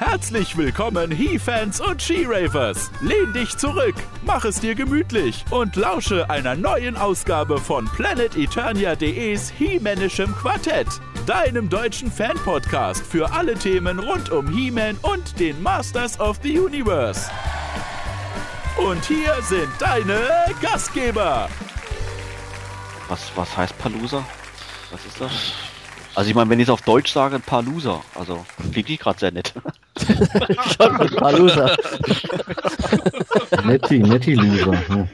Herzlich willkommen, He-Fans und She-Ravers. Lehn dich zurück, mach es dir gemütlich und lausche einer neuen Ausgabe von PlanetEternia.de's He-Manischem Quartett, deinem deutschen Fan-Podcast für alle Themen rund um He-Man und den Masters of the Universe. Und hier sind deine Gastgeber. Was, was heißt Palusa? Was ist das? Also ich meine, wenn ich es auf Deutsch sage, ein paar Loser. Also klingt ich gerade sehr nett. Schon ein paar Loser. Netti, netti Loser.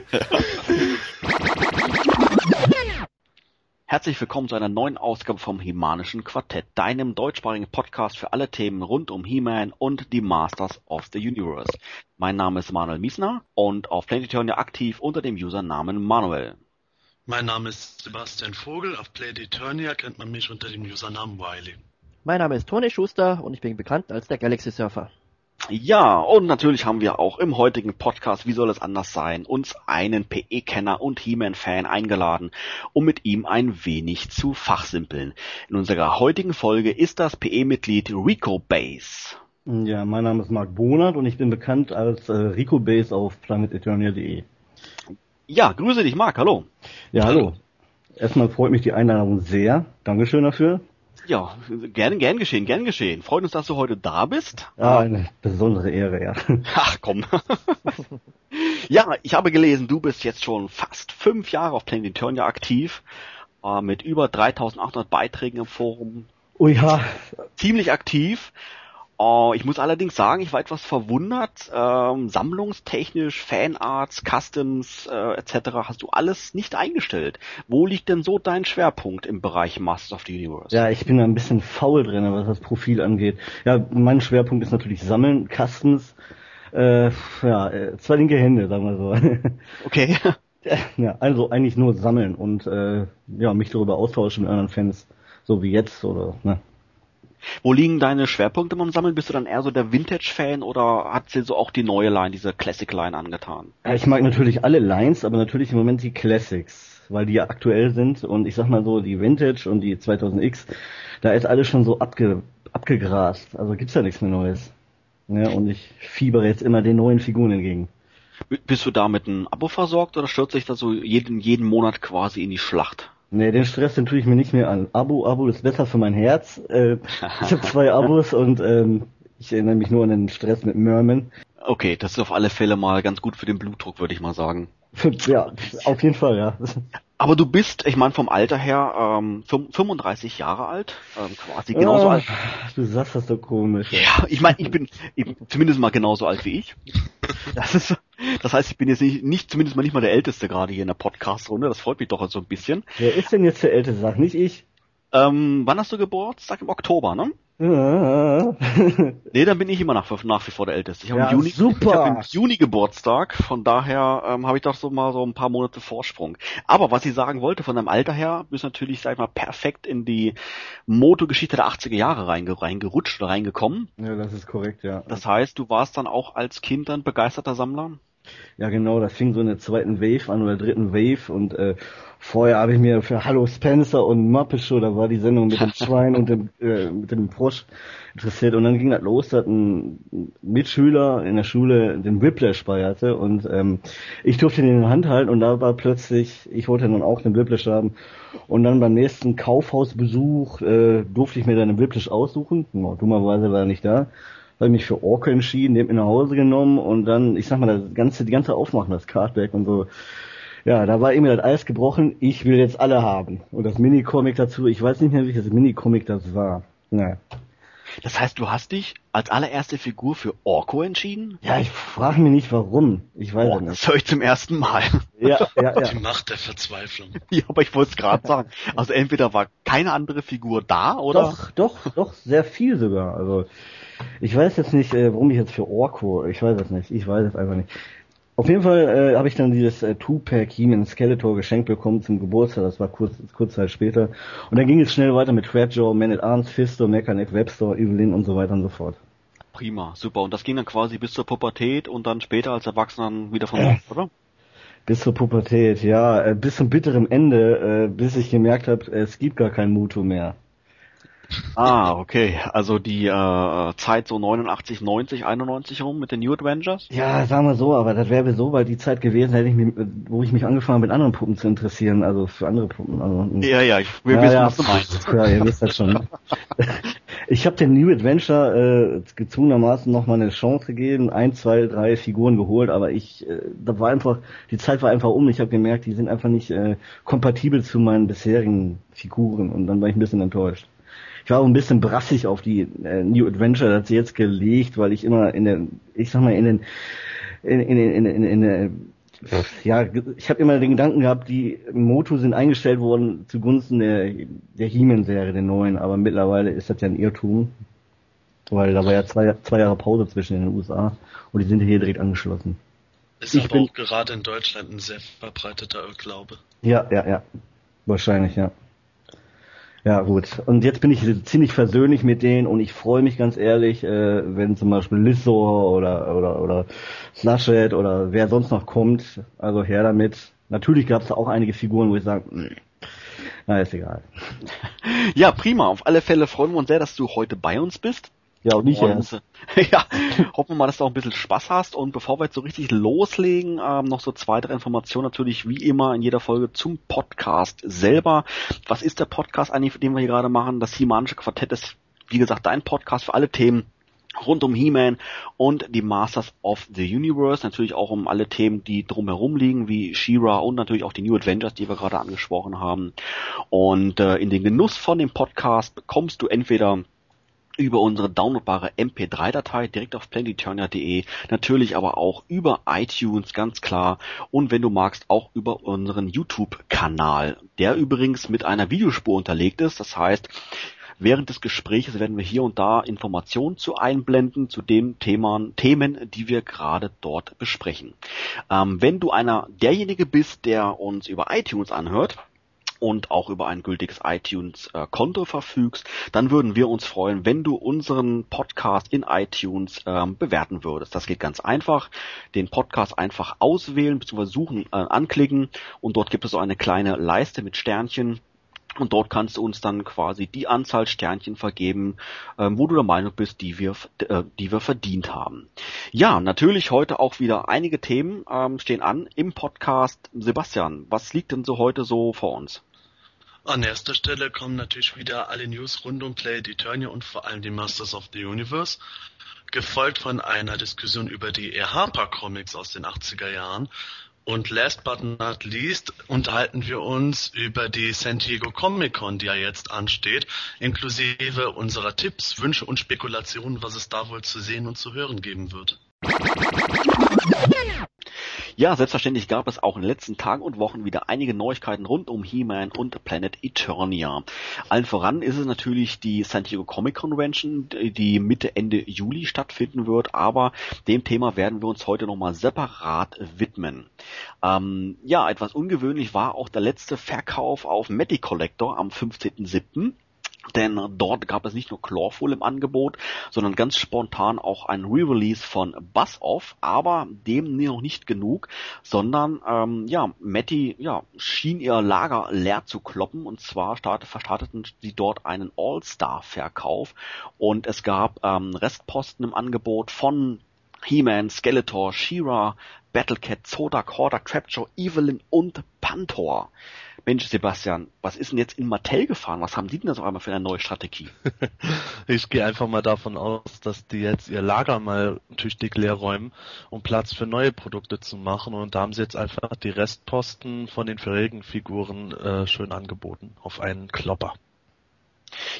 Herzlich willkommen zu einer neuen Ausgabe vom Himanischen Quartett, deinem deutschsprachigen Podcast für alle Themen rund um He-Man und die Masters of the Universe. Mein Name ist Manuel Miesner und auf Planetonia aktiv unter dem Usernamen Manuel. Mein Name ist Sebastian Vogel. Auf Play Eternia kennt man mich unter dem Usernamen Wiley. Mein Name ist Toni Schuster und ich bin bekannt als der Galaxy Surfer. Ja, und natürlich haben wir auch im heutigen Podcast, wie soll es anders sein, uns einen PE-Kenner und He-Man-Fan eingeladen, um mit ihm ein wenig zu fachsimpeln. In unserer heutigen Folge ist das PE-Mitglied Rico Base. ja, mein Name ist Marc Bonert und ich bin bekannt als äh, Rico Base auf planeteternia.de. Ja, grüße dich, Marc, hallo. Ja, hallo. Erstmal freut mich die Einladung sehr. Dankeschön dafür. Ja, gern, gern geschehen, gern geschehen. Freut uns, dass du heute da bist. Ja, eine besondere Ehre, ja. Ach komm. ja, ich habe gelesen, du bist jetzt schon fast fünf Jahre auf Planet Eternia aktiv, äh, mit über 3800 Beiträgen im Forum. Oh ja, Ziemlich aktiv. Äh, ich muss allerdings sagen, ich war etwas verwundert. Ähm, sammlungstechnisch, Fanarts, Customs äh, etc. hast du alles nicht eingestellt. Wo liegt denn so dein Schwerpunkt im Bereich Masters of the Universe? ja, ich bin da ein bisschen faul drin, was das Profil angeht. Ja, mein Schwerpunkt ist natürlich Sammeln, Customs, äh, ja, äh, zwei linke Hände, sagen wir so. Okay. ja, also eigentlich nur sammeln und äh, ja, mich darüber austauschen mit anderen Fans, so wie jetzt oder ne. Wo liegen deine Schwerpunkte beim Sammeln? Bist du dann eher so der Vintage-Fan oder hat dir so auch die neue Line, diese Classic-Line angetan? Ja, ich mag natürlich alle Lines, aber natürlich im Moment die Classics, weil die ja aktuell sind und ich sag mal so, die Vintage und die 2000X, da ist alles schon so abge, abgegrast, also gibt's ja nichts mehr Neues. Ja, und ich fiebere jetzt immer den neuen Figuren entgegen. Bist du da mit einem Abo versorgt oder stürzt sich da so jeden, jeden Monat quasi in die Schlacht? Nee, den Stress, den tue ich mir nicht mehr an. Abo, Abo ist besser für mein Herz. Äh, ich habe zwei Abos und ähm, ich erinnere mich nur an den Stress mit Merman. Okay, das ist auf alle Fälle mal ganz gut für den Blutdruck, würde ich mal sagen. Ja, auf jeden Fall, ja. Aber du bist, ich meine vom Alter her, ähm, fünf- 35 Jahre alt, ähm, quasi genauso Ah, alt. Du sagst das so komisch. Ja, ich meine, ich bin ich, zumindest mal genauso alt wie ich. Das ist, das heißt, ich bin jetzt nicht, nicht zumindest mal nicht mal der Älteste gerade hier in der Podcast-Runde. Das freut mich doch so ein bisschen. Wer ist denn jetzt der Älteste? Sag nicht ich. Ähm, wann hast du Geburtstag? Im Oktober, ne? Nee, dann bin ich immer nach, nach wie vor der Älteste. Ich habe Ja, im Juni, ich habe im Juni Geburtstag, von daher ähm, habe ich doch so mal so ein paar Monate Vorsprung. Aber was ich sagen wollte, von deinem Alter her, bist du natürlich, sag ich mal, perfekt in die Motogeschichte der 80er Jahre reinge reingerutscht oder reingekommen. ja, das ist korrekt, ja. Das heißt, du warst dann auch als Kind dann begeisterter Sammler? Ja, genau, das fing so in der zweiten Wave an oder dritten Wave und äh, vorher habe ich mir für Hallo Spencer und Muppet Show, da war die Sendung mit dem Schwein und dem, äh, mit dem Frosch interessiert und dann ging das los, dass ein Mitschüler in der Schule den Whiplash bei hatte und ähm, ich durfte den in der Hand halten und da war plötzlich, ich wollte dann auch den Whiplash haben und dann beim nächsten Kaufhausbesuch äh, durfte ich mir dann den Whiplash aussuchen, no, dummerweise war er nicht da habe mich für Orko entschieden, den mit nach Hause genommen und dann, ich sag mal, das ganze, die ganze Aufmachen, das Cardback und so. Ja, da war irgendwie das Eis gebrochen, ich will jetzt alle haben. Und das Minicomic dazu, ich weiß nicht mehr, welches Minicomic das war. Ja, Das heißt, du hast dich als allererste Figur für Orko entschieden? ja ich frage mich nicht warum. Ich weiß Boah, es das nicht. höre ich zum ersten Mal. Ja, ja, ja. Die Macht der Verzweiflung. ja, aber ich wollte es gerade sagen. Also entweder war keine andere Figur da oder Doch, doch, doch, sehr viel sogar. Also ich weiß jetzt nicht, äh, warum ich jetzt für Orko, ich weiß es nicht, ich weiß es einfach nicht. Auf jeden Fall äh, habe ich dann dieses äh, Two-Pack He-Man Skeletor geschenkt bekommen zum Geburtstag, das war kurz, kurz Zeit später. Und dann ging es schnell weiter mit Trapjaw, Man at Arms, Fisto, Mechaneck, Webster, Evelyn und so weiter und so fort. prima, super. Und das ging dann quasi bis zur Pubertät und dann später als Erwachsener wieder von vorne, oder? Bis zur Pubertät, ja, äh, bis zum bitteren Ende, äh, bis ich gemerkt habe, es gibt gar kein Muto mehr. Ah, okay. Also die äh, Zeit so 89, 90, 91 rum mit den New Adventures? Ja, sagen wir so, aber das wäre so bald die Zeit gewesen, hätte ich mich, wo ich mich angefangen habe, mit anderen Puppen zu interessieren, also für andere Puppen. Also, ja, ja, ich, wir ja, wissen, ja, was du meinst. Ja, ihr wisst das schon. ich habe den New Adventure äh, gezwungenermaßen nochmal eine Chance gegeben, ein, zwei, drei Figuren geholt, aber ich, äh, da war einfach, die Zeit war einfach um. Ich habe gemerkt, die sind einfach nicht äh, kompatibel zu meinen bisherigen Figuren und dann war ich ein bisschen enttäuscht. Ich war auch ein bisschen brassig auf die äh, New Adventure, das hat sie jetzt gelegt, weil ich immer in der, ich sag mal, in den, in, in, in, in, in der, ja, ich habe immer den Gedanken gehabt, die Moto sind eingestellt worden zugunsten der, der He-Man-Serie, der neuen, aber mittlerweile ist das ja ein Irrtum, weil da war ja zwei, zwei Jahre Pause zwischen den USA und die sind hier direkt angeschlossen. Ist ich aber bin, auch gerade in Deutschland ein sehr verbreiteter Irrglaube. Ja, ja, ja. Wahrscheinlich, ja. Ja, gut. Und jetzt bin ich ziemlich versöhnlich mit denen und ich freue mich ganz ehrlich, äh, wenn zum Beispiel Lissor oder, oder, oder Slushet oder wer sonst noch kommt. Also her damit. Natürlich gab es auch einige Figuren, wo ich sage, hm, na, ist egal. Ja, prima. Auf alle Fälle freuen wir uns sehr, dass du heute bei uns bist. Ja, und nicht und, ja, hoffen wir mal, dass du auch ein bisschen Spaß hast. Und bevor wir jetzt so richtig loslegen, ähm, noch so zwei, drei Informationen natürlich wie immer in jeder Folge zum Podcast selber. Was ist der Podcast eigentlich, den wir hier gerade machen? Das Himanische Quartett ist, wie gesagt, dein Podcast für alle Themen rund um He-Man und die Masters of the Universe, natürlich auch um alle Themen, die drumherum liegen, wie She-Ra und natürlich auch die New Adventures, die wir gerade angesprochen haben. Und äh, in den Genuss von dem Podcast bekommst du entweder über unsere downloadbare MP3-Datei direkt auf planeturnia.de, natürlich aber auch über iTunes, ganz klar, und wenn du magst, auch über unseren YouTube-Kanal, der übrigens mit einer Videospur unterlegt ist, das heißt, Während des Gesprächs werden wir hier und da Informationen zu einblenden zu den Themen, Themen die wir gerade dort besprechen. Ähm, wenn du einer derjenige bist, der uns über iTunes anhört, und auch über ein gültiges iTunes-Konto verfügst, dann würden wir uns freuen, wenn du unseren Podcast in iTunes ähm, bewerten würdest. Das geht ganz einfach. Den Podcast einfach auswählen bzw. suchen, äh, anklicken und dort gibt es so eine kleine Leiste mit Sternchen und dort kannst du uns dann quasi die Anzahl Sternchen vergeben, ähm, wo du der Meinung bist, die wir, äh, die wir verdient haben. Ja, natürlich heute auch wieder einige Themen ähm, stehen an im Podcast. Sebastian, was liegt denn so heute so vor uns? An erster Stelle kommen natürlich wieder alle News rund um Play Eternia und vor allem die Masters of the Universe, gefolgt von einer Diskussion über die R. Harper Comics aus den 80er Jahren und last but not least unterhalten wir uns über die San Diego Comic Con, die ja jetzt ansteht, inklusive unserer Tipps, Wünsche und Spekulationen, was es da wohl zu sehen und zu hören geben wird. Ja, selbstverständlich gab es auch in den letzten Tagen und Wochen wieder einige Neuigkeiten rund um He-Man und Planet Eternia. Allen voran ist es natürlich die San Diego Comic Convention, die Mitte, Ende Juli stattfinden wird, aber dem Thema werden wir uns heute nochmal separat widmen. Ähm, ja, etwas ungewöhnlich war auch der letzte Verkauf auf Medi Collector am 15.07. Denn dort gab es nicht nur Clawful im Angebot, sondern ganz spontan auch ein Re-Release von Buzz Off, aber dem noch nicht genug, sondern ähm, ja, Matty ja, schien ihr Lager leer zu kloppen und zwar start, verstarteten sie dort einen All-Star-Verkauf und es gab ähm, Restposten im Angebot von He-Man, Skeletor, She-Ra, Battlecat, Zodak, Hordak, Trapjaw, Evelyn und Pantor. Mensch, Sebastian, was ist denn jetzt in Mattel gefahren? Was haben die denn da so einmal für eine neue Strategie? ich gehe einfach mal davon aus, dass die jetzt ihr Lager mal tüchtig leer räumen, um Platz für neue Produkte zu machen. Und da haben sie jetzt einfach die Restposten von den vorherigen Figuren äh, schön angeboten auf einen Klopper.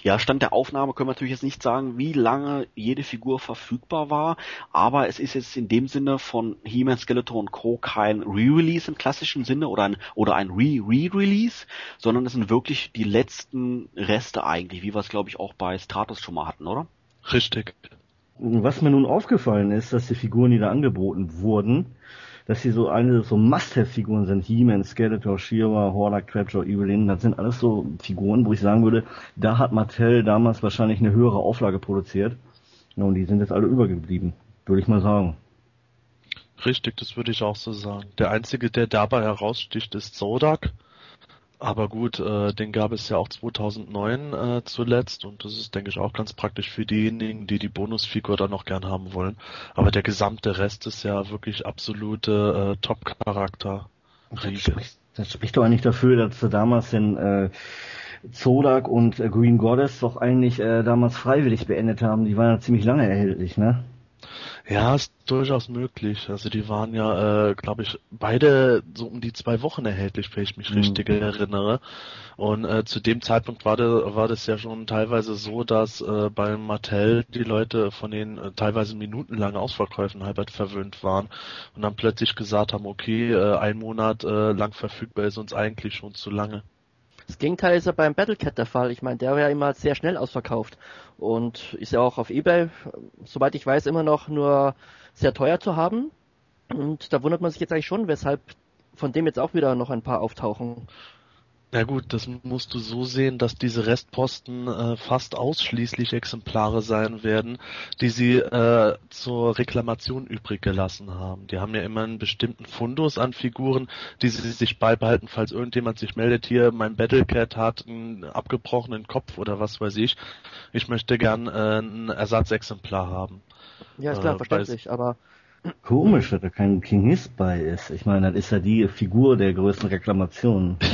Ja, Stand der Aufnahme können wir natürlich jetzt nicht sagen, wie lange jede Figur verfügbar war, aber es ist jetzt in dem Sinne von He-Man, Skeletor und Co. kein Re-Release im klassischen Sinne oder ein, oder ein Re-Re-Release, sondern es sind wirklich die letzten Reste eigentlich, wie wir es glaube ich auch bei Stratus schon mal hatten, oder? Richtig. Was mir nun aufgefallen ist, dass die Figuren, die da angeboten wurden, dass sie so eine so Must-Have-Figuren sind. He-Man, Skeletor, She-Ra, Hordak, Trapjaw, Evelyn. Das sind alles so Figuren, wo ich sagen würde, da hat Mattel damals wahrscheinlich eine höhere Auflage produziert. Und die sind jetzt alle übergeblieben, würde ich mal sagen. Richtig, das würde ich auch so sagen. Der einzige, der dabei heraussticht, ist Zodak. Aber gut, äh, den gab es ja auch 2009 äh, zuletzt und das ist, denke ich, auch ganz praktisch für diejenigen, die die Bonusfigur dann noch gern haben wollen. Aber der gesamte Rest ist ja wirklich absolute äh, Top-Charakter. Das spricht, das spricht doch eigentlich dafür, dass sie damals den äh, Zodak und äh, Green Goddess doch eigentlich äh, damals freiwillig beendet haben. Die waren ja ziemlich lange erhältlich, ne? Ja, ist durchaus möglich. Also die waren ja, äh, glaube ich, beide so um die zwei Wochen erhältlich, wenn ich mich Mhm. richtig erinnere. Und äh, zu dem Zeitpunkt war, de, war das ja schon teilweise so, dass äh, bei Mattel die Leute von den äh, teilweise minutenlangen Ausverkäufen halbert verwöhnt waren und dann plötzlich gesagt haben, okay, äh, ein Monat äh, lang verfügbar ist uns eigentlich schon zu lange. Das Gegenteil ist ja beim Battlecat der Fall. Ich meine, der war ja immer sehr schnell ausverkauft und ist ja auch auf Ebay, soweit ich weiß, immer noch nur sehr teuer zu haben. Und da wundert man sich jetzt eigentlich schon, weshalb von dem jetzt auch wieder noch ein paar auftauchen. Na gut, das musst du so sehen, dass diese Restposten äh, fast ausschließlich Exemplare sein werden, die sie äh, zur Reklamation übrig gelassen haben. Die haben ja immer einen bestimmten Fundus an Figuren, die sie sich beibehalten, falls irgendjemand sich meldet, hier, mein Battlecat hat einen abgebrochenen Kopf oder was weiß ich. Ich möchte gern äh, ein Ersatzexemplar haben. Ja, ist klar, Äh, verständlich, aber Komisch, dass da kein King Hiss bei ist. Ich meine, das ist ja die Figur der größten Reklamationen.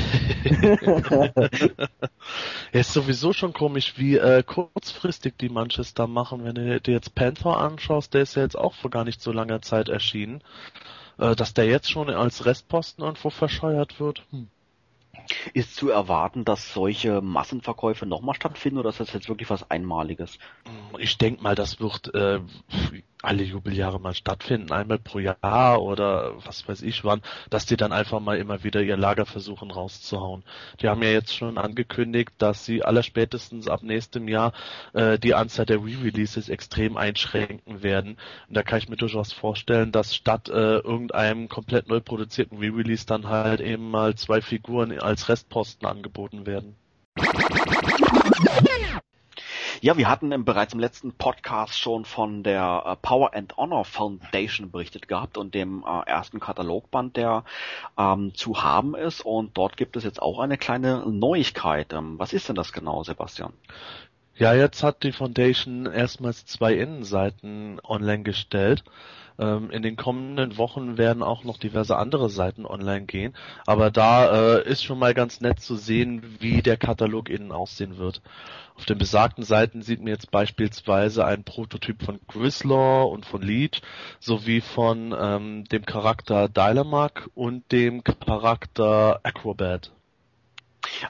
Ja, ist sowieso schon komisch, wie äh, kurzfristig die Manchester machen. Wenn du dir jetzt Panther anschaust, der ist ja jetzt auch vor gar nicht so langer Zeit erschienen. Äh, dass der jetzt schon als Restposten irgendwo verscheuert wird. Hm. Ist zu erwarten, dass solche Massenverkäufe nochmal stattfinden oder ist das jetzt wirklich was Einmaliges? Ich denke mal, das wird äh, alle Jubeljahre mal stattfinden, einmal pro Jahr oder was weiß ich wann, dass die dann einfach mal immer wieder ihr Lager versuchen rauszuhauen. Die haben ja jetzt schon angekündigt, dass sie allerspätestens ab nächstem Jahr äh, die Anzahl der Re-Releases extrem einschränken werden. Und da kann ich mir durchaus vorstellen, dass statt äh, irgendeinem komplett neu produzierten Re-Release dann halt eben mal zwei Figuren als Restposten angeboten werden. Ja, wir hatten im, bereits im letzten Podcast schon von der äh, Power and Honor Foundation berichtet gehabt und dem äh, ersten Katalogband, der ähm, zu haben ist. Und dort gibt es jetzt auch eine kleine Neuigkeit. Ähm, was ist denn das genau, Sebastian? Ja, jetzt hat die Foundation erstmals zwei Innenseiten online gestellt. Ähm, in den kommenden Wochen werden auch noch diverse andere Seiten online gehen. Aber da äh, ist schon mal ganz nett zu sehen, wie der Katalog innen aussehen wird. Auf den besagten Seiten sieht man jetzt beispielsweise ein Prototyp von Grislaw und von Leech sowie von ähm, dem Charakter Dylamark und dem Charakter Acrobat.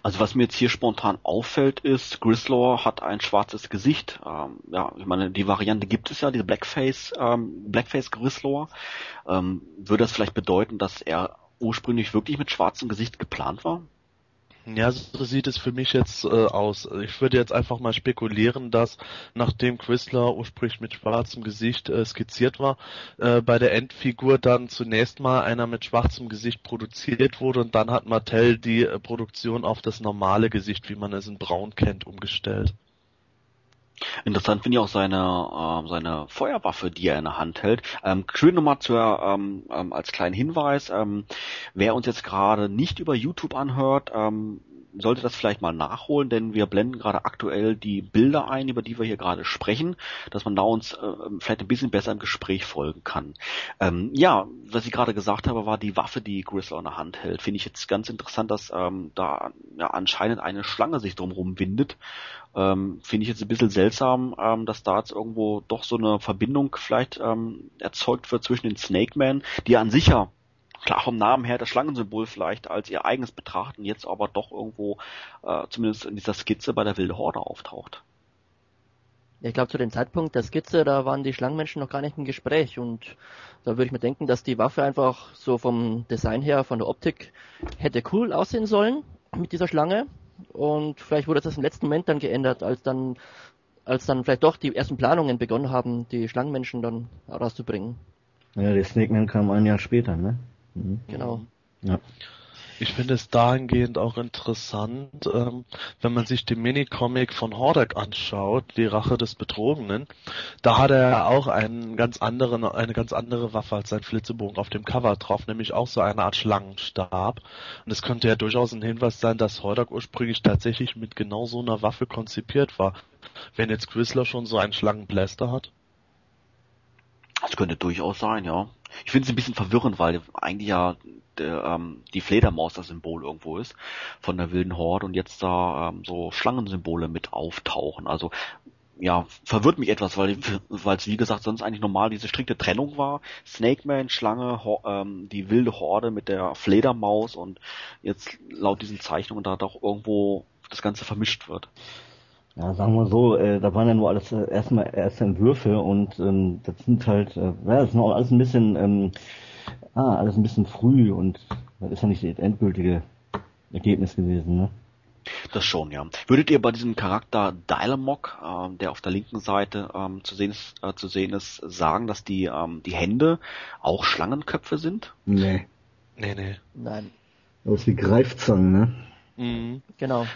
Also was mir jetzt hier spontan auffällt ist, Grislaw hat ein schwarzes Gesicht. Ähm, ja, ich meine, die Variante gibt es ja, diese Blackface, ähm, Blackface Grislaw. Ähm, würde das vielleicht bedeuten, dass er ursprünglich wirklich mit schwarzem Gesicht geplant war? Ja, so sieht es für mich jetzt äh, aus. Ich würde jetzt einfach mal spekulieren, dass nachdem Quisler ursprünglich mit schwarzem Gesicht äh, skizziert war, äh, bei der Endfigur dann zunächst mal einer mit schwarzem Gesicht produziert wurde und dann hat Mattel die äh, Produktion auf das normale Gesicht, wie man es in Braun kennt, umgestellt. Interessant finde ich auch seine, äh, seine Feuerwaffe, die er in der Hand hält. Ähm, schön nochmal zur, ähm, ähm, als kleinen Hinweis, ähm, wer uns jetzt gerade nicht über YouTube anhört, ähm, sollte das vielleicht mal nachholen, denn wir blenden gerade aktuell die Bilder ein, über die wir hier gerade sprechen, dass man da uns äh, vielleicht ein bisschen besser im Gespräch folgen kann. Ähm, ja, was ich gerade gesagt habe, war die Waffe, die Gristle in der Hand hält. Finde ich jetzt ganz interessant, dass ähm, da ja, anscheinend eine Schlange sich drumherum windet. Ähm, Finde ich jetzt ein bisschen seltsam, ähm, dass da jetzt irgendwo doch so eine Verbindung vielleicht ähm, erzeugt wird zwischen den Snake Man, die an sich ja klar vom Namen her das Schlangensymbol vielleicht als ihr eigenes betrachten, jetzt aber doch irgendwo äh, zumindest in dieser Skizze bei der Wilde Horde auftaucht. Ich glaube, zu dem Zeitpunkt der Skizze, da waren die Schlangenmenschen noch gar nicht im Gespräch und da würde ich mir denken, dass die Waffe einfach so vom Design her, von der Optik hätte cool aussehen sollen mit dieser Schlange und vielleicht wurde das im letzten Moment dann geändert, als dann als dann vielleicht doch die ersten Planungen begonnen haben, die Schlangenmenschen dann rauszubringen. Ja, der Snake Man kam ein Jahr später, ne? Mhm. Genau. Ja. Ich finde es dahingehend auch interessant, ähm, wenn man sich den Minicomic von Hordak anschaut, die Rache des Betrogenen. Da hat er auch einen ganz anderen, eine ganz andere Waffe als sein Flitzebogen auf dem Cover drauf, nämlich auch so eine Art Schlangenstab. Und es könnte ja durchaus ein Hinweis sein, dass Hordak ursprünglich tatsächlich mit genau so einer Waffe konzipiert war. Wenn jetzt Quisler schon so einen Schlangenblaster hat. Das könnte durchaus sein, ja. Ich finde es ein bisschen verwirrend, weil eigentlich ja der, ähm, die Fledermaus das Symbol irgendwo ist von der wilden Horde und jetzt da ähm, so Schlangensymbole mit auftauchen. Also ja, verwirrt mich etwas, weil es wie gesagt sonst eigentlich normal diese strikte Trennung war. Snake Man, Schlange, Ho ähm, die wilde Horde mit der Fledermaus und jetzt laut diesen Zeichnungen da doch irgendwo das Ganze vermischt wird. Ja, sagen wir so, äh, da waren ja nur alles äh, erstmal erste Entwürfe und ähm, das sind halt, äh, ja, das ist noch alles ein bisschen, ähm, ah, alles ein bisschen früh und das ist ja nicht das endgültige Ergebnis gewesen, ne? Das schon, ja. Würdet ihr bei diesem Charakter Dylamok, äh, der auf der linken Seite ähm, zu, sehen ist, äh, zu sehen ist, sagen, dass die, ähm, die Hände auch Schlangenköpfe sind? Nee. Nee, nee. Nein, Aus wie Greifzangen, ne? Mhm. genau.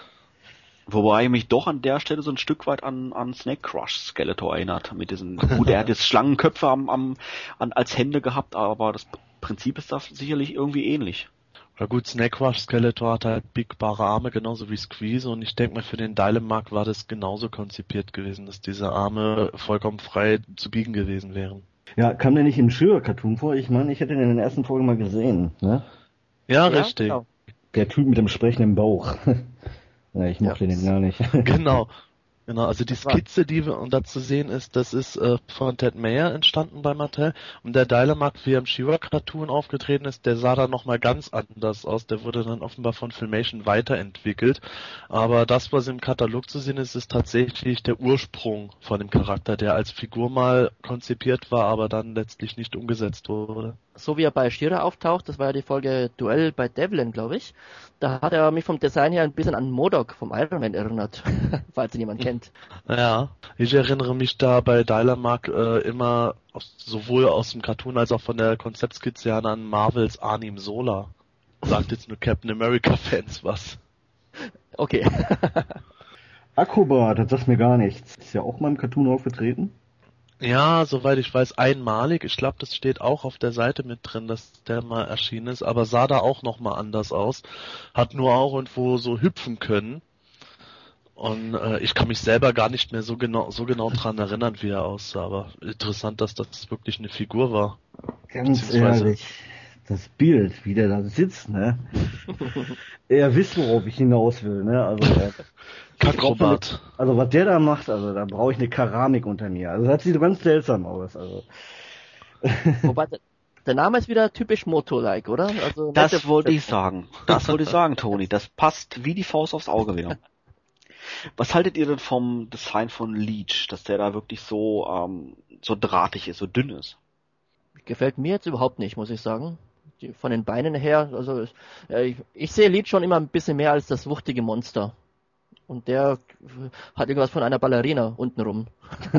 Wobei ich mich doch an der Stelle so ein Stück weit an, an Snake Crush Skeletor erinnert. Mit diesen, gut, er hat jetzt Schlangenköpfe am, am, an, als Hände gehabt, aber das Prinzip ist da sicherlich irgendwie ähnlich. Ja gut, Snake Rush Skeletor hat halt biegbare Arme, genauso wie Squeeze und ich denke mal für den Dylemark war das genauso konzipiert gewesen, dass diese Arme vollkommen frei zu biegen gewesen wären. Ja, kam der nicht im Schürer-Cartoon vor? Ich meine, ich hätte den in den ersten Folgen mal gesehen, ne? Ja, Ja, richtig. Genau. Der Typ mit dem sprechenden Bauch. ja, ich mochte Ja. den gar nicht. Genau. Genau, also die Skizze, die wir da zu sehen ist, das ist äh, von Ted Mayer entstanden bei Mattel und der Dylamark, wie er im She-Ra Cartoon aufgetreten ist, der sah dann nochmal ganz anders aus, der wurde dann offenbar von Filmation weiterentwickelt, aber das, was im Katalog zu sehen ist, ist tatsächlich der Ursprung von dem Charakter, der als Figur mal konzipiert war, aber dann letztlich nicht umgesetzt wurde. So wie er bei Shira auftaucht, das war ja die Folge Duell bei Devlin, glaube ich. Da hat er mich vom Design her ein bisschen an Modok vom Iron Man erinnert, falls ihn jemand kennt. Ja, ich erinnere mich da bei Dylamark äh, immer aus, sowohl aus dem Cartoon als auch von der Konzeptskizze an an Marvels Arnim Sola. Sagt jetzt nur Captain America Fans was. Okay. Akrobat, das sagt mir gar nichts. Ist ja auch mal im Cartoon aufgetreten. Ja, soweit ich weiß, einmalig. Ich glaube, das steht auch auf der Seite mit drin, dass der mal erschienen ist, aber sah da auch nochmal anders aus. Hat nur auch irgendwo so hüpfen können. Und äh, ich kann mich selber gar nicht mehr so genau so genau dran erinnern, wie er aussah, aber interessant, dass das wirklich eine Figur war. Ganz ehrlich. Das Bild, wie der da sitzt, ne? er wisst, worauf ich hinaus will, ne? Also, äh, Kakrobat. also was der da macht, also da brauche ich eine Keramik unter mir. Also das sieht ganz seltsam aus. Also Wobei der, Name ist wieder typisch Moto-like, oder? Also Das wollte ich sagen. Das wollte ich sagen, Toni. Das passt wie die Faust aufs Auge wieder. Was haltet ihr denn vom Design von Leech, dass der da wirklich so ähm, so drahtig ist, so dünn ist? Gefällt mir jetzt überhaupt nicht, muss ich sagen. Die, von den Beinen her, also äh, ich, ich sehe Lead schon immer ein bisschen mehr als das wuchtige Monster. Und der hat irgendwas von einer Ballerina untenrum.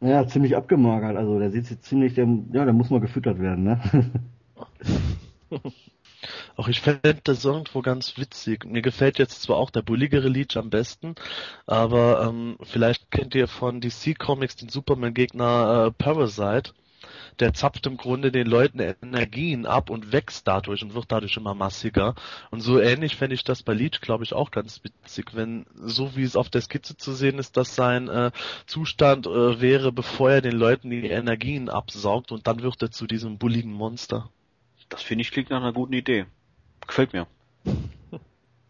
ja, ziemlich abgemagert. Also der sieht jetzt ziemlich, der, ja, der muss mal gefüttert werden, ne? Auch ich fände das irgendwo ganz witzig. Mir gefällt jetzt zwar auch der bulligere Leech am besten, aber ähm, vielleicht kennt ihr von DC Comics den Superman-Gegner äh, Parasite. Der zapft im Grunde den Leuten Energien ab und wächst dadurch und wird dadurch immer massiger. Und so ähnlich fände ich das bei Leech, glaube ich, auch ganz witzig, wenn so wie es auf der Skizze zu sehen ist, dass sein äh, Zustand äh, wäre, bevor er den Leuten die Energien absaugt und dann wird er zu diesem bulligen Monster. Das finde ich klingt nach einer guten Idee. Gefällt mir.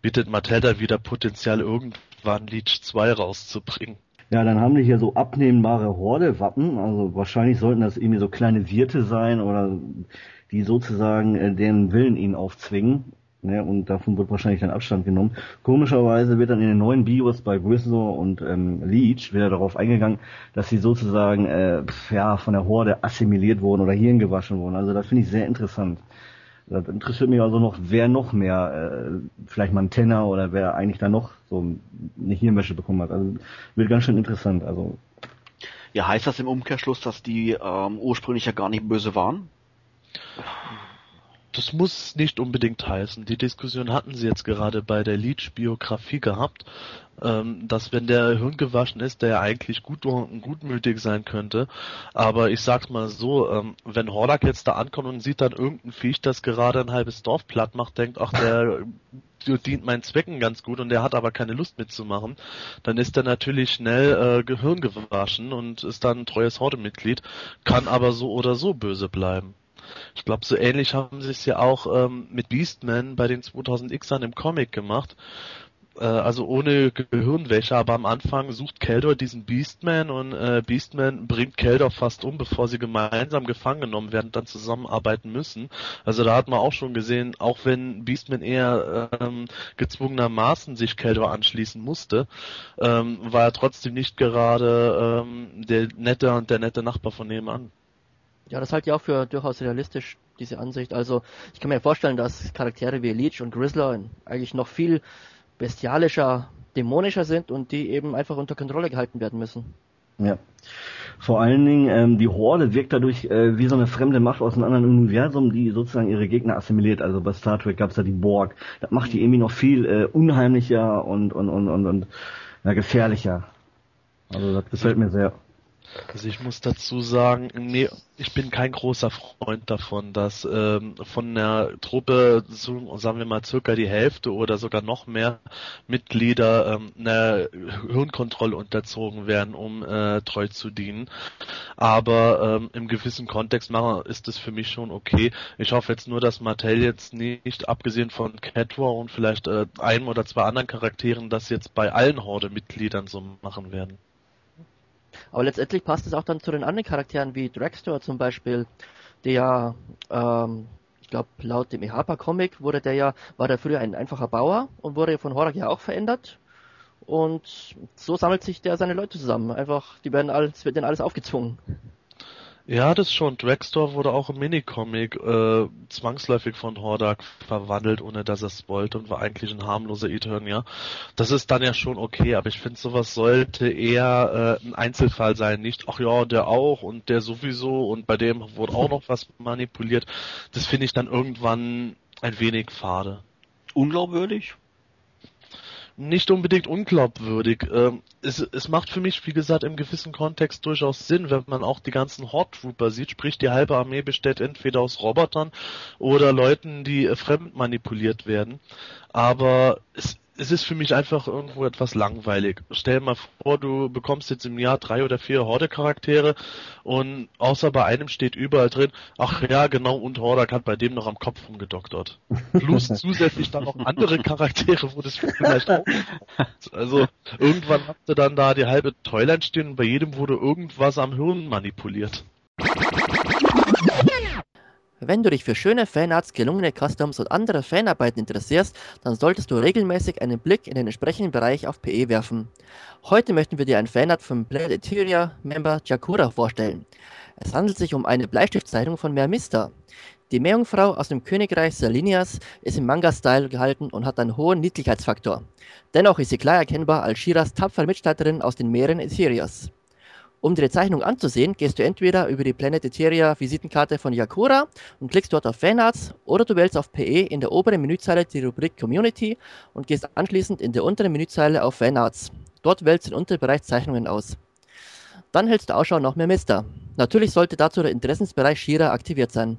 bietet Mattel da wieder Potenzial, irgendwann Leech 2 rauszubringen. Ja, dann haben die hier so abnehmbare Horde-Wappen. Also wahrscheinlich sollten das irgendwie so kleine Wirte sein oder die sozusagen äh, deren Willen ihnen aufzwingen. Ne, und davon wird wahrscheinlich dann Abstand genommen. Komischerweise wird dann in den neuen Bios bei Grisor und ähm, Leech wieder darauf eingegangen, dass sie sozusagen äh, ja von der Horde assimiliert wurden oder hirngewaschen wurden. Also das finde ich sehr interessant. Das interessiert mich also noch, wer noch mehr, äh, vielleicht mal ein Tenner oder wer eigentlich da noch so eine Hirnwäsche bekommen hat. Also wird ganz schön interessant. Also Ja, heißt das im Umkehrschluss, dass die ähm, ursprünglich ja gar nicht böse waren? Das muss nicht unbedingt heißen. Die Diskussion hatten sie jetzt gerade bei der Leech-Biografie gehabt, ähm, dass wenn der Hirn gewaschen ist, der ja eigentlich gut und gutmütig sein könnte. Aber ich sag's mal so, ähm, wenn Hordak jetzt da ankommt und sieht dann irgendein Viech, das gerade ein halbes Dorf platt macht, denkt, ach, der dient meinen Zwecken ganz gut und der hat aber keine Lust mitzumachen, dann ist er natürlich schnell äh, Gehirn gewaschen und ist dann ein treues Horde-Mitglied, kann aber so oder so böse bleiben. Ich glaube, so ähnlich haben sie es ja auch ähm, mit Beastman bei den 2000Xern im Comic gemacht. Äh, also ohne Gehirnwäsche, aber am Anfang sucht Keldor diesen Beastman und äh, Beastman bringt Keldor fast um, bevor sie gemeinsam gefangen genommen werden und dann zusammenarbeiten müssen. Also da hat man auch schon gesehen, auch wenn Beastman eher ähm, gezwungenermaßen sich Keldor anschließen musste, ähm, war er trotzdem nicht gerade ähm, der nette und der nette Nachbar von nebenan. Ja, das halte ich auch für durchaus realistisch, diese Ansicht. Also ich kann mir vorstellen, dass Charaktere wie Leech und Grizzler eigentlich noch viel bestialischer, dämonischer sind und die eben einfach unter Kontrolle gehalten werden müssen. Ja. Vor allen Dingen, ähm, die Horde wirkt dadurch äh, wie so eine fremde Macht aus einem anderen Universum, die sozusagen ihre Gegner assimiliert. Also bei Star Trek gab's ja die Borg. Das macht die irgendwie noch viel äh, unheimlicher und, und, und, und, und ja, gefährlicher. Also das gefällt mir sehr. Also ich muss dazu sagen, nee, ich bin kein großer Freund davon, dass ähm, von der Truppe, sagen wir mal, circa die Hälfte oder sogar noch mehr Mitglieder ähm, einer Hirnkontrolle unterzogen werden, um äh, treu zu dienen. Aber ähm, im gewissen Kontext ist es für mich schon okay. Ich hoffe jetzt nur, dass Mattel jetzt nicht, abgesehen von Catwar und vielleicht äh, einem oder zwei anderen Charakteren, das jetzt bei allen Horde-Mitgliedern so machen werden. Aber letztendlich passt es auch dann zu den anderen Charakteren wie Dragstore zum Beispiel, der ähm, ich glaube laut dem EHPA Comic wurde der ja, war der früher ein einfacher Bauer und wurde von Horak ja auch verändert. Und so sammelt sich der seine Leute zusammen. Einfach, die werden alles, wird denen alles aufgezwungen. Ja, das schon. Dragstore wurde auch im Minicomic äh, zwangsläufig von Hordak verwandelt, ohne dass er es wollte und war eigentlich ein harmloser Eternia. Das ist dann ja schon okay, aber ich finde, sowas sollte eher äh, ein Einzelfall sein. Nicht, ach ja, der auch und der sowieso und bei dem wurde auch noch was manipuliert. Das finde ich dann irgendwann ein wenig fade. Unglaubwürdig? Nicht unbedingt unglaubwürdig. Ähm, es, es macht für mich, wie gesagt, im gewissen Kontext durchaus Sinn, wenn man auch die ganzen Horde Trooper sieht, sprich die halbe Armee besteht entweder aus Robotern oder Leuten, die äh, fremd manipuliert werden. Aber es, es ist für mich einfach irgendwo etwas langweilig. Stell dir mal vor, du bekommst jetzt im Jahr drei oder vier Horde-Charaktere und außer bei einem steht überall drin, ach ja, genau, und Hordak hat bei dem noch am Kopf rumgedoktert. Plus zusätzlich dann noch andere Charaktere, wo das vielleicht auch Also irgendwann habt ihr dann da die halbe Toyland stehen und bei jedem wurde irgendwas am Hirn manipuliert. Wenn du dich für schöne Fanarts, gelungene Customs und andere Fanarbeiten interessierst, dann solltest du regelmäßig einen Blick in den entsprechenden Bereich auf PE werfen. Heute möchten wir dir ein Fanart vom Planet Etheria Member Jakura vorstellen. Es handelt sich um eine Bleistiftzeichnung von Mermista. Die Meerjungfrau aus dem Königreich Salinias ist im Manga-Style gehalten und hat einen hohen Niedlichkeitsfaktor. Dennoch ist sie klar erkennbar als Shiras tapfere Mitstreiterin aus den Meeren Etherias. Um dir die Zeichnung anzusehen, gehst du entweder über die Planet Etheria Visitenkarte von Yakura und klickst dort auf Fanarts oder du wählst auf PE in der oberen Menüzeile die Rubrik Community und gehst anschließend in der unteren Menüzeile auf Fanarts. Dort wählst du den Unterbereich Zeichnungen aus. Dann hältst du Ausschau nach mehr Mister. Natürlich sollte dazu der Interessensbereich Shira aktiviert sein.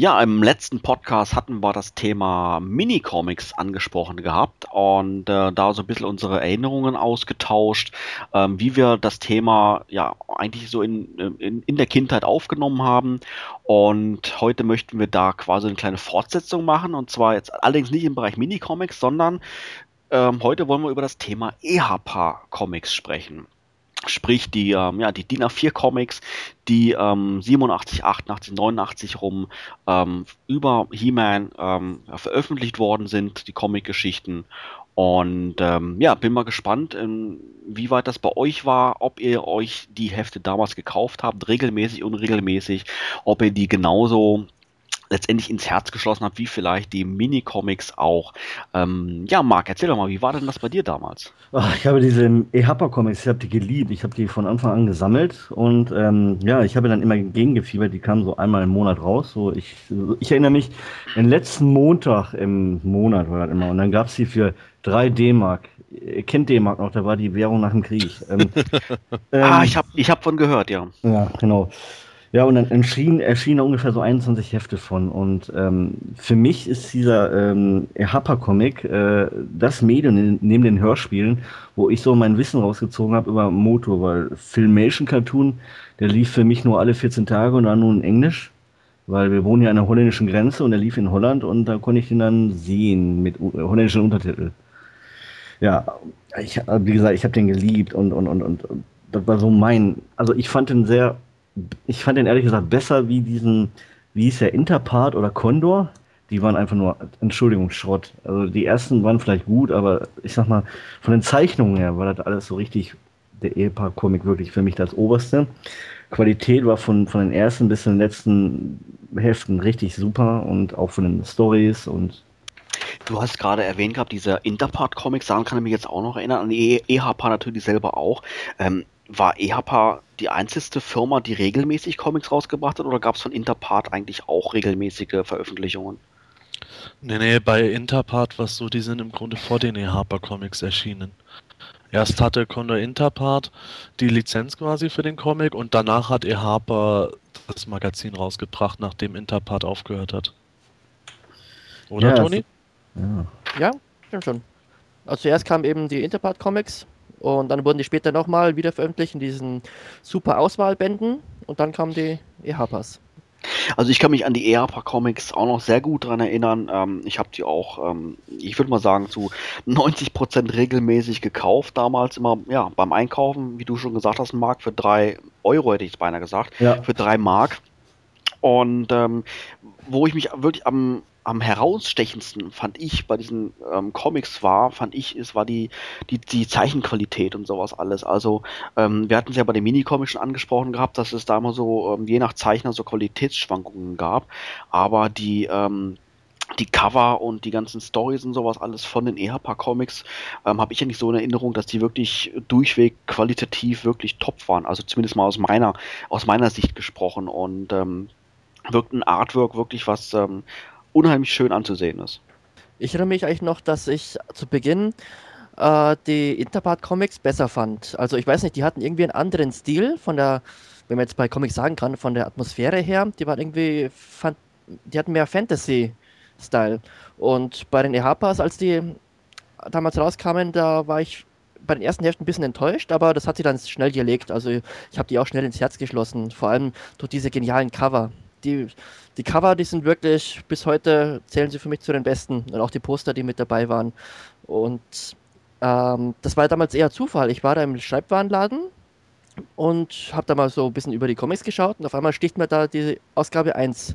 Ja, im letzten Podcast hatten wir das Thema Minicomics angesprochen gehabt und äh, da so ein bisschen unsere Erinnerungen ausgetauscht, ähm, wie wir das Thema ja eigentlich so in, in, in der Kindheit aufgenommen haben. Und heute möchten wir da quasi eine kleine Fortsetzung machen und zwar jetzt allerdings nicht im Bereich Minicomics, sondern ähm, heute wollen wir über das Thema EHPA-Comics sprechen. Sprich, die, ähm, ja, die DIN A4 Comics, die ähm, 87, 88, 89 rum ähm, über He-Man ähm, ja, veröffentlicht worden sind, die Comic-Geschichten. Und ähm, ja, bin mal gespannt, ähm, wie weit das bei euch war, ob ihr euch die Hefte damals gekauft habt, regelmäßig, unregelmäßig, ob ihr die genauso letztendlich ins Herz geschlossen hat, wie vielleicht die Minicomics auch. Ähm, ja, Marc, erzähl doch mal, wie war denn das bei dir damals? Ach, ich habe diese EHPA-Comics, ich habe die geliebt, ich habe die von Anfang an gesammelt und ähm, ja, ich habe dann immer gegengefiebert, die kamen so einmal im Monat raus. So ich, ich erinnere mich, den letzten Montag im Monat war das immer und dann gab es die für 3 D-Mark. Ihr kennt D-Mark noch, da war die Währung nach dem Krieg. Ähm, ah, ich habe ich hab von gehört, ja. Ja, genau. Ja, und dann erschien, erschienen ungefähr so 21 Hefte von. Und ähm, für mich ist dieser ähm, Happer-Comic äh, das Medium neben den Hörspielen, wo ich so mein Wissen rausgezogen habe über Motor, weil Filmation Cartoon, der lief für mich nur alle 14 Tage und dann nur in Englisch, weil wir wohnen ja an der holländischen Grenze und der lief in Holland und da konnte ich den dann sehen mit holländischen Untertiteln. Ja, ich, wie gesagt, ich habe den geliebt und, und, und, und das war so mein, also ich fand den sehr ich fand den ehrlich gesagt besser wie diesen, wie hieß der, Interpart oder Condor. Die waren einfach nur, Entschuldigung, Schrott. Also die ersten waren vielleicht gut, aber ich sag mal, von den Zeichnungen her war das alles so richtig, der Ehepaar-Comic wirklich für mich das Oberste. Qualität war von, von den ersten bis zu den letzten Heften richtig super und auch von den Stories und Du hast gerade erwähnt gehabt, dieser Interpart-Comics, daran kann ich mich jetzt auch noch erinnern, an die EHP natürlich selber auch. Ähm, war EHPA die einzigste Firma, die regelmäßig Comics rausgebracht hat, oder gab es von Interpart eigentlich auch regelmäßige Veröffentlichungen? Nee, nee, bei Interpart war es so, die sind im Grunde vor den EHPA Comics erschienen. Erst hatte Condor Interpart die Lizenz quasi für den Comic und danach hat EHPA das Magazin rausgebracht, nachdem Interpart aufgehört hat. Oder, ja, Toni? Ja. ja, stimmt schon. Also zuerst kamen eben die Interpart Comics und dann wurden die später nochmal wieder veröffentlicht in diesen super Auswahlbänden und dann kamen die EHPAs. Also ich kann mich an die EHPA Comics auch noch sehr gut daran erinnern. Ähm, ich habe die auch, ähm, ich würde mal sagen, zu 90% regelmäßig gekauft. Damals immer, ja, beim Einkaufen, wie du schon gesagt hast, Mark, für drei Euro hätte ich es beinahe gesagt, ja. für drei Mark. Und ähm, wo ich mich wirklich am am herausstechendsten fand ich bei diesen ähm, Comics war, fand ich, es war die, die, die Zeichenqualität und sowas alles. Also ähm, wir hatten es ja bei den Minicomics schon angesprochen gehabt, dass es da immer so, ähm, je nach Zeichner so Qualitätsschwankungen gab. Aber die, ähm, die Cover und die ganzen Stories und sowas alles von den EHPA Comics ähm, habe ich ja nicht so in Erinnerung, dass die wirklich durchweg qualitativ wirklich top waren. Also zumindest mal aus meiner aus meiner Sicht gesprochen und ähm, wirkt ein Artwork wirklich was ähm, unheimlich schön anzusehen ist. Ich erinnere mich eigentlich noch, dass ich zu Beginn äh, die Interpart Comics besser fand. Also ich weiß nicht, die hatten irgendwie einen anderen Stil von der, wenn man jetzt bei Comics sagen kann, von der Atmosphäre her. Die waren irgendwie, fand, die hatten mehr Fantasy-Style. Und bei den EHPAs, als die damals rauskamen, da war ich bei den ersten Heften ein bisschen enttäuscht, aber das hat sie dann schnell gelegt. Also ich habe die auch schnell ins Herz geschlossen, vor allem durch diese genialen Cover. Die, die Cover, die sind wirklich, bis heute zählen sie für mich zu den besten. Und auch die Poster, die mit dabei waren. Und ähm, das war damals eher Zufall. Ich war da im Schreibwarenladen und habe da mal so ein bisschen über die Comics geschaut und auf einmal sticht mir da die Ausgabe 1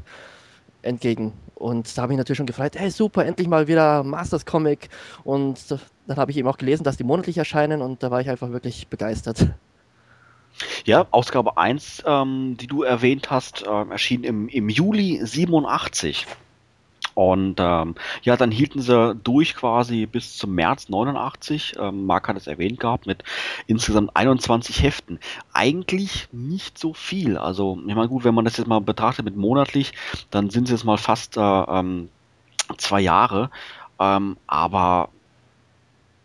entgegen. Und da habe ich natürlich schon gefreut, hey super, endlich mal wieder Masters Comic. Und dann habe ich eben auch gelesen, dass die monatlich erscheinen und da war ich einfach wirklich begeistert. Ja, Ausgabe 1, ähm, die du erwähnt hast, ähm, erschien im, im Juli 87. Und ähm, ja, dann hielten sie durch quasi bis zum März 89. Ähm, Marc hat es erwähnt gehabt, mit insgesamt 21 Heften. Eigentlich nicht so viel. Also, ich meine, gut, wenn man das jetzt mal betrachtet mit monatlich, dann sind es jetzt mal fast äh, ähm, zwei Jahre. Ähm, aber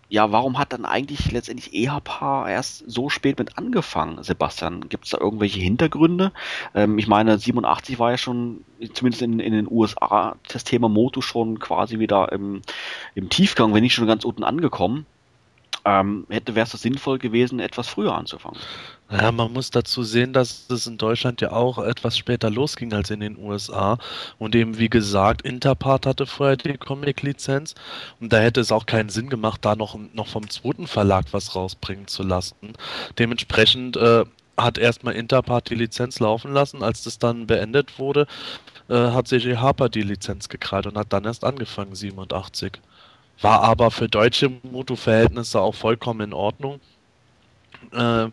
ja, warum hat dann eigentlich letztendlich EHPA erst so spät mit angefangen, Sebastian? Gibt es da irgendwelche Hintergründe? Ähm, ich meine, 87 war ja schon, zumindest in, in den USA, das Thema Moto schon quasi wieder im, im Tiefgang, wenn nicht schon ganz unten angekommen ähm, hätte wäre es sinnvoll gewesen, etwas früher anzufangen. Ja, man muss dazu sehen, dass es in Deutschland ja auch etwas später losging als in den USA. Und eben, wie gesagt, Interpart hatte vorher die Comic-Lizenz. Und da hätte es auch keinen Sinn gemacht, da noch, noch vom zweiten Verlag was rausbringen zu lassen. Dementsprechend äh, hat erstmal Interpart die Lizenz laufen lassen. Als das dann beendet wurde, äh, hat CJ Harper die Lizenz gekrallt und hat dann erst angefangen, 87. War aber für deutsche Moto-Verhältnisse auch vollkommen in Ordnung. Äh,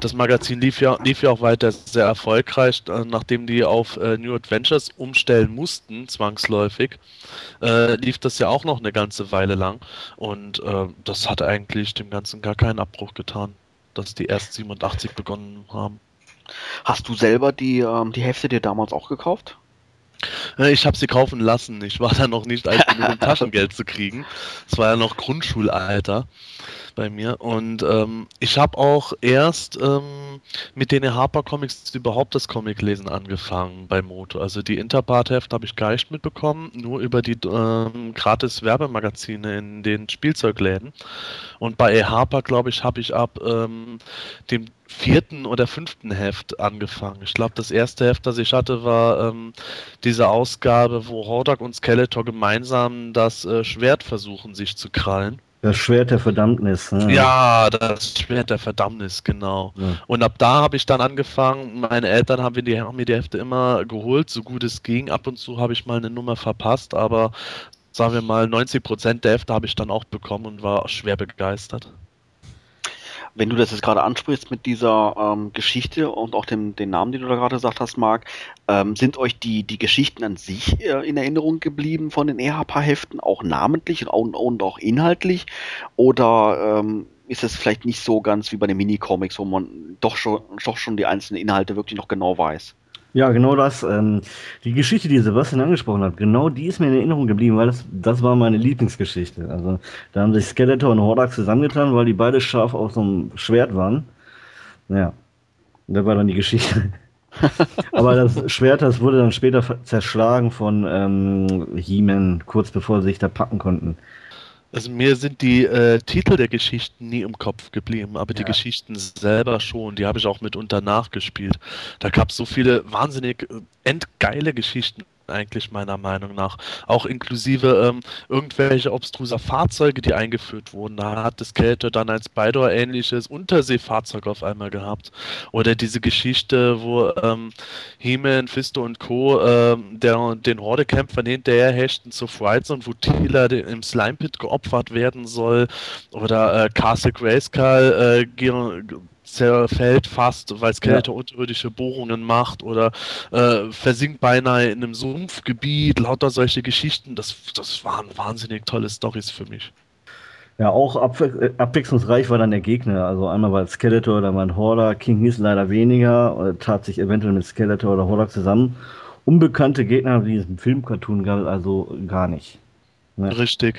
das Magazin lief ja, lief ja auch weiter sehr erfolgreich, äh, nachdem die auf äh, New Adventures umstellen mussten, zwangsläufig, lief das ja auch noch eine ganze Weile lang. Und das hat eigentlich dem Ganzen gar keinen Abbruch getan, dass die erst 87 begonnen haben. Hast du selber die, ähm, die Hefte dir damals auch gekauft? Äh, ich habe sie kaufen lassen. Ich war da noch nicht alt genug, um Taschengeld zu kriegen. Es war ja noch Grundschulalter bei mir. Und ähm, ich habe auch erst ähm, mit den Harper Comics überhaupt das Comiclesen angefangen bei Moto. Also die Interpart-Hefte habe ich gar nicht mitbekommen, nur über die ähm, gratis Werbemagazine in den Spielzeugläden. Und bei E. Harper, glaube ich, habe ich ab ähm, dem vierten oder fünften Heft angefangen. Ich glaube, das erste Heft, das ich hatte, war ähm, diese Ausgabe, wo Hordak und Skeletor gemeinsam das äh, Schwert versuchen, sich zu krallen. Das Schwert der Verdammnis. Ne? Ja, das Schwert der Verdammnis, genau. Ja. Und ab da habe ich dann angefangen, meine Eltern haben mir, die, haben mir die Hefte immer geholt, so gut es ging. Ab und zu habe ich mal eine Nummer verpasst, aber sagen wir mal, 90% der Hefte habe ich dann auch bekommen und war schwer begeistert wenn du das jetzt gerade ansprichst mit dieser ähm, Geschichte und auch dem, den Namen, den du da gerade gesagt hast, Marc, ähm, sind euch die, die Geschichten an sich äh, in Erinnerung geblieben von den EHP-Heften, auch namentlich und, und auch inhaltlich? Oder ähm, ist es vielleicht nicht so ganz wie bei den Minicomics, wo man doch schon, doch schon die einzelnen Inhalte wirklich noch genau weiß? Ja, genau das. Ähm, die Geschichte, die Sebastian angesprochen hat, genau die ist mir in Erinnerung geblieben, weil das, das war meine Lieblingsgeschichte. Also da haben sich Skeletor und Hordak zusammengetan, weil die beide scharf auf so einem Schwert waren. Ja, da war dann die Geschichte. Aber das Schwert, das wurde dann später zerschlagen von ähm, He-Man, kurz bevor sie sich da packen konnten. Also mir sind die äh, Titel der Geschichten nie im Kopf geblieben, aber ja. die Geschichten selber schon, die habe ich auch mitunter nachgespielt. Da gab es so viele wahnsinnig äh, endgeile Geschichten eigentlich meiner Meinung nach. Auch inklusive ähm, irgendwelche obstruser Fahrzeuge, die eingeführt wurden. Da hat das Kälte dann ein Spider-ähnliches Unterseefahrzeug auf einmal gehabt. Oder diese Geschichte, wo ähm, He-Man, Fisto und Co. Ähm, der, den Hordekämpfern hinterher hechten zu Frights und wo Tila im Slime Pit geopfert werden soll. Oder äh, Castle Grayskull äh, zerfällt fast, weil Skeletor ja. unterirdische Bohrungen macht oder äh, versinkt beinahe in einem Sumpfgebiet, lauter solche Geschichten. Das, das waren wahnsinnig tolle Stories für mich. Ja, auch abwe abwechslungsreich war dann der Gegner. Also einmal war Skeletor, dann war ein Horder, King hieß leider weniger, tat sich eventuell mit Skeletor oder Horder zusammen. Unbekannte Gegner, wie es im Film-Cartoon gab, also gar nicht. Ne? Richtig.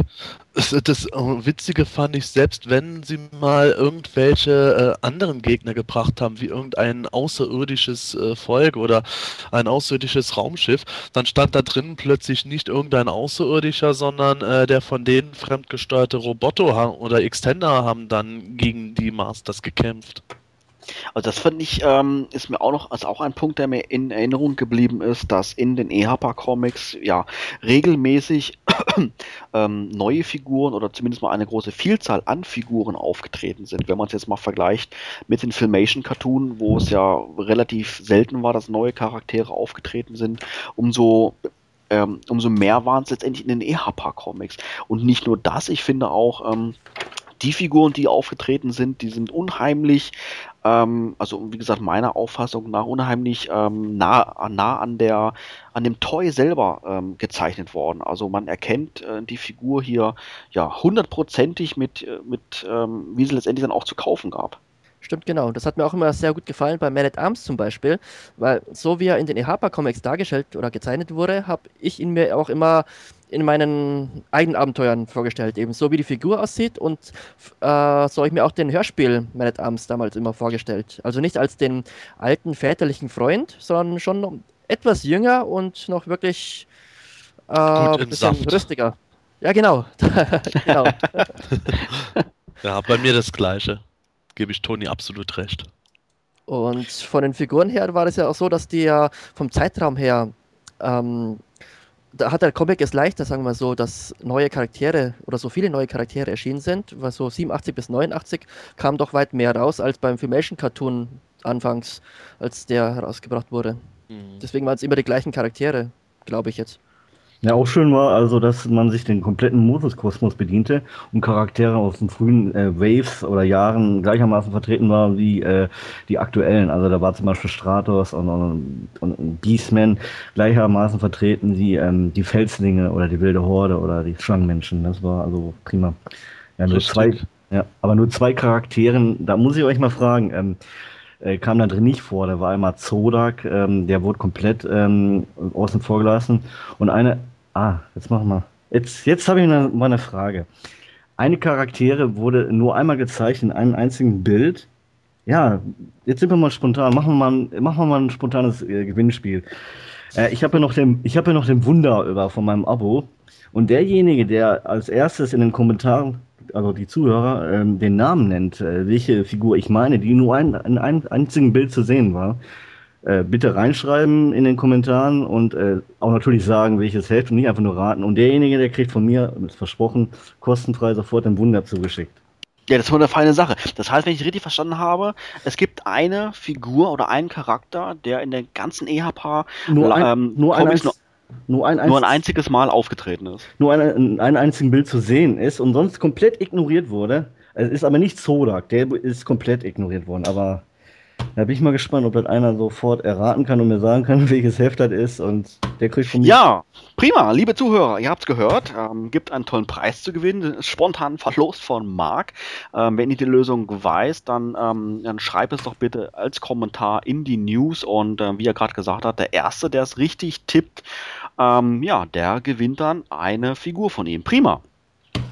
Das, das, Witzige fand ich, selbst wenn sie mal irgendwelche äh, anderen Gegner gebracht haben, wie irgendein außerirdisches äh, Volk oder ein außerirdisches Raumschiff, dann stand da drin plötzlich nicht irgendein Außerirdischer, sondern äh, der von denen fremdgesteuerte Roboter oder Extender haben dann gegen die Masters gekämpft. Also das fand ich, ähm, ist mir auch noch, also auch ein Punkt, der mir in Erinnerung geblieben ist, dass in den EHPA Comics ja regelmäßig ähm, neue Figuren oder zumindest mal eine große Vielzahl an Figuren aufgetreten sind. Wenn man es jetzt mal vergleicht mit den Filmation Cartoon, wo es ja relativ selten war, dass neue Charaktere aufgetreten sind, umso ähm, umso mehr waren es letztendlich in den EHPA Comics. Und nicht nur das, ich finde auch, ähm, die Figuren, die aufgetreten sind, die sind unheimlich, ähm, also wie gesagt, meiner Auffassung nach unheimlich ähm, nah, nah an der, an dem Toy selber ähm, gezeichnet worden. Also man erkennt äh, die Figur hier ja hundertprozentig mit, äh, mit ähm, wie sie letztendlich dann auch zu kaufen gab. Stimmt, genau. Das hat mir auch immer sehr gut gefallen bei Man at Arms zum Beispiel, weil so wie er in den EHPA-Comics dargestellt oder gezeichnet wurde, habe ich ihn mir auch immer in meinen eigenen Abenteuern vorgestellt, eben so wie die Figur aussieht und äh, so habe ich mir auch den Hörspiel Man at Arms damals immer vorgestellt. Also nicht als den alten väterlichen Freund, sondern schon etwas jünger und noch wirklich äh, ein bisschen Saft. rüstiger. Ja, genau. genau. ja, bei mir das Gleiche gebe ich Toni absolut recht. Und von den Figuren her war es ja auch so, dass die ja vom Zeitraum her, ähm, da hat der Comic es leichter, sagen wir so, dass neue Charaktere oder so viele neue Charaktere erschienen sind, weil so 87 bis 89 kam doch weit mehr raus als beim Filmation Cartoon anfangs, als der herausgebracht wurde. Mhm. Deswegen waren es immer die gleichen Charaktere, glaube ich jetzt. Ja, auch schön war also, dass man sich den kompletten Moses-Kosmos bediente und Charaktere aus den frühen äh, Waves oder Jahren gleichermaßen vertreten waren wie äh, die aktuellen. Also da war zum Beispiel Stratos und, und, und Beastman gleichermaßen vertreten wie ähm, die Felslinge oder die wilde Horde oder die Schlangenmenschen. Das war also prima. Ja, nur zwei, ja, aber nur zwei Charakteren, da muss ich euch mal fragen, ähm, äh, kam da drin nicht vor. Da war einmal Zodak, ähm, der wurde komplett ähm, außen vor gelassen. Und eine, ah, jetzt machen wir. Jetzt, jetzt habe ich mal eine Frage. Eine Charaktere wurde nur einmal gezeichnet in einem einzigen Bild. Ja, jetzt sind wir mal spontan. Machen wir mal, ein, machen wir mal ein spontanes äh, Gewinnspiel. Äh, ich habe ja noch den, ja noch den Wunder über von meinem Abo. Und derjenige, der als erstes in den Kommentaren also die Zuhörer, ähm, den Namen nennt, äh, welche Figur ich meine, die nur ein, in einem einzigen Bild zu sehen war, äh, bitte reinschreiben in den Kommentaren und äh, auch natürlich sagen, welches hilft und nicht einfach nur raten. Und derjenige, der kriegt von mir, ist versprochen, kostenfrei sofort ein Wunder zugeschickt. Ja, das war eine feine Sache. Das heißt, wenn ich richtig verstanden habe, es gibt eine Figur oder einen Charakter, der in der ganzen EHP nur ein, ähm, nur ein, nur, ein, nur ein einziges Mal aufgetreten ist. Nur ein, in einem einzigen Bild zu sehen ist und sonst komplett ignoriert wurde. Es ist aber nicht Zodak, der ist komplett ignoriert worden. Aber da bin ich mal gespannt, ob das einer sofort erraten kann und mir sagen kann, welches Heft das ist und der kriegt von mir. Ja, prima, liebe Zuhörer, ihr habt's gehört. Ähm, gibt einen tollen Preis zu gewinnen, spontan verlost von Marc. Ähm, wenn ihr die Lösung weiß, dann, ähm, dann schreibt es doch bitte als Kommentar in die News und äh, wie er gerade gesagt hat, der Erste, der es richtig tippt, ähm, ja, der gewinnt dann eine Figur von ihm. Prima.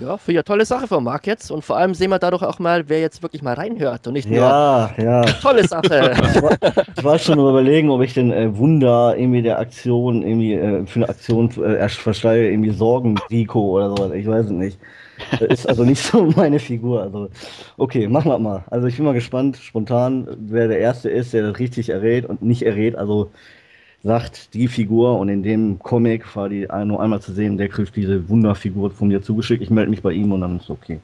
Ja, für ja tolle Sache von Marc jetzt und vor allem sehen wir dadurch auch mal, wer jetzt wirklich mal reinhört und nicht nur. Ja, ja. Tolle Sache. ich, war, ich war schon überlegen, ob ich den äh, Wunder irgendwie der Aktion, irgendwie äh, für eine Aktion äh, versteige, irgendwie Sorgen-Rico oder sowas. Ich weiß es nicht. Das ist also nicht so meine Figur. Also, okay, machen wir mal. Also ich bin mal gespannt, spontan, wer der Erste ist, der das richtig errät und nicht errät. Also sagt die Figur und in dem Comic war die nur einmal zu sehen, der kriegt diese Wunderfigur von mir zugeschickt. Ich melde mich bei ihm und dann ist okay.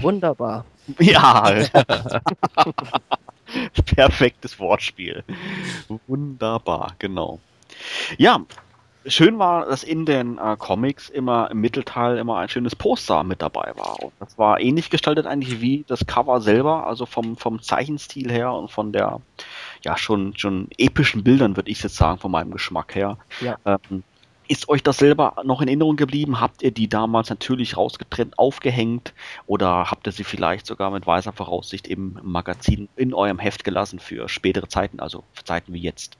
Wunderbar. Ja. Perfektes Wortspiel. Wunderbar, genau. Ja, schön war, dass in den äh, Comics immer im Mittelteil immer ein schönes Poster mit dabei war. Und das war ähnlich gestaltet eigentlich wie das Cover selber, also vom, vom Zeichenstil her und von der ja schon, schon epischen Bildern, würde ich jetzt sagen, von meinem Geschmack her. Ja. Ähm, ist euch das selber noch in Erinnerung geblieben? Habt ihr die damals natürlich rausgetrennt, aufgehängt oder habt ihr sie vielleicht sogar mit weißer Voraussicht im Magazin in eurem Heft gelassen für spätere Zeiten, also für Zeiten wie jetzt?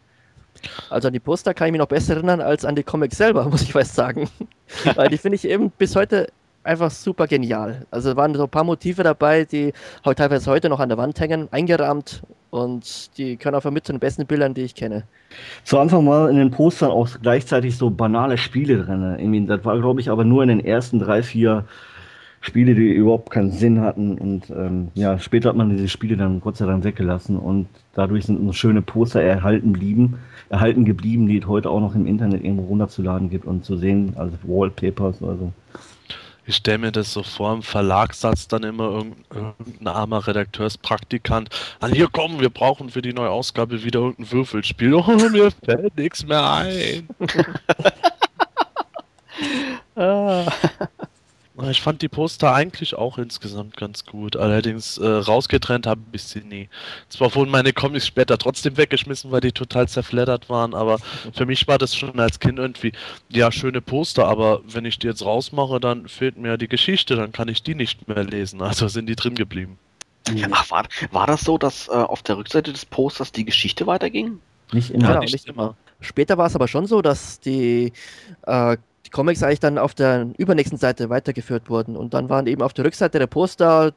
Also an die Poster kann ich mich noch besser erinnern als an die Comics selber, muss ich fast sagen. Weil die finde ich eben bis heute einfach super genial. Also waren so ein paar Motive dabei, die teilweise heute noch an der Wand hängen, eingerahmt und die können auch mit zu den besten Bildern, die ich kenne. Zu Anfang war in den Postern auch gleichzeitig so banale Spiele drin. Das war, glaube ich, aber nur in den ersten drei, vier Spiele, die überhaupt keinen Sinn hatten. Und ähm, ja, später hat man diese Spiele dann Gott sei Dank weggelassen und dadurch sind uns schöne Poster erhalten blieben, erhalten geblieben, die es heute auch noch im Internet irgendwo runterzuladen gibt und zu sehen, also Wallpapers oder so. Ich stelle mir das so vor, im Verlagssatz dann immer irgendein armer Redakteurspraktikant an, hier kommen, wir brauchen für die neue Ausgabe wieder irgendein Würfelspiel. Oh, mir fällt nichts mehr ein. ah. Ich fand die Poster eigentlich auch insgesamt ganz gut. Allerdings äh, rausgetrennt habe ich sie nie. Zwar wurden meine Comics später trotzdem weggeschmissen, weil die total zerfleddert waren, aber für mich war das schon als Kind irgendwie, ja, schöne Poster, aber wenn ich die jetzt rausmache, dann fehlt mir die Geschichte, dann kann ich die nicht mehr lesen. Also sind die drin geblieben. Ach, war, war das so, dass äh, auf der Rückseite des Posters die Geschichte weiterging? Nicht immer. Ja, nicht, nicht immer. Später war es aber schon so, dass die äh, Comics eigentlich dann auf der übernächsten Seite weitergeführt wurden. Und dann waren eben auf der Rückseite der Poster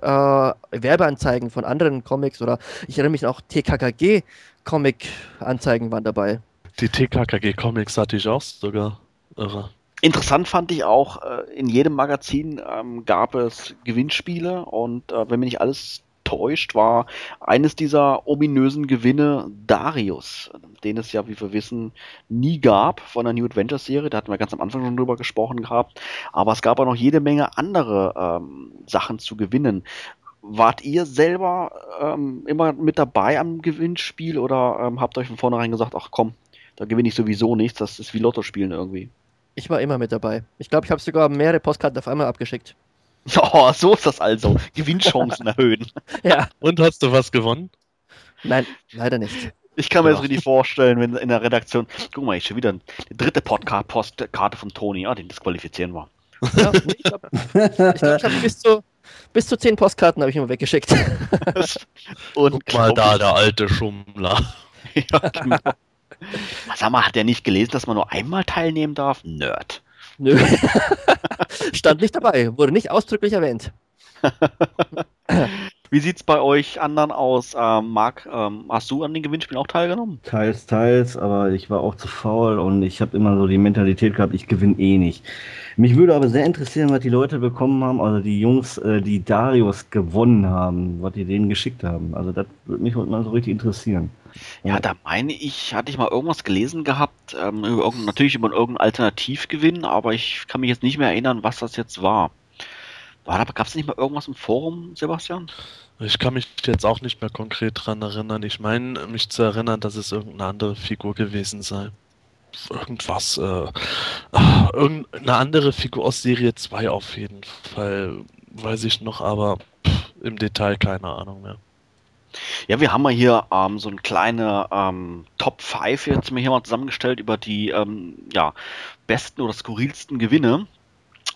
äh, Werbeanzeigen von anderen Comics oder ich erinnere mich auch TKKG-Comic-Anzeigen waren dabei. Die TKKG-Comics hatte ich auch sogar. Irre. Interessant fand ich auch, äh, in jedem Magazin ähm, gab es Gewinnspiele und äh, wenn mir nicht alles täuscht, war eines dieser ominösen Gewinne Darius, den es ja, wie wir wissen, nie gab von der New Adventures Serie. Da hatten wir ganz am Anfang schon drüber gesprochen gehabt. Aber es gab auch noch jede Menge andere ähm, Sachen zu gewinnen. Wart ihr selber ähm, immer mit dabei am Gewinnspiel oder ähm, habt euch von vornherein gesagt, ach komm, da gewinne ich sowieso nichts, das ist wie Lotto spielen irgendwie? Ich war immer mit dabei. Ich glaube, ich habe sogar mehrere Postkarten auf einmal abgeschickt. Oh, so ist das also. Gewinnchancen erhöhen. Ja, Und hast du was gewonnen? nein, leider nicht. Ich kann mir das Ja. richtig vorstellen, wenn in der Redaktion, guck mal, ich schon wieder die dritte Podcast-Postkarte von Toni, ah, den disqualifizieren wir. Ja, ich glaube, ich glaub, ich hab bis zu bis zu zehn Postkarten habe ich immer weggeschickt. Und Guck mal da, der alte Schummler. ja, genau. Sag mal, hat er nicht gelesen, dass man nur einmal teilnehmen darf? Nerd. Nö. Stand nicht dabei, wurde nicht ausdrücklich erwähnt. Wie sieht's bei euch anderen aus? Ähm, Marc, ähm, hast du an den Gewinnspielen auch teilgenommen? Teils, teils, aber ich war auch zu faul und ich habe immer so die Mentalität gehabt, ich gewinne eh nicht. Mich würde aber sehr interessieren, was die Leute bekommen haben, also die Jungs, äh, die Darius gewonnen haben, was die denen geschickt haben. Also das würde mich mal so richtig interessieren. Ja, da meine ich, hatte ich mal irgendwas gelesen gehabt, ähm, über natürlich über irgendeinen Alternativgewinn, aber ich kann mich jetzt nicht mehr erinnern, was das jetzt war. War da, gab es nicht mal irgendwas im Forum, Sebastian? Ich kann mich jetzt auch nicht mehr konkret dran erinnern. Ich meine, mich zu erinnern, dass es irgendeine andere Figur gewesen sei. Irgendwas, äh, ah, irgendeine andere Figur aus Serie 2 auf jeden Fall. Weiß ich noch, aber pff, im Detail keine Ahnung mehr. Ja, wir haben mal hier ähm, so eine kleine ähm, Top 5 jetzt mal hier mal zusammengestellt über die ähm, ja, besten oder skurrilsten Gewinne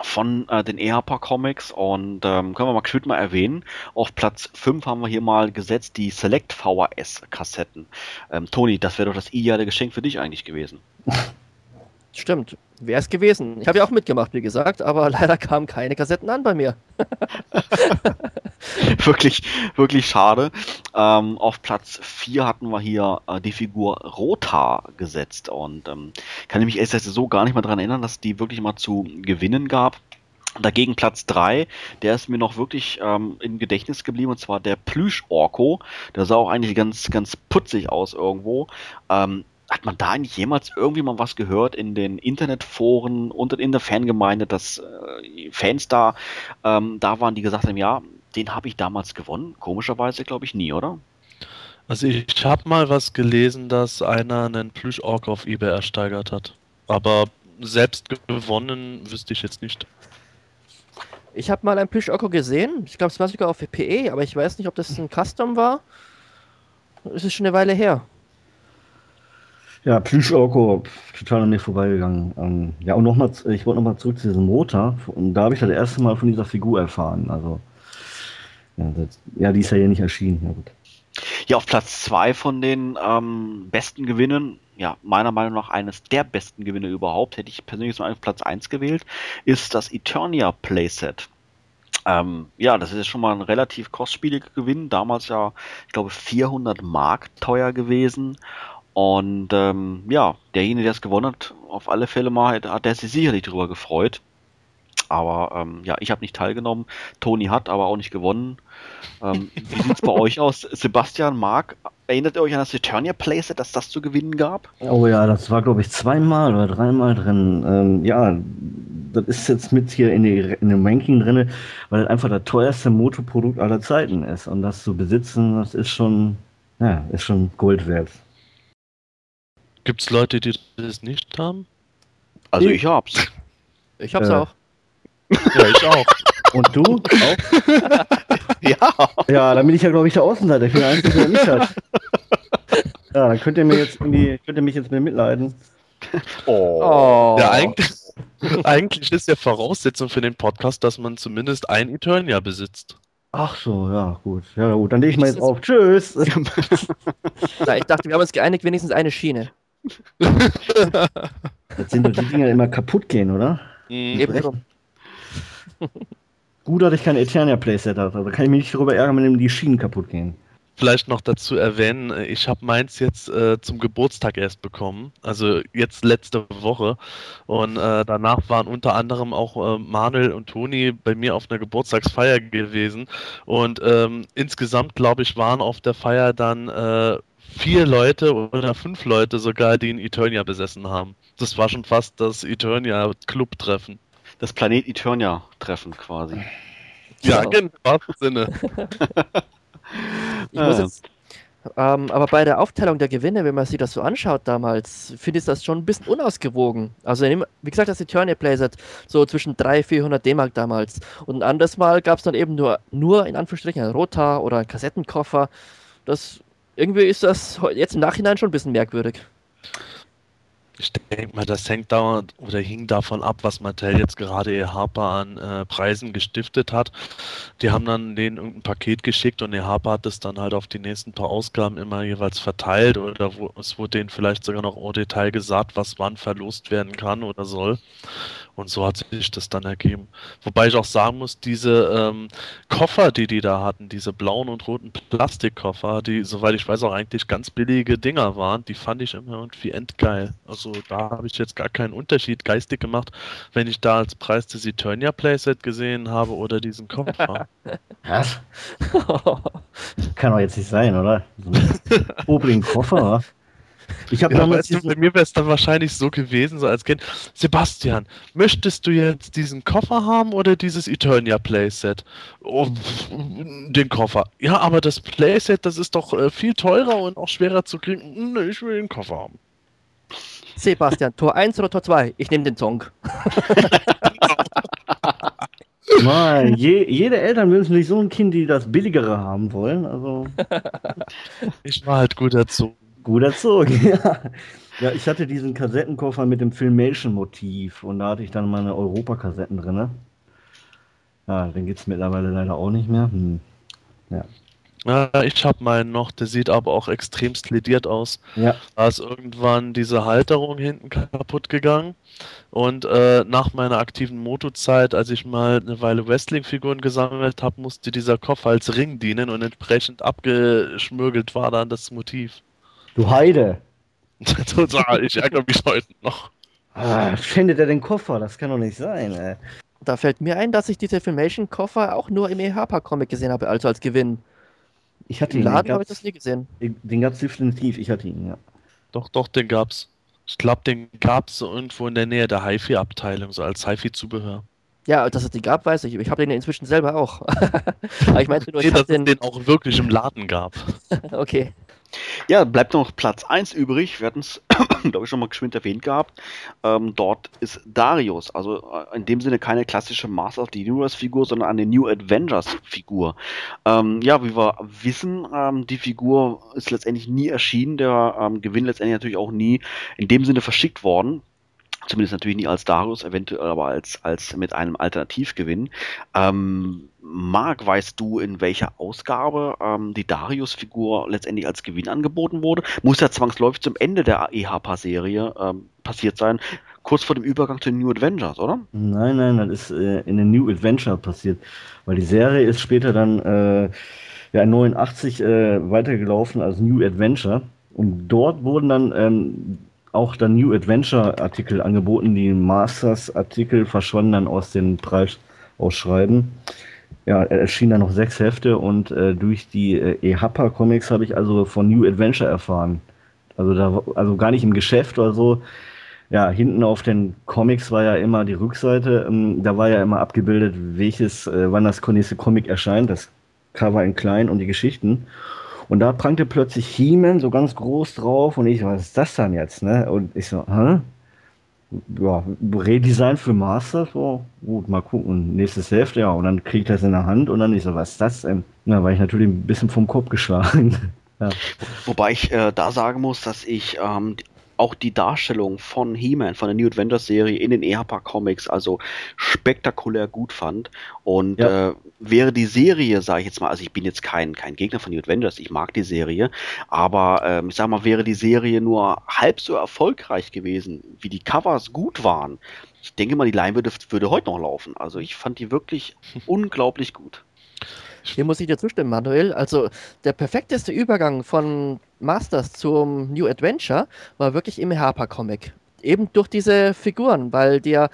von äh, den EHPA Comics und ähm, können wir mal geschwind mal erwähnen. Auf Platz 5 haben wir hier mal gesetzt die Select VHS Kassetten. Ähm, Toni, das wäre doch das ideale Geschenk für dich eigentlich gewesen. Stimmt, wäre es gewesen. Ich habe ja auch mitgemacht, wie gesagt, aber leider kamen keine Kassetten an bei mir. wirklich, wirklich schade. Ähm, auf Platz 4 hatten wir hier äh, die Figur Rota gesetzt und ähm, kann ich mich erst so gar nicht mehr dran erinnern, dass die wirklich mal zu gewinnen gab. Dagegen Platz 3, der ist mir noch wirklich ähm, im Gedächtnis geblieben, und zwar der Plüsch-Orko. Der sah auch eigentlich ganz, ganz putzig aus irgendwo. Ähm, hat man da eigentlich jemals irgendwie mal was gehört in den Internetforen und in der Fangemeinde, dass äh, Fans da, ähm, da waren, die gesagt haben, ja, den habe ich damals gewonnen? Komischerweise glaube ich nie, oder? Also ich habe mal was gelesen, dass einer einen Plüsch-Ork auf eBay ersteigert hat. Aber selbst gewonnen wüsste ich jetzt nicht. Ich habe mal ein Plüsch-Oko gesehen. Ich glaube, es war sogar auf PE, aber ich weiß nicht, ob das ein Custom war. Es ist schon eine Weile her. Ja, Plüsch-Orko, total an mir vorbeigegangen. Ähm, ja, und nochmal, ich wollte nochmal zurück zu diesem Motor. Und da habe ich das erste Mal von dieser Figur erfahren. Also, ja, das, ja die ist ja hier nicht erschienen. Ja, gut. Ja, auf Platz 2 von den ähm, besten Gewinnen, ja, meiner Meinung nach eines der besten Gewinne überhaupt, hätte ich persönlich so auf Platz 1 gewählt, ist das Eternia Playset. Ähm, ja, das ist schon mal ein relativ kostspieliger Gewinn, damals ja, ich glaube, 400 Mark teuer gewesen. Und ähm, ja, derjenige, der es gewonnen hat, auf alle Fälle mal, hat, hat der sich sicherlich darüber gefreut. Aber ähm, ja, ich habe nicht teilgenommen. Toni hat aber auch nicht gewonnen. Ähm, wie sieht's bei euch aus? Sebastian, Marc, erinnert ihr euch an das Eternia Playset, dass das zu gewinnen gab? Oh ja, das war, glaube ich, zweimal oder dreimal drin. Ähm, ja, das ist jetzt mit hier in, die, in dem Ranking drin, weil das einfach das teuerste Motoprodukt aller Zeiten ist. Und das zu besitzen, das ist schon, ja, ist schon Gold wert. Gibt es Leute, die das nicht haben? Also Ich- ich hab's. Ich hab's Äh. auch. Ja, ich auch. Und du? Auch? ja. Ja, dann bin ich ja, glaube ich, der Außenseiter. Ich bin der Einzige, der nicht hat. Ja, dann könnt ihr mir jetzt irgendwie, könnt ihr mich jetzt mit mitleiden. Oh. Oh. Ja, eigentlich, eigentlich ist ja Voraussetzung für den Podcast, dass man zumindest ein Eternia besitzt. Ach so, ja, gut. Ja, gut, dann lege ich mal jetzt auf. Tschüss. Na, ich dachte, wir haben uns geeinigt, wenigstens eine Schiene. Jetzt sind doch die Dinger immer kaputt gehen, oder? Mhm. Eben. Gut, dass ich kein Eternia Playset habe. Also kann ich mich nicht darüber ärgern, wenn die Schienen kaputt gehen. Vielleicht noch dazu erwähnen, äh, ich habe meins jetzt äh, zum Geburtstag erst bekommen, also jetzt letzte Woche. Und äh, danach waren unter anderem auch äh, Manuel und Toni bei mir auf einer Geburtstagsfeier gewesen. Und ähm, insgesamt, glaube ich, waren auf der Feier dann äh, vier Leute oder fünf Leute sogar, die ein Eternia besessen haben. Das war schon fast das Eternia-Club-Treffen. Das Planet Eternia Treffen quasi. Ja, Genau. genau, im wahrsten Sinne. Ich muss jetzt Ähm, aber bei der Aufteilung der Gewinne, wenn man sich das so anschaut damals, finde ich das schon ein bisschen unausgewogen. Also wie gesagt, das Eternia Playset so zwischen 300, 400 D-Mark damals. Und ein anderes Mal gab es dann eben nur, nur in Anführungsstrichen ein Rotar oder ein Kassettenkoffer. Das irgendwie ist das jetzt im Nachhinein schon ein bisschen merkwürdig. Ich denke mal, das hängt da oder hing davon ab, was Mattel jetzt gerade ihr Harper an äh, Preisen gestiftet hat. Die haben dann denen irgendein Paket geschickt und ihr Harper hat es dann halt auf die nächsten paar Ausgaben immer jeweils verteilt oder wo, es wurde denen vielleicht sogar noch au Detail gesagt, was wann verlost werden kann oder soll. Und so hat sich das dann ergeben. Wobei ich auch sagen muss, diese ähm, Koffer, die die da hatten, diese blauen und roten Plastikkoffer, die, soweit ich weiß, auch eigentlich ganz billige Dinger waren, die fand ich immer irgendwie endgeil. Also da habe ich jetzt gar keinen Unterschied geistig gemacht, wenn ich da als Preis das Eternia Playset gesehen habe oder diesen Koffer. Was? Kann doch jetzt nicht sein, oder? So ein Koffer, ich habe ja, damals weißt du, bei mir wäre es dann wahrscheinlich so gewesen, so als Kind. Sebastian, möchtest du jetzt diesen Koffer haben oder dieses Eternia Playset? Oh, den Koffer. Ja, aber das Playset, das ist doch äh, viel teurer und auch schwerer zu kriegen. Nee, ich will den Koffer haben. Sebastian, Tor 1 oder Tor 2? Ich nehme den Song. Mal, je, jede Eltern wünschen sich so ein Kind, die das billigere haben wollen. Also. Ich war halt gut dazu. Gut erzogen, ja. Ja, ich hatte diesen Kassettenkoffer mit dem Filmation-Motiv und da hatte ich dann meine Europa-Kassetten drin. Ja, den gibt es mittlerweile leider auch nicht mehr. Hm. Ja. Ja, ich habe meinen noch, der sieht aber auch extremst lediert aus. Ja. Da ist irgendwann diese Halterung hinten kaputt gegangen. Und äh, nach meiner aktiven Motozeit, als ich mal eine Weile Wrestling-Figuren gesammelt habe, musste dieser Koffer als Ring dienen und entsprechend abgeschmürgelt war dann das Motiv. Du Heide. Total, ich ärgere mich heute noch. Ah, findet er den Koffer? Das kann doch nicht sein, ey. Da fällt mir ein, dass ich diese Filmation-Koffer auch nur im EHP-Comic gesehen habe, also als Gewinn. Ich hatte Im ihn. Laden habe ich das nie gesehen. Den gab es definitiv, ich hatte ihn, ja. Doch, doch, den gab's. Ich glaube, den gab es so irgendwo in der Nähe der HiFi-Abteilung, so als HiFi-Zubehör. Ja, dass es den gab, weiß ich. Ich habe den inzwischen selber auch. Aber ich meinte nur, nee, ich dass den... es den auch wirklich im Laden gab. okay. Ja, bleibt noch Platz 1 übrig. Wir hatten es, glaube ich, schon mal geschwind erwähnt gehabt. Ähm, dort ist Darius, also äh, in dem Sinne keine klassische Master of the Universe-Figur, sondern eine New Avengers-Figur. Ähm, ja, wie wir wissen, ähm, die Figur ist letztendlich nie erschienen, der ähm, Gewinn letztendlich natürlich auch nie in dem Sinne verschickt worden. Zumindest natürlich nie als Darius, eventuell aber als, als mit einem Alternativgewinn. Ähm, Marc, weißt du, in welcher Ausgabe ähm, die Darius-Figur letztendlich als Gewinn angeboten wurde? Muss ja zwangsläufig zum Ende der EHPA-Serie ähm, passiert sein, kurz vor dem Übergang zu New Adventures, oder? Nein, nein, das ist äh, in den New Adventure passiert, weil die Serie ist später dann äh, ja 89 äh, weitergelaufen als New Adventure und dort wurden dann ähm, auch dann New Adventure Artikel angeboten. Die Masters Artikel verschwanden dann aus den Preisausschreiben. Ja, erschienen dann noch sechs Hefte und äh, durch die äh, EHAPA Comics habe ich also von New Adventure erfahren. Also da, also gar nicht im Geschäft oder so. Ja, hinten auf den Comics war ja immer die Rückseite. Ähm, da war ja immer abgebildet, welches, äh, wann das nächste Comic erscheint. Das Cover in klein und die Geschichten. Und da prangte plötzlich He-Man so ganz groß drauf und ich so, was ist das dann jetzt, ne? Und ich so, hä? Ja, Redesign für Master, so, gut, mal gucken, nächstes Hälfte, ja, und dann krieg ich das in der Hand und dann ich so, was ist das denn? Da war ich natürlich ein bisschen vom Kopf geschlagen. ja. Wobei ich äh, da sagen muss, dass ich ähm, auch die Darstellung von He-Man, von der New Adventures Serie in den EHPA Comics also spektakulär gut fand. Und ja. äh, wäre die Serie, sage ich jetzt mal, also ich bin jetzt kein, kein Gegner von New Adventures, ich mag die Serie, aber ähm, ich sag mal, wäre die Serie nur halb so erfolgreich gewesen, wie die Covers gut waren, ich denke mal, die Line würde, würde heute noch laufen. Also ich fand die wirklich unglaublich gut. Hier muss ich dir zustimmen, Manuel. Also der perfekteste Übergang von Masters zum New Adventure war wirklich im Harper-Comic. Eben durch diese Figuren, weil der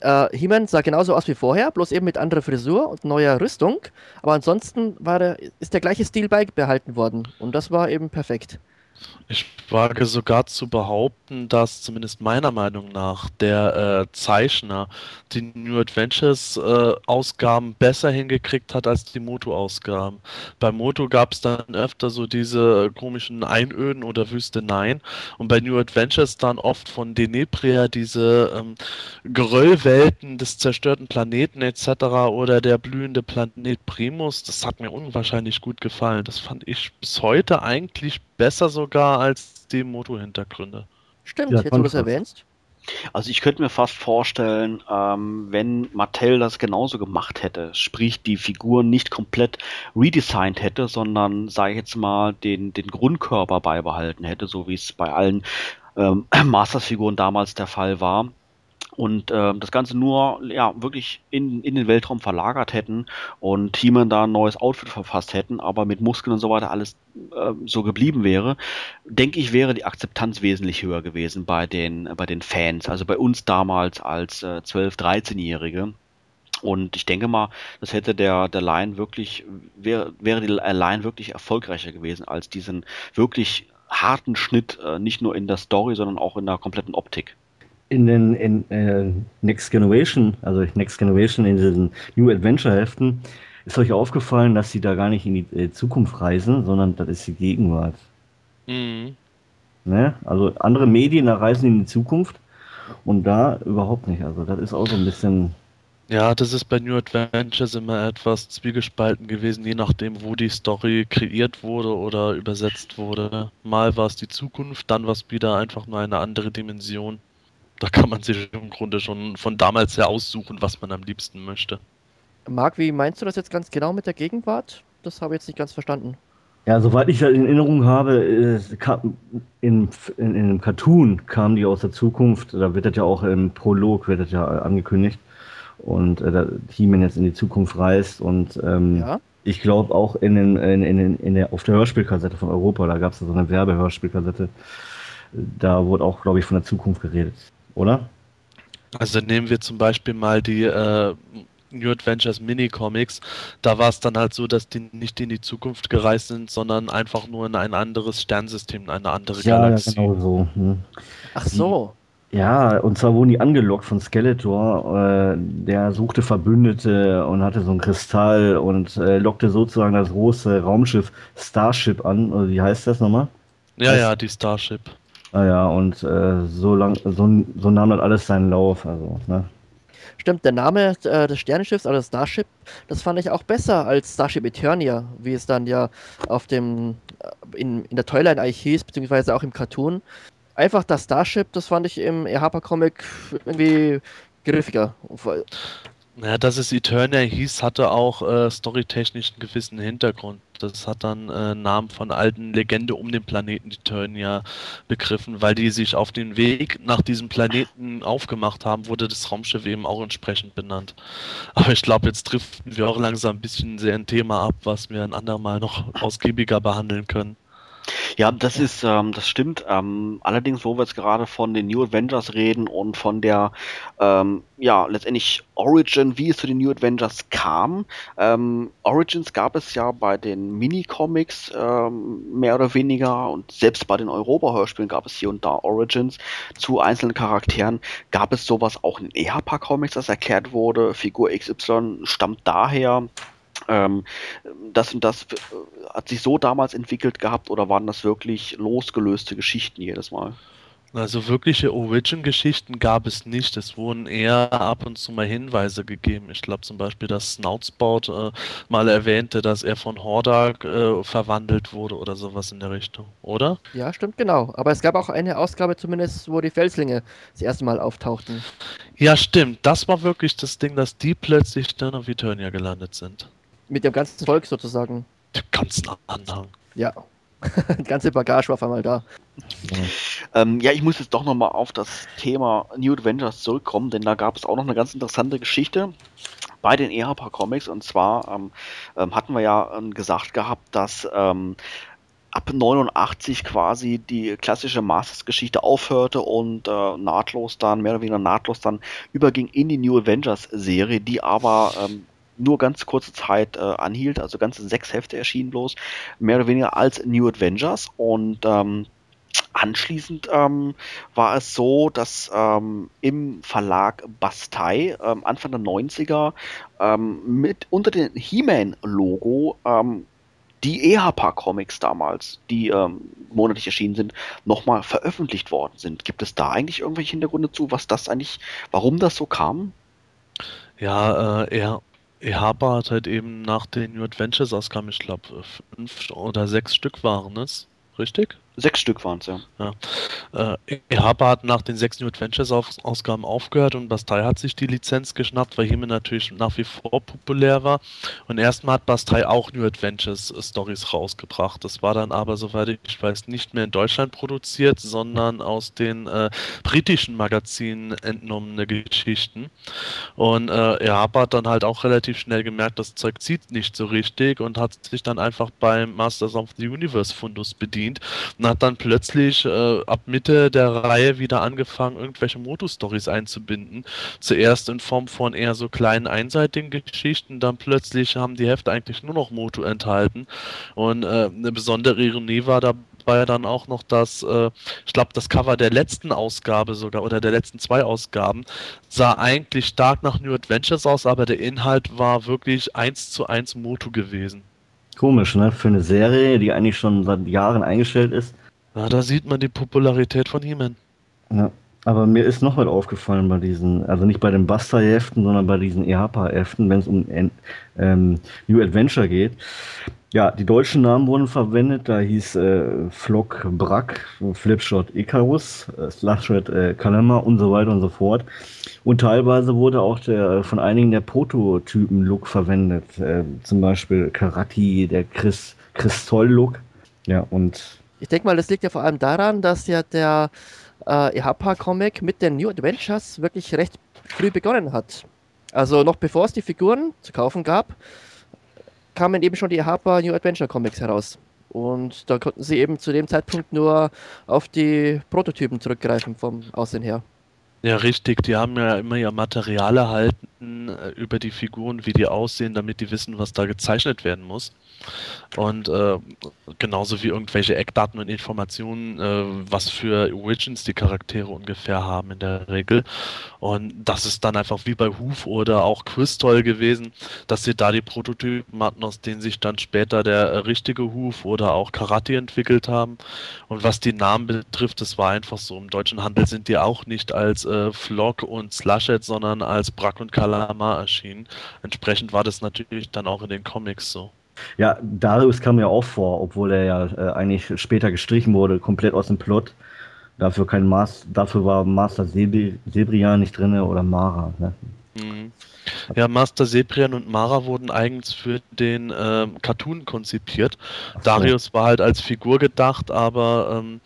äh, He-Man sah genauso aus wie vorher, bloß eben mit anderer Frisur und neuer Rüstung. Aber ansonsten war der, ist der gleiche Stil beibehalten worden. Und das war eben perfekt. Ich wage sogar zu behaupten, dass zumindest meiner Meinung nach der äh, Zeichner die New Adventures äh, Ausgaben besser hingekriegt hat als die Moto Ausgaben. Bei Moto gab es dann öfter so diese komischen Einöden oder Wüsteneien und bei New Adventures dann oft von Denebria diese ähm, Geröllwelten des zerstörten Planeten etc. oder der blühende Planet Primus. Das hat mir unwahrscheinlich gut gefallen. Das fand ich bis heute eigentlich besser sogar als die Moto-Hintergründe. Stimmt, Ja, jetzt wo du es Kontrast. erwähnst. Also ich könnte mir fast vorstellen, ähm, wenn Mattel das genauso gemacht hätte, sprich die Figuren nicht komplett redesigned hätte, sondern, sage ich jetzt mal, den, den Grundkörper beibehalten hätte, so wie es bei allen ähm, Masters-Figuren damals der Fall war. Und ähm, das Ganze nur ja wirklich in, in den Weltraum verlagert hätten und He-Man da ein neues Outfit verfasst hätten, aber mit Muskeln und so weiter alles äh, so geblieben wäre, denke ich, wäre die Akzeptanz wesentlich höher gewesen bei den, bei den Fans, also bei uns damals als äh, 12-, 13-Jährige. Und ich denke mal, das hätte der, der Line wirklich, wäre, wäre die Line wirklich erfolgreicher gewesen als diesen wirklich harten Schnitt, äh, nicht nur in der Story, sondern auch in der kompletten Optik. In den in, äh, Next Generation, also Next Generation in diesen New Adventure Heften, ist euch aufgefallen, dass sie da gar nicht in die äh, Zukunft reisen, sondern das ist die Gegenwart. Mhm. Ne? Also andere Medien da reisen in die Zukunft und da überhaupt nicht. Also das ist auch so ein bisschen. Ja, das ist bei New Adventures immer etwas zwiegespalten gewesen, je nachdem, wo die Story kreiert wurde oder übersetzt wurde. Mal war es die Zukunft, dann war es wieder einfach nur eine andere Dimension. Da kann man sich im Grunde schon von damals her aussuchen, was man am liebsten möchte. Marc, wie meinst du das jetzt ganz genau mit der Gegenwart? Das habe ich jetzt nicht ganz verstanden. Ja, soweit ich das in Erinnerung habe, äh, kam, in, in, in einem Cartoon kamen die aus der Zukunft. Da wird das ja auch im Prolog wird das ja angekündigt. Und äh, da He-Man jetzt in die Zukunft reist und ähm, Ja. Ich glaube auch in den, in, in, in der, auf der Hörspielkassette von Europa, da gab es so eine Werbehörspielkassette. Da wurde auch, glaube ich, von der Zukunft geredet, oder? Also nehmen wir zum Beispiel mal die äh, New Adventures Mini-Comics. Da war es dann halt so, dass die nicht in die Zukunft gereist sind, sondern einfach nur in ein anderes Sternsystem, in eine andere Galaxie. genau so. Hm. Ach so. Ja, und zwar wurden die angelockt von Skeletor. Äh, der suchte Verbündete und hatte so einen Kristall und äh, lockte sozusagen das große Raumschiff Starship an. Oder wie heißt das nochmal? Ja, ja, die Starship. Ah ja, und äh, so lang, so, so nahm das alles seinen Lauf. Also, ne? Stimmt, der Name äh, des Sternenschiffs, also Starship, das fand ich auch besser als Starship Eternia, wie es dann ja auf dem, äh, in, in der Toyline eigentlich hieß, beziehungsweise auch im Cartoon. Einfach das Starship, das fand ich im Harper-Comic irgendwie griffiger. Ja, dass es Eternia hieß, hatte auch äh, storytechnisch einen gewissen Hintergrund. Das hat dann äh, Namen von alten Legende um den Planeten Eternia begriffen, weil die sich auf den Weg nach diesem Planeten aufgemacht haben, wurde das Raumschiff eben auch entsprechend benannt. Aber ich glaube, jetzt driften wir auch langsam ein bisschen sehr ein Thema ab, was wir ein andermal noch ausgiebiger behandeln können. Ja, das ist, ähm, das stimmt. Ähm, allerdings, wo wir jetzt gerade von den New Avengers reden und von der, ähm, ja, letztendlich Origin, wie es zu den New Avengers kam. Ähm, Origins gab es ja bei den Mini-Comics ähm, mehr oder weniger und selbst bei den Europa-Hörspielen gab es hier und da Origins zu einzelnen Charakteren. Gab es sowas auch in EHPA-Comics, das erklärt wurde? Figur XY stammt daher. Ähm, das und das äh, hat sich so damals entwickelt gehabt oder waren das wirklich losgelöste Geschichten jedes Mal? Also wirkliche Origin-Geschichten gab es nicht. Es wurden eher ab und zu mal Hinweise gegeben. Ich glaube zum Beispiel, dass Snoutspout äh, mal erwähnte, dass er von Hordak äh, verwandelt wurde oder sowas in der Richtung, oder? Ja, stimmt, genau. Aber es gab auch eine Ausgabe zumindest, wo die Felslinge das erste Mal auftauchten. Ja, stimmt. Das war wirklich das Ding, dass die plötzlich dann auf Eternia gelandet sind. Mit dem ganzen Volk sozusagen. Den ganzen Anhang. Ja. Die ganze Bagage war auf einmal da. Ähm, ja, ich muss jetzt doch nochmal auf das Thema New Adventures zurückkommen, denn da gab es auch noch eine ganz interessante Geschichte bei den EHPA Comics und zwar ähm, ähm, hatten wir ja ähm, gesagt gehabt, dass ähm, ab 89 quasi die klassische Masters-Geschichte aufhörte und äh, nahtlos dann, mehr oder weniger nahtlos dann überging in die New Avengers-Serie, die aber ähm, nur ganz kurze Zeit äh, anhielt, also ganze sechs Hefte erschienen bloß, mehr oder weniger als New Adventures und ähm, Anschließend ähm, war es so, dass ähm, im Verlag Bastei ähm, Anfang der 90er ähm, mit unter dem He-Man-Logo ähm, die EHPA Comics damals, die ähm, monatlich erschienen sind, nochmal veröffentlicht worden sind. Gibt es da eigentlich irgendwelche Hintergründe zu, was das eigentlich, warum das so kam? Ja, äh, er, EHPA hat halt eben nach den New Adventures Ausgaben, ich glaube, fünf oder sechs Stück waren es, richtig? Sechs Stück waren es, ja. ja. Äh, EHPA hat nach den sechs New Adventures Ausgaben aufgehört und Bastei hat sich die Lizenz geschnappt, weil Himmel natürlich nach wie vor populär war. Und erstmal hat Bastei auch New Adventures äh, Stories rausgebracht. Das war dann aber, soweit ich weiß, nicht mehr in Deutschland produziert, sondern aus den äh, britischen Magazinen entnommene Geschichten. Und äh, EHPA hat dann halt auch relativ schnell gemerkt, das Zeug zieht nicht so richtig und hat sich dann einfach beim Masters of the Universe Fundus bedient und hat dann plötzlich äh, ab Mitte der Reihe wieder angefangen, irgendwelche Moto-Stories einzubinden. Zuerst in Form von eher so kleinen einseitigen Geschichten, dann plötzlich haben die Hefte eigentlich nur noch Moto enthalten. Und äh, eine besondere Ironie war da war ja dann auch noch das, äh, ich glaube, das Cover der letzten Ausgabe sogar oder der letzten zwei Ausgaben sah eigentlich stark nach New Adventures aus, aber der Inhalt war wirklich eins zu eins Moto gewesen. Komisch, ne? Für eine Serie, die eigentlich schon seit Jahren eingestellt ist. Ja, da sieht man die Popularität von He-Man. Ja. Aber mir ist noch was aufgefallen bei diesen, also nicht bei den Buster-Heften, sondern bei diesen EHPA-Heften, wenn es um ähm, New Adventure geht. Ja, die deutschen Namen wurden verwendet. Da hieß äh, Flock Brack, Flipshot Icarus, äh, Slashred äh, Kalama und so weiter und so fort. Und teilweise wurde auch der, von einigen der Prototypen-Look verwendet. Äh, zum Beispiel Karati, der Chris, Christol-Look. Ja, und. Ich denke mal, das liegt ja vor allem daran, dass ja der äh, EHPA-Comic mit den New Adventures wirklich recht früh begonnen hat. Also noch bevor es die Figuren zu kaufen gab, kamen eben schon die Harper New Adventure Comics heraus. Und da konnten sie eben zu dem Zeitpunkt nur auf die Prototypen zurückgreifen vom Aussehen her. Ja, richtig. Die haben ja immer ihr Material erhalten äh, über die Figuren, wie die aussehen, damit die wissen, was da gezeichnet werden muss. Und äh, genauso wie irgendwelche Eckdaten und Informationen, äh, was für Origins die Charaktere ungefähr haben in der Regel. Und das ist dann einfach wie bei Hoof oder auch Crystal gewesen, dass sie da die Prototypen hatten, aus denen sich dann später der äh, richtige Hoof oder auch Karate entwickelt haben. Und was die Namen betrifft, das war einfach so. Im deutschen Handel sind die auch nicht als äh, Flock und Slushet, sondern als Brack und Kalamar erschienen. Entsprechend war das natürlich dann auch in den Comics so. Ja, Darius kam ja auch vor, obwohl er ja äh, eigentlich später gestrichen wurde, komplett aus dem Plot. Dafür kein Mas dafür war Master Sebri Sebrian nicht drin oder Mara. Ne? Mhm. Ja, Master Sebrian und Mara wurden eigens für den äh, Cartoon konzipiert. So. Darius war halt als Figur gedacht, aber ähm,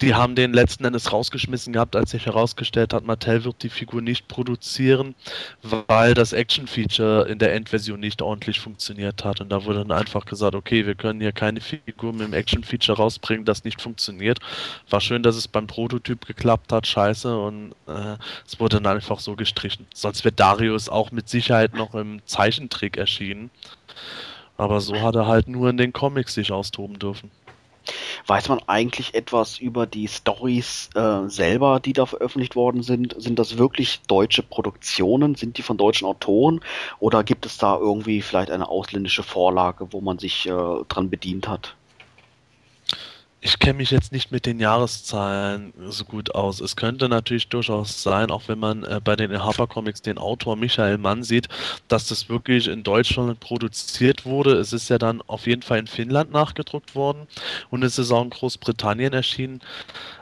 die haben den letzten Endes rausgeschmissen gehabt, als sich herausgestellt hat, Mattel wird die Figur nicht produzieren, weil das Action-Feature in der Endversion nicht ordentlich funktioniert hat. Und da wurde dann einfach gesagt, okay, wir können hier keine Figur mit dem Action-Feature rausbringen, das nicht funktioniert. War schön, dass es beim Prototyp geklappt hat, scheiße. Und äh, es wurde dann einfach so gestrichen. Sonst wäre Darius auch mit Sicherheit noch im Zeichentrick erschienen. Aber so hat er halt nur in den Comics sich austoben dürfen. Weiß man eigentlich etwas über die Stories äh, selber, die da veröffentlicht worden sind? Sind das wirklich deutsche Produktionen? Sind die von deutschen Autoren? Oder gibt es da irgendwie vielleicht eine ausländische Vorlage, wo man sich äh, dran bedient hat? Ich kenne mich jetzt nicht mit den Jahreszahlen so gut aus. Es könnte natürlich durchaus sein, auch wenn man äh, bei den Harper Comics den Autor Michael Mann sieht, dass das wirklich in Deutschland produziert wurde. Es ist ja dann auf jeden Fall in Finnland nachgedruckt worden und es ist auch in Großbritannien erschienen.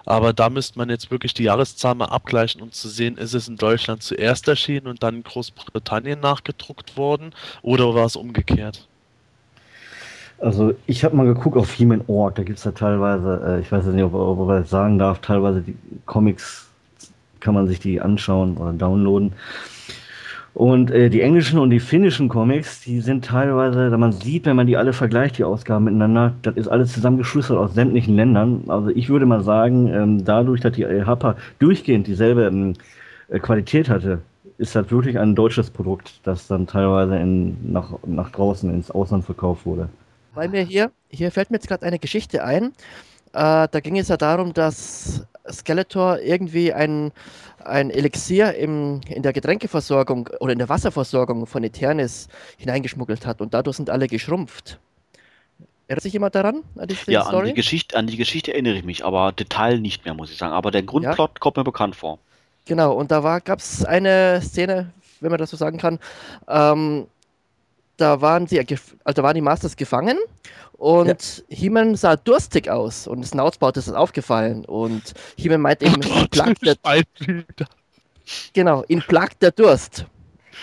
Aber da müsste man jetzt wirklich die Jahreszahl mal abgleichen, um zu sehen, ist es in Deutschland zuerst erschienen und dann in Großbritannien nachgedruckt worden oder war es umgekehrt? Also ich habe mal geguckt auf He-Man.org, da gibt es ja teilweise, äh, ich weiß nicht, ob, ob man das sagen darf, teilweise die Comics kann man sich die anschauen oder downloaden. Und äh, die englischen und die finnischen Comics, die sind teilweise, da man sieht, wenn man die alle vergleicht, die Ausgaben miteinander, das ist alles zusammengeschlüsselt aus sämtlichen Ländern. Also ich würde mal sagen, ähm, dadurch, dass die Happer durchgehend dieselbe ähm, äh, Qualität hatte, ist halt wirklich ein deutsches Produkt, das dann teilweise in, nach, nach draußen ins Ausland verkauft wurde. Weil mir hier, hier fällt mir jetzt gerade eine Geschichte ein. Äh, da ging es ja darum, dass Skeletor irgendwie ein, ein Elixier im, in der Getränkeversorgung oder in der Wasserversorgung von Eternis hineingeschmuggelt hat und dadurch sind alle geschrumpft. Erinnert sich jemand daran? An die ja, Story? An, die Geschichte, an die Geschichte erinnere ich mich, aber Detail nicht mehr, muss ich sagen. Aber der Grundplot ja. kommt mir bekannt vor. Genau, und da gab es eine Szene, wenn man das so sagen kann, ähm, da waren sie, also waren die Masters gefangen und ja. He-Man sah durstig aus und Snoutsbout ist das aufgefallen und He-Man meint eben, ihn plagt der, genau, ihn plagt der Durst.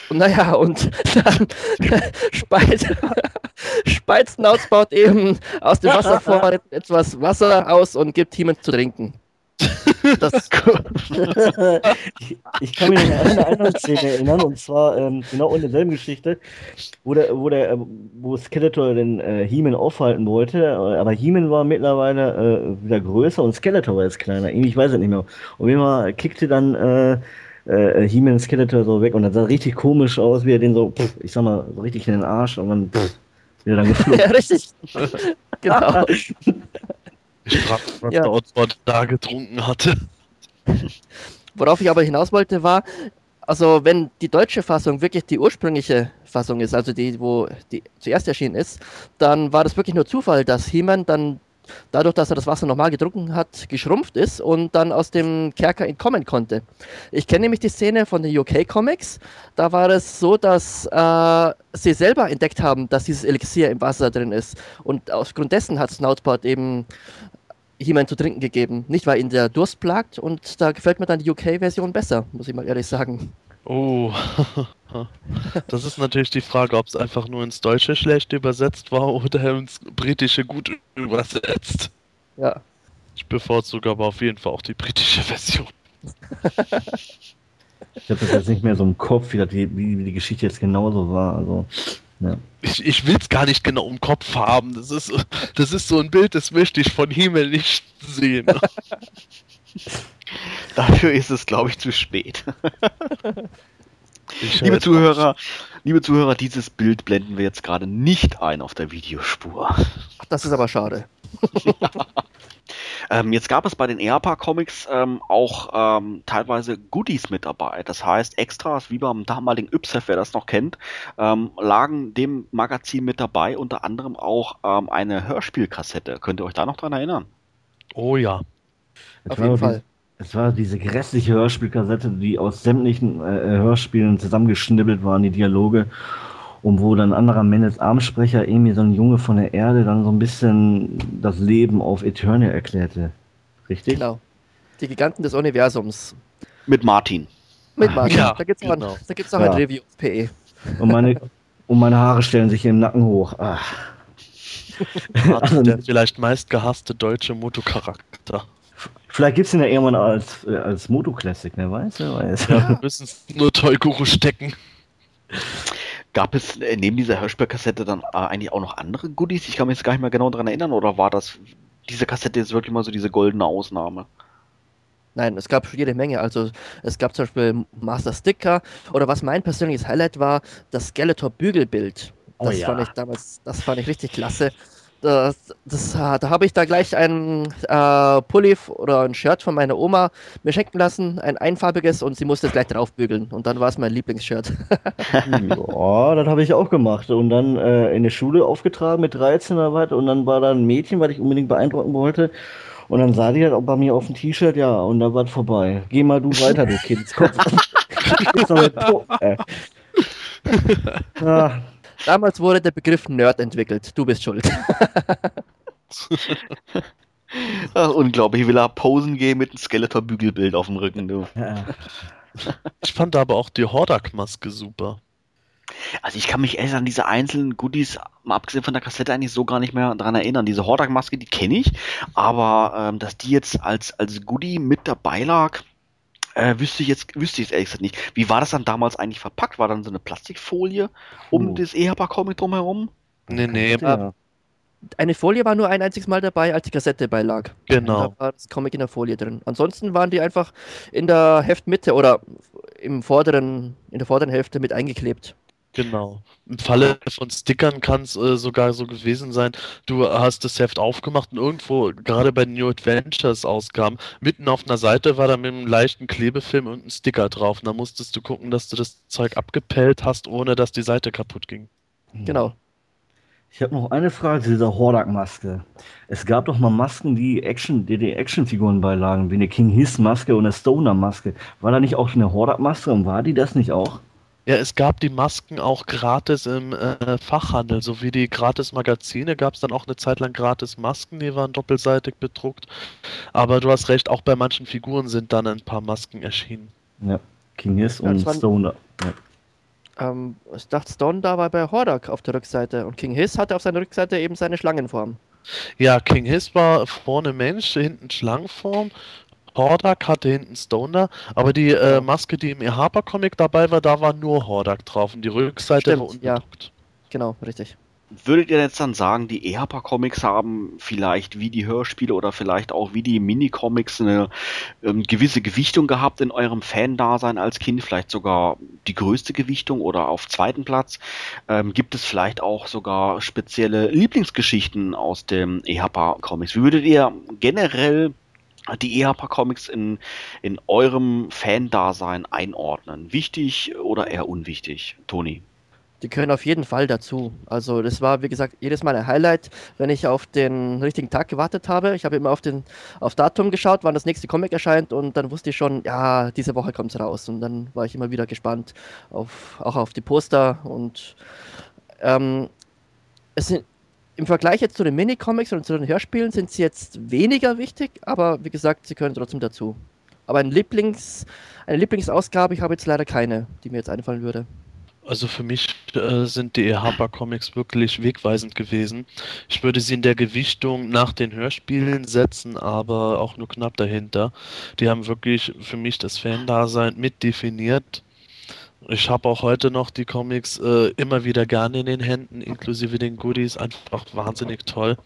Und naja, und dann speit, speit Snoutsbout eben aus dem Wasservorrat etwas Wasser aus und gibt He-Man zu trinken. Das ich, ich, kann mich an eine andere Szene erinnern, und zwar ähm, genau in derselben Geschichte, wo, der, wo, der, wo Skeletor den äh, He-Man aufhalten wollte, aber He-Man war mittlerweile äh, wieder größer und Skeletor war jetzt kleiner. Ich weiß es nicht mehr. Und immer kickte dann äh, äh, He-Man Skeletor so weg und das sah richtig komisch aus, wie er den so, pff, ich sag mal, so richtig in den Arsch und dann pff, wieder dann geflogen. ja, richtig. genau. Ich frage, was ja. der Oswald da getrunken hatte. Worauf ich aber hinaus wollte, war, also wenn die deutsche Fassung wirklich die ursprüngliche Fassung ist, also die, wo die zuerst erschienen ist, dann war das wirklich nur Zufall, dass He-Man dann dadurch, dass er das Wasser nochmal getrunken hat, geschrumpft ist und dann aus dem Kerker entkommen konnte. Ich kenne nämlich die Szene von den UK Comics. Da war es so, dass äh, sie selber entdeckt haben, dass dieses Elixier im Wasser drin ist. Und aufgrund dessen hat Snoutpot eben jemand zu trinken gegeben. Nicht, weil ihn der Durst plagt und da gefällt mir dann die UK-Version besser, muss ich mal ehrlich sagen. Oh, das ist natürlich die Frage, ob es einfach nur ins Deutsche schlecht übersetzt war oder ins Britische gut übersetzt. Ja. Ich bevorzuge aber auf jeden Fall auch die britische Version. ich habe das jetzt nicht mehr so im Kopf, wie die, wie die Geschichte jetzt genauso war. Also, ja. Ich, ich will es gar nicht genau im Kopf haben. Das ist, das ist so ein Bild, das möchte ich von Himmel nicht sehen. Dafür ist es, glaube ich, zu spät. liebe Zuhörer, liebe Zuhörer, dieses Bild blenden wir jetzt gerade nicht ein auf der Videospur. Das ist aber schade. ähm, jetzt gab es bei den EAPA Comics ähm, auch ähm, teilweise Goodies mit dabei. Das heißt, Extras, wie beim damaligen Ypsef, wer das noch kennt, ähm, lagen dem Magazin mit dabei, unter anderem auch ähm, eine Hörspielkassette. Könnt ihr euch da noch dran erinnern? Oh ja. Auf jeden Fall. Es war diese grässliche Hörspielkassette, die aus sämtlichen äh, Hörspielen zusammengeschnibbelt waren, die Dialoge. Und wo dann ein anderer Mendes Armsprecher, irgendwie so ein Junge von der Erde, dann so ein bisschen das Leben auf Eternia erklärte. Richtig? Genau. Die Giganten des Universums. Mit Martin. Mit Martin. Ja, da gibt es genau. noch ja. ein Review auf PE. Und meine, und meine Haare stellen sich im Nacken hoch. Ach. Martin, der vielleicht meistgehasste deutsche Motocharakter. Vielleicht gibt es ihn ja irgendwann als, äh, als Moto-Classic, wer weiß, wer weiß. Ja, wir müssen es nur Toy-Guru stecken. Gab es äh, neben dieser Hörspielkassette dann äh, eigentlich auch noch andere Goodies? Ich kann mich jetzt gar nicht mehr genau daran erinnern, oder war das diese Kassette jetzt wirklich mal so diese goldene Ausnahme? Nein, es gab jede Menge. Also es gab zum Beispiel Master Sticker oder was mein persönliches Highlight war, das Skeletor Bügelbild. Oh das oh ja. fand ich damals, das fand ich richtig klasse das, das, da habe ich da gleich ein äh, Pulli oder ein Shirt von meiner Oma mir schenken lassen, ein einfarbiges und sie musste es gleich draufbügeln und dann war es mein Lieblingsshirt. ja, das habe ich auch gemacht. Und dann äh, in der Schule aufgetragen mit 13 oder was. Und dann war da ein Mädchen, was ich unbedingt beeindrucken wollte. Und dann sah die halt auch bei mir auf dem T-Shirt, ja, und da war es vorbei. Geh mal du weiter, du Kindskopf. ja, Damals wurde der Begriff Nerd entwickelt. Du bist schuld. Ach, unglaublich, ich will da posen gehen mit einem Skeletor-Bügelbild auf dem Rücken, du. Ja. Ich fand aber auch die Hordak-Maske super. Also ich kann mich erst an diese einzelnen Goodies, mal abgesehen von der Kassette, eigentlich so gar nicht mehr dran erinnern. Diese Hordak-Maske, die kenne ich, aber ähm, dass die jetzt als, als Goodie mit dabei lag, äh, wüsste ich jetzt, wüsste ich jetzt ehrlich gesagt nicht. Wie war das dann damals eigentlich verpackt? War dann so eine Plastikfolie um das EHPA-Comic drumherum? Nee, nee. Ja. Eine Folie war nur ein einziges Mal dabei, als die Kassette beilag. Genau. Da war das Comic in der Folie drin. Ansonsten waren die einfach in der Heftmitte oder im vorderen, in der vorderen Hälfte mit eingeklebt. Genau. Im Falle von Stickern kann es äh, sogar so gewesen sein, du hast das Heft aufgemacht und irgendwo, gerade bei den New Adventures Ausgaben, mitten auf einer Seite war da mit einem leichten Klebefilm und ein Sticker drauf. Und da musstest du gucken, dass du das Zeug abgepellt hast, ohne dass die Seite kaputt ging. Genau. Ich habe noch eine Frage zu dieser Hordak-Maske. Es gab doch mal Masken, die Action, die, die Actionfiguren beilagen, wie eine King Hiss Maske und eine Stoner Maske. War da nicht auch eine Hordak-Maske und war die das nicht auch? Ja, es gab die Masken auch gratis im äh, Fachhandel, sowie die gratis Magazine gab es dann auch eine Zeit lang gratis Masken, die waren doppelseitig bedruckt. Aber du hast recht, auch bei manchen Figuren sind dann ein paar Masken erschienen. Ja, King Hiss Ja, und waren- Stoner. Ja. Ähm, ich dachte, Stone da war bei Hordak auf der Rückseite und King Hiss hatte auf seiner Rückseite eben seine Schlangenform. Ja, King Hiss war vorne Mensch, hinten Schlangenform. Hordak hatte hinten Stoner, aber die äh, Maske, die im E. Harper Comic dabei war, da war nur Hordak drauf und die Rückseite Stimmt, war ja. unbedruckt. Genau, richtig. Würdet ihr jetzt dann sagen, die EHPA Comics haben vielleicht wie die Hörspiele oder vielleicht auch wie die Minicomics eine ähm, gewisse Gewichtung gehabt in eurem Fan-Dasein als Kind, vielleicht sogar die größte Gewichtung oder auf zweiten Platz? Ähm, gibt es vielleicht auch sogar spezielle Lieblingsgeschichten aus dem EHPA Comics? Wie würdet ihr generell die EHPA Comics in, in eurem Fan-Dasein einordnen? Wichtig oder eher unwichtig, Toni? Die gehören auf jeden Fall dazu. Also das war, wie gesagt, jedes Mal ein Highlight, wenn ich auf den richtigen Tag gewartet habe. Ich habe immer auf den auf Datum geschaut, wann das nächste Comic erscheint und dann wusste ich schon, ja, diese Woche kommt es raus. Und dann war ich immer wieder gespannt auf, auch auf die Poster und ähm, es sind im Vergleich jetzt zu den Minicomics und zu den Hörspielen sind sie jetzt weniger wichtig, aber wie gesagt, sie gehören trotzdem dazu. Aber ein Lieblings, eine Lieblingsausgabe, ich habe jetzt leider keine, die mir jetzt einfallen würde. Also für mich äh, sind die. Harper Comics wirklich wegweisend gewesen. Ich würde sie in der Gewichtung nach den Hörspielen setzen, aber auch nur knapp dahinter. Die haben wirklich für mich das Fan-Dasein mit definiert. Ich habe auch heute noch die Comics äh, immer wieder gerne in den Händen, inklusive den Goodies, einfach wahnsinnig toll.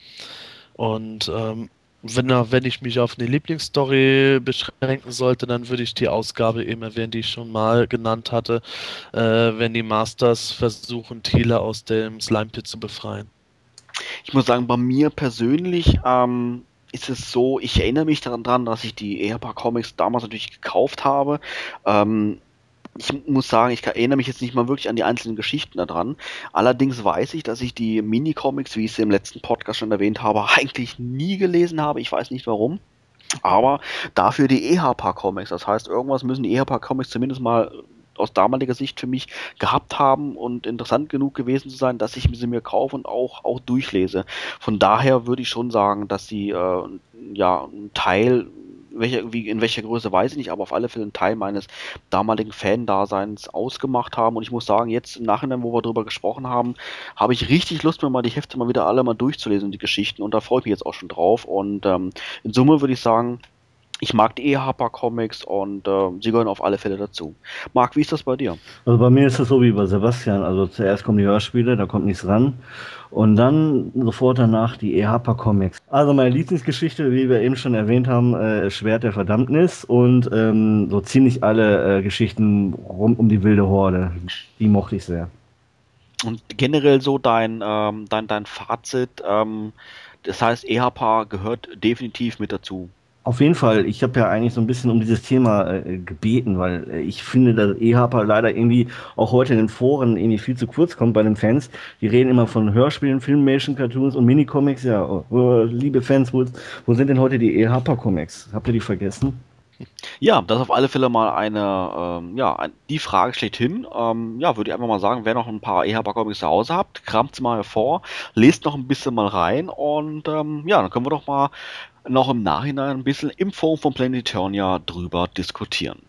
Und ähm, wenn, wenn ich mich auf eine Lieblingsstory beschränken sollte, dann würde ich die Ausgabe eben erwähnen, die ich schon mal genannt hatte, äh, wenn die Masters versuchen, Thiele aus dem Slime Pit zu befreien. Ich muss sagen, bei mir persönlich ähm, ist es so, ich erinnere mich daran, dass ich die EHPA Comics damals natürlich gekauft habe. Ähm, ich muss sagen, ich erinnere mich jetzt nicht mal wirklich an die einzelnen Geschichten daran. Allerdings weiß ich, dass ich die Mini-Comics, wie ich sie im letzten Podcast schon erwähnt habe, eigentlich nie gelesen habe. Ich weiß nicht warum. Aber dafür die EHPA Comics. Das heißt, irgendwas müssen die EHPA Comics zumindest mal aus damaliger Sicht für mich gehabt haben und interessant genug gewesen zu sein, dass ich sie mir kaufe und auch, auch durchlese. Von daher würde ich schon sagen, dass sie äh, ja ein Teil, welcher, wie, in welcher Größe weiß ich nicht, aber auf alle Fälle ein Teil meines damaligen Fan-Daseins ausgemacht haben. Und ich muss sagen, jetzt im Nachhinein, wo wir darüber gesprochen haben, habe ich richtig Lust, mir mal die Hefte mal wieder alle mal durchzulesen, die Geschichten. Und da freue ich mich jetzt auch schon drauf. Und ähm, in Summe würde ich sagen, ich mag die EHPA Comics und äh, sie gehören auf alle Fälle dazu. Marc, wie ist das bei dir? Also bei mir ist es so wie bei Sebastian. Also zuerst kommen die Hörspiele, da kommt nichts ran. Und dann sofort danach die EHPA Comics. Also meine Lieblingsgeschichte, wie wir eben schon erwähnt haben, äh, Schwert der Verdammnis und ähm, so ziemlich alle äh, Geschichten rund um die wilde Horde. Die mochte ich sehr. Und generell so dein, ähm, dein, dein Fazit, ähm, das heißt, EHPA gehört definitiv mit dazu. Auf jeden Fall, ich habe ja eigentlich so ein bisschen um dieses Thema äh, gebeten, weil äh, ich finde, dass EHPA leider irgendwie auch heute in den Foren irgendwie viel zu kurz kommt bei den Fans. Die reden immer von Hörspielen, Filmation, Cartoons und Minicomics. Ja, oh, oh, liebe Fans, wo, wo sind denn heute die EHPA-Comics? Habt ihr die vergessen? Ja, das ist auf alle Fälle mal eine, ähm, ja, ein, die Frage schlechthin. Ähm, ja, würde ich einfach mal sagen, wer noch ein paar EHPA-Comics zu Hause habt, kramt sie mal hervor, lest noch ein bisschen mal rein und ähm, ja, dann können wir doch mal noch im Nachhinein ein bisschen im Forum von Planet Eternia drüber diskutieren.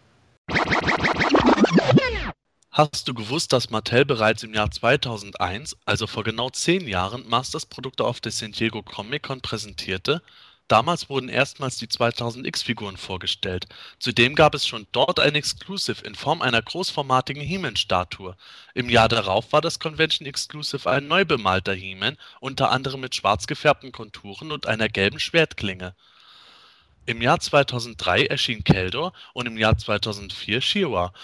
Hast du gewusst, dass Mattel bereits im Jahr 2001, also vor genau zehn Jahren, Masters-Produkte auf der San Diego Comic-Con präsentierte? Damals wurden erstmals die 2000X-Figuren vorgestellt. Zudem gab es schon dort ein Exclusive in Form einer großformatigen He-Man-Statue. Im Jahr darauf war das Convention Exclusive ein neu bemalter He-Man, unter anderem mit schwarz gefärbten Konturen und einer gelben Schwertklinge. Im Jahr 2003 erschien Keldor und im Jahr 2004 She-Ra.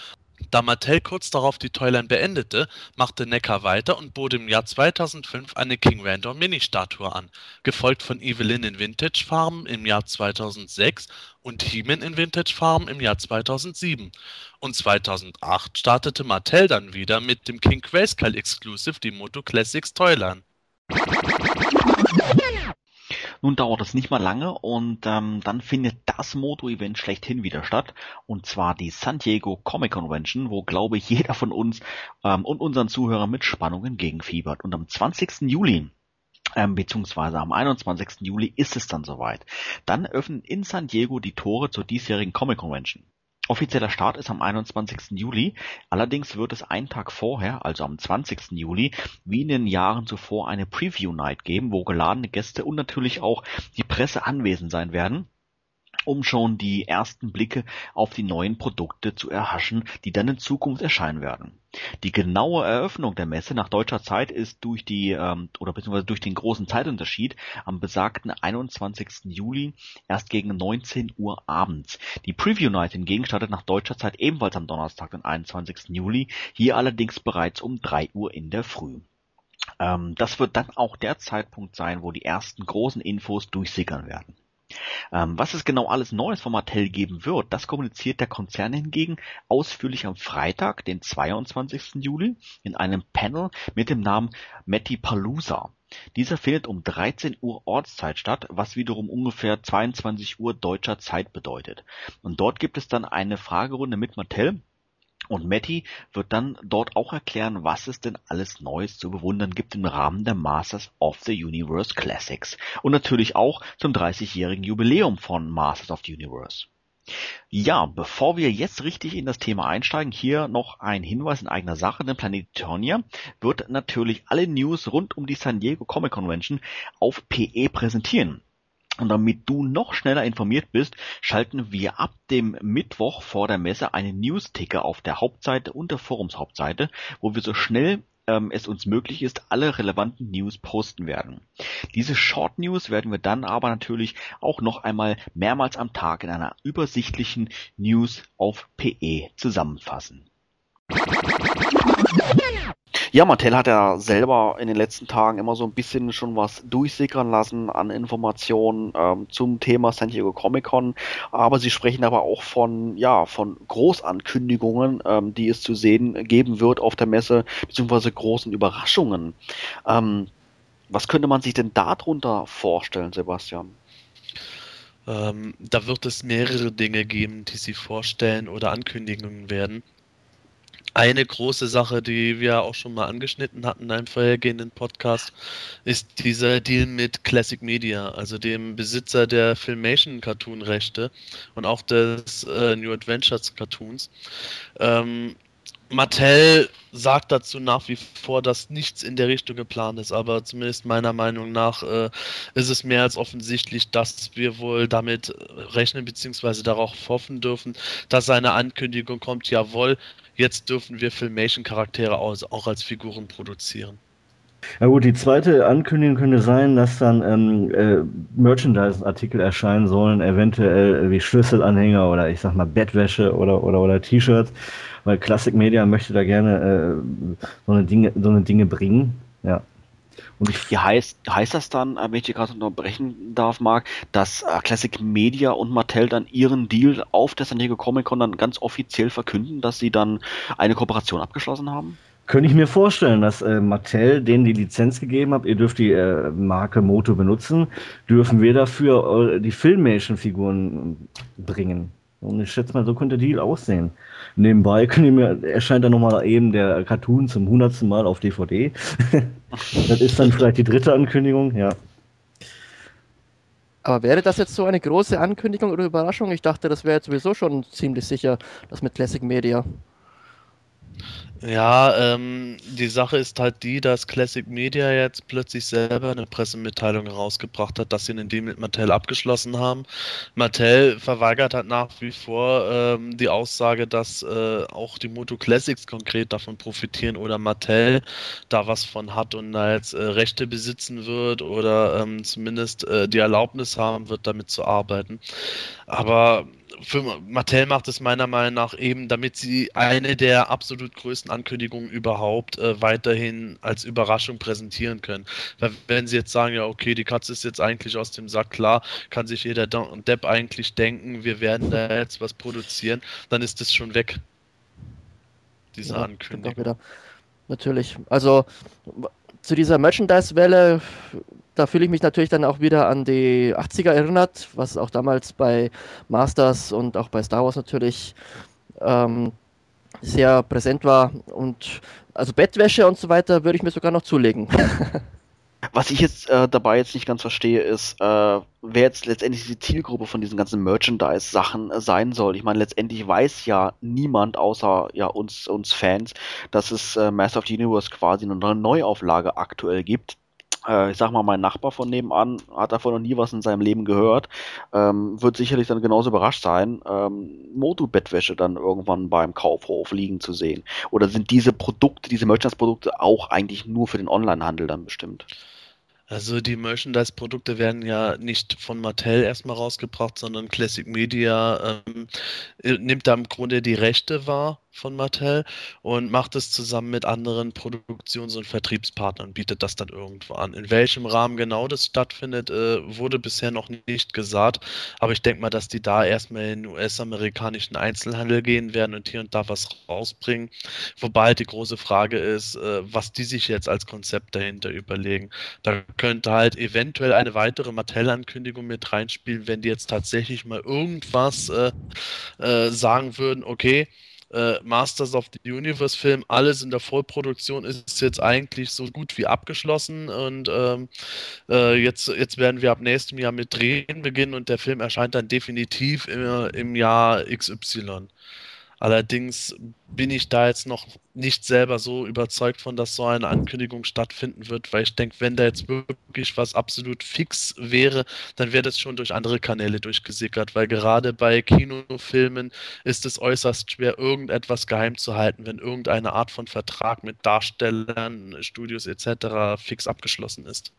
Da Mattel kurz darauf die Toyline beendete, machte Neckar weiter und bot im Jahr 2005 eine King Randor Mini-Statue an, gefolgt von Evelyn in Vintage Farben im Jahr 2006 und He-Man in Vintage Farben im Jahr 2007. Und 2008 startete Mattel dann wieder mit dem King Grayskull Exclusive die Moto Classics Toyline. Nun dauert es nicht mal lange und ähm, dann findet das Moto-Event schlechthin wieder statt. Und zwar die San Diego Comic Convention, wo, glaube ich, jeder von uns ähm, und unseren Zuhörern mit Spannung entgegenfiebert. Und am 20. Juli ähm, beziehungsweise am 21. Juli ist es dann soweit. Dann öffnen in San Diego die Tore zur diesjährigen Comic Convention. Offizieller Start ist am 21. Juli, allerdings wird es einen Tag vorher, also am 20. Juli, wie in den Jahren zuvor eine Preview Night geben, wo geladene Gäste und natürlich auch die Presse anwesend sein werden um schon die ersten Blicke auf die neuen Produkte zu erhaschen, die dann in Zukunft erscheinen werden. Die genaue Eröffnung der Messe nach deutscher Zeit ist durch die ähm, oder beziehungsweise durch den großen Zeitunterschied am besagten 21. Juli erst gegen 19 Uhr abends. Die Preview Night hingegen startet nach deutscher Zeit ebenfalls am Donnerstag, den 21. Juli, hier allerdings bereits um 3 Uhr in der Früh. Ähm, das wird dann auch der Zeitpunkt sein, wo die ersten großen Infos durchsickern werden. Ähm, was es genau alles Neues von Mattel geben wird, das kommuniziert der Konzern hingegen ausführlich am Freitag, den 22. Juli, in einem Panel mit dem Namen Mettipalooza. Dieser findet um 13 Uhr Ortszeit statt, was wiederum ungefähr 22 Uhr deutscher Zeit bedeutet. Und dort gibt es dann eine Fragerunde mit Mattel, und Matty wird dann dort auch erklären, was es denn alles Neues zu bewundern gibt im Rahmen der Masters of the Universe Classics. Und natürlich auch zum 30-jährigen Jubiläum von Masters of the Universe. Ja, bevor wir jetzt richtig in das Thema einsteigen, hier noch ein Hinweis in eigener Sache, denn Planet Eternia wird natürlich alle News rund um die San Diego Comic Convention auf PE präsentieren. Und damit du noch schneller informiert bist, schalten wir ab dem Mittwoch vor der Messe einen News-Ticker auf der Hauptseite und der Forumshauptseite, wo wir so schnell ähm, es uns möglich ist, alle relevanten News posten werden. Diese Short News werden wir dann aber natürlich auch noch einmal mehrmals am Tag in einer übersichtlichen News auf PE zusammenfassen. Ja, Mattel hat ja selber in den letzten Tagen immer so ein bisschen schon was durchsickern lassen an Informationen ähm, zum Thema San Diego Comic Con, aber sie sprechen aber auch von, ja, von Großankündigungen, ähm, die es zu sehen geben wird auf der Messe, beziehungsweise großen Überraschungen. Ähm, was könnte man sich denn darunter vorstellen, Sebastian? Ähm, da wird es mehrere Dinge geben, die sie vorstellen oder Ankündigungen werden. Eine große Sache, die wir auch schon mal angeschnitten hatten in einem vorhergehenden Podcast, ist dieser Deal mit Classic Media, also dem Besitzer der Filmation Cartoon Rechte und auch des äh, New Adventures Cartoons. Ähm, Mattel sagt dazu nach wie vor, dass nichts in der Richtung geplant ist, aber zumindest meiner Meinung nach äh, ist es mehr als offensichtlich, dass wir wohl damit rechnen bzw. darauf hoffen dürfen, dass eine Ankündigung kommt, jawohl, jetzt dürfen wir Filmation-Charaktere auch als Figuren produzieren. Ja gut, die zweite Ankündigung könnte sein, dass dann ähm, äh, Merchandise-Artikel erscheinen sollen, eventuell wie Schlüsselanhänger oder ich sag mal Bettwäsche oder oder oder T-Shirts, weil Classic Media möchte da gerne äh, so eine Dinge so eine Dinge bringen. Ja. Und ja, heißt, heißt das dann, äh, wenn ich dir gerade unterbrechen darf, Marc, dass äh, Classic Media und Mattel dann ihren Deal auf der San Diego Comic Con dann ganz offiziell verkünden, dass sie dann eine Kooperation abgeschlossen haben? Könnte ich mir vorstellen, dass äh, Mattel denen die Lizenz gegeben hat, ihr dürft die äh, Marke Moto benutzen, dürfen wir dafür äh, die Filmation-Figuren bringen. Und ich schätze mal, so könnte der Deal aussehen. Nebenbei erscheint dann nochmal eben der Cartoon zum hundertsten Mal auf DVD. das ist dann vielleicht die dritte Ankündigung, ja. Aber wäre das jetzt so eine große Ankündigung oder Überraschung? Ich dachte, das wäre jetzt sowieso schon ziemlich sicher, das mit Classic Media. Ja, ähm, die Sache ist halt die, dass Classic Media jetzt plötzlich selber eine Pressemitteilung herausgebracht hat, dass sie einen Deal mit Mattel abgeschlossen haben. Mattel verweigert halt nach wie vor ähm, die Aussage, dass äh, auch die Moto Classics konkret davon profitieren oder Mattel da was von hat und da jetzt äh, Rechte besitzen wird oder ähm, zumindest äh, die Erlaubnis haben wird, damit zu arbeiten. Aber für Mattel macht es meiner Meinung nach eben, damit sie eine der absolut größten Ankündigungen überhaupt äh, weiterhin als Überraschung präsentieren können. Weil wenn sie jetzt sagen, ja, okay, die Katze ist jetzt eigentlich aus dem Sack, klar, kann sich jeder Depp eigentlich denken, wir werden da jetzt was produzieren, dann ist das schon weg. Diese ja, Ankündigung. Natürlich. Also zu dieser Merchandise-Welle da fühle ich mich natürlich dann auch wieder an die 80er erinnert, was auch damals bei Masters und auch bei Star Wars natürlich ähm, sehr präsent war. Und also Bettwäsche und so weiter würde ich mir sogar noch zulegen. Was ich jetzt äh, dabei jetzt nicht ganz verstehe, ist, äh, wer jetzt letztendlich die Zielgruppe von diesen ganzen Merchandise-Sachen äh, sein soll. Ich meine, letztendlich weiß ja niemand außer ja uns uns Fans, dass es äh, Master of the Universe quasi eine Neuauflage aktuell gibt äh, ich sag mal, mein Nachbar von nebenan hat davon noch nie was in seinem Leben gehört, ähm, wird sicherlich dann genauso überrascht sein, ähm, Motu-Bettwäsche dann irgendwann beim Kaufhof liegen zu sehen. Oder sind diese Produkte, diese Merchandise-Produkte auch eigentlich nur für den Onlinehandel dann bestimmt? Also die Merchandise-Produkte werden ja nicht von Mattel erstmal rausgebracht, sondern Classic Media ähm, nimmt da im Grunde die Rechte wahr von Mattel und macht es zusammen mit anderen Produktions- und Vertriebspartnern, bietet das dann irgendwo an. In welchem Rahmen genau das stattfindet, äh, wurde bisher noch nicht gesagt, aber ich denke mal, dass die da erstmal in den US-amerikanischen Einzelhandel gehen werden und hier und da was rausbringen. Wobei halt die große Frage ist, äh, was die sich jetzt als Konzept dahinter überlegen. Da könnte halt eventuell eine weitere Mattel-Ankündigung mit reinspielen, wenn die jetzt tatsächlich mal irgendwas äh, äh sagen würden, okay, äh, Masters of the Universe Film, alles in der Vollproduktion ist jetzt eigentlich so gut wie abgeschlossen und ähm, äh, jetzt, jetzt werden wir ab nächstem Jahr mit Drehen beginnen und der Film erscheint dann definitiv im, im Jahr XY. Allerdings bin ich da jetzt noch nicht selber so überzeugt von, dass so eine Ankündigung stattfinden wird, weil ich denke, wenn da jetzt wirklich was absolut fix wäre, dann wäre das schon durch andere Kanäle durchgesickert, weil gerade bei Kinofilmen ist es äußerst schwer, irgendetwas geheim zu halten, wenn irgendeine Art von Vertrag mit Darstellern, Studios etc. fix abgeschlossen ist.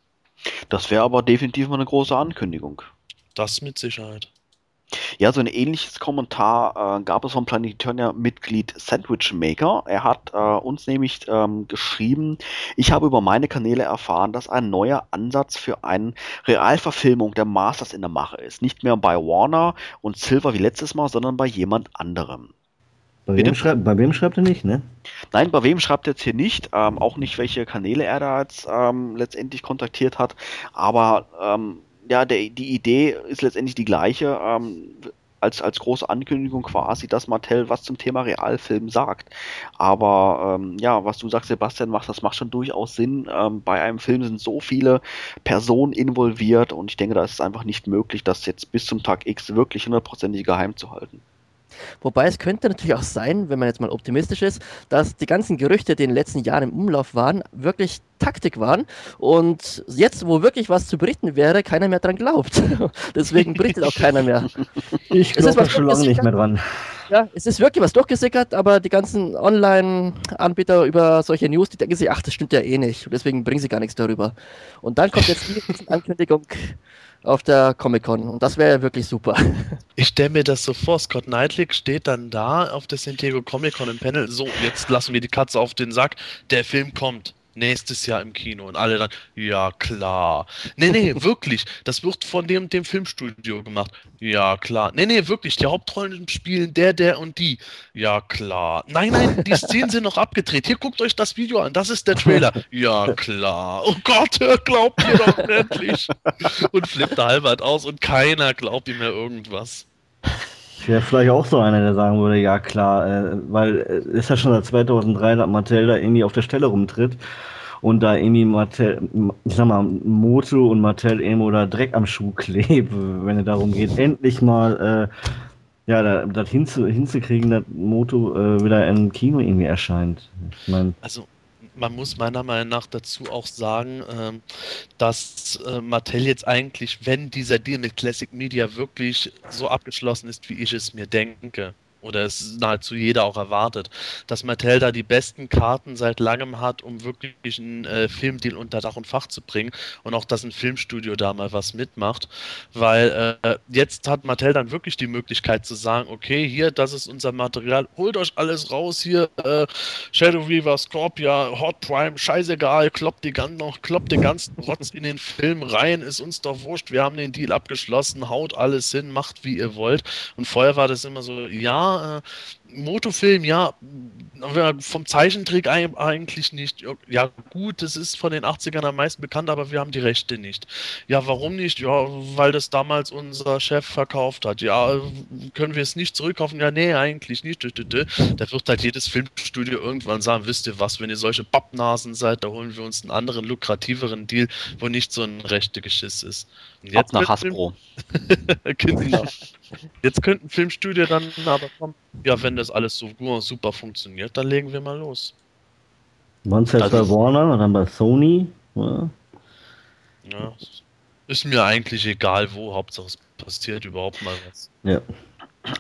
Das wäre aber definitiv mal eine große Ankündigung. Das mit Sicherheit. Ja, so ein ähnliches Kommentar äh, gab es vom Planetonia-Mitglied Sandwich Maker. Er hat äh, uns nämlich ähm, geschrieben, ich habe über meine Kanäle erfahren, dass ein neuer Ansatz für eine Realverfilmung der Masters in der Mache ist. Nicht mehr bei Warner und Silver wie letztes Mal, sondern bei jemand anderem. Bei wem, schreibt, bei wem, schreibt, er nicht, ne? Nein, bei wem schreibt er jetzt hier nicht. Ähm, auch nicht, welche Kanäle er da jetzt ähm, letztendlich kontaktiert hat. Aber ähm, ja, der, die Idee ist letztendlich die gleiche, ähm, als, als große Ankündigung quasi, dass Mattel was zum Thema Realfilm sagt. Aber ähm, ja, was du sagst, Sebastian, macht, das macht schon durchaus Sinn. Ähm, bei einem Film sind so viele Personen involviert und ich denke, da ist es einfach nicht möglich, das jetzt bis zum Tag X wirklich hundertprozentig geheim zu halten. Wobei es könnte natürlich auch sein, wenn man jetzt mal optimistisch ist, dass die ganzen Gerüchte, die in den letzten Jahren im Umlauf waren, wirklich Taktik waren und jetzt, wo wirklich was zu berichten wäre, keiner mehr dran glaubt. Deswegen berichtet auch keiner mehr. Ich glaube schon lange nicht mehr dran. Ja, es ist wirklich was durchgesickert, aber die ganzen Online-Anbieter über solche News, die denken sich, ach, das stimmt ja eh nicht. Und deswegen bringen sie gar nichts darüber. Und dann kommt jetzt die Ankündigung, auf der Comic-Con und das wäre ja wirklich super. Ich stelle mir das so vor, Scott Knightley steht dann da auf der San Diego Comic-Con im Panel, so, jetzt lassen wir die Katze auf den Sack, der Film kommt nächstes Jahr im Kino. Und alle dann, ja klar. Nee, nee, wirklich. Das wird von dem, dem Filmstudio gemacht. Ja klar. Nee, nee, wirklich. Die Hauptrollen spielen der, der und die. Ja klar. Nein, nein, die Szenen sind noch abgedreht. Hier guckt euch das Video an. Das ist der Trailer. Ja klar. Oh Gott, glaubt mir doch endlich. Und flippt halbert aus und keiner glaubt ihm mehr irgendwas. Ich wäre vielleicht auch so einer, der sagen würde, ja klar, äh, weil es äh, ist ja schon seit 2003, dass Mattel da irgendwie auf der Stelle rumtritt und da irgendwie Mattel, ich sag mal, Moto und Mattel irgendwo da Dreck am Schuh klebt, wenn es darum geht, endlich mal äh, ja, das hinzu, hinzukriegen, dass Moto äh, wieder im Kino irgendwie erscheint. Ich mein, also man muss meiner Meinung nach dazu auch sagen, ähm, dass äh, Mattel jetzt eigentlich, wenn dieser Deal mit Classic Media wirklich so abgeschlossen ist, wie ich es mir denke, oder es nahezu jeder auch erwartet, dass Mattel da die besten Karten seit langem hat, um wirklich einen äh, Filmdeal unter Dach und Fach zu bringen und auch, dass ein Filmstudio da mal was mitmacht, weil äh, jetzt hat Mattel dann wirklich die Möglichkeit zu sagen, okay, hier, das ist unser Material, holt euch alles raus, hier äh, Shadow Weaver, Scorpia, Hot Prime, scheißegal, kloppt die ganzen noch, kloppt den ganzen Rotz in den Film rein, ist uns doch wurscht, wir haben den Deal abgeschlossen, haut alles hin, macht wie ihr wollt. Und vorher war das immer so, ja, äh, Motofilm, ja, vom Zeichentrick eigentlich nicht. Ja, gut, das ist von den 80ern am meisten bekannt, aber wir haben die Rechte nicht. Ja, warum nicht? Ja, weil das damals unser Chef verkauft hat. Ja, können wir es nicht zurückkaufen? Ja, nee, eigentlich nicht. Da wird halt jedes Filmstudio irgendwann sagen, wisst ihr was, wenn ihr solche Pappnasen seid, da holen wir uns einen anderen, lukrativeren Deal, wo nicht so ein rechte Geschiss ist. Und jetzt Ab nach Hasbro. genau. Jetzt könnten Filmstudio dann aber kommen, ja, wenn das alles so super funktioniert, dann legen wir mal los. Waren es jetzt bei Warner und dann bei Sony? Ja. ja. Ist mir eigentlich egal wo, Hauptsache es passiert überhaupt mal was. Ja.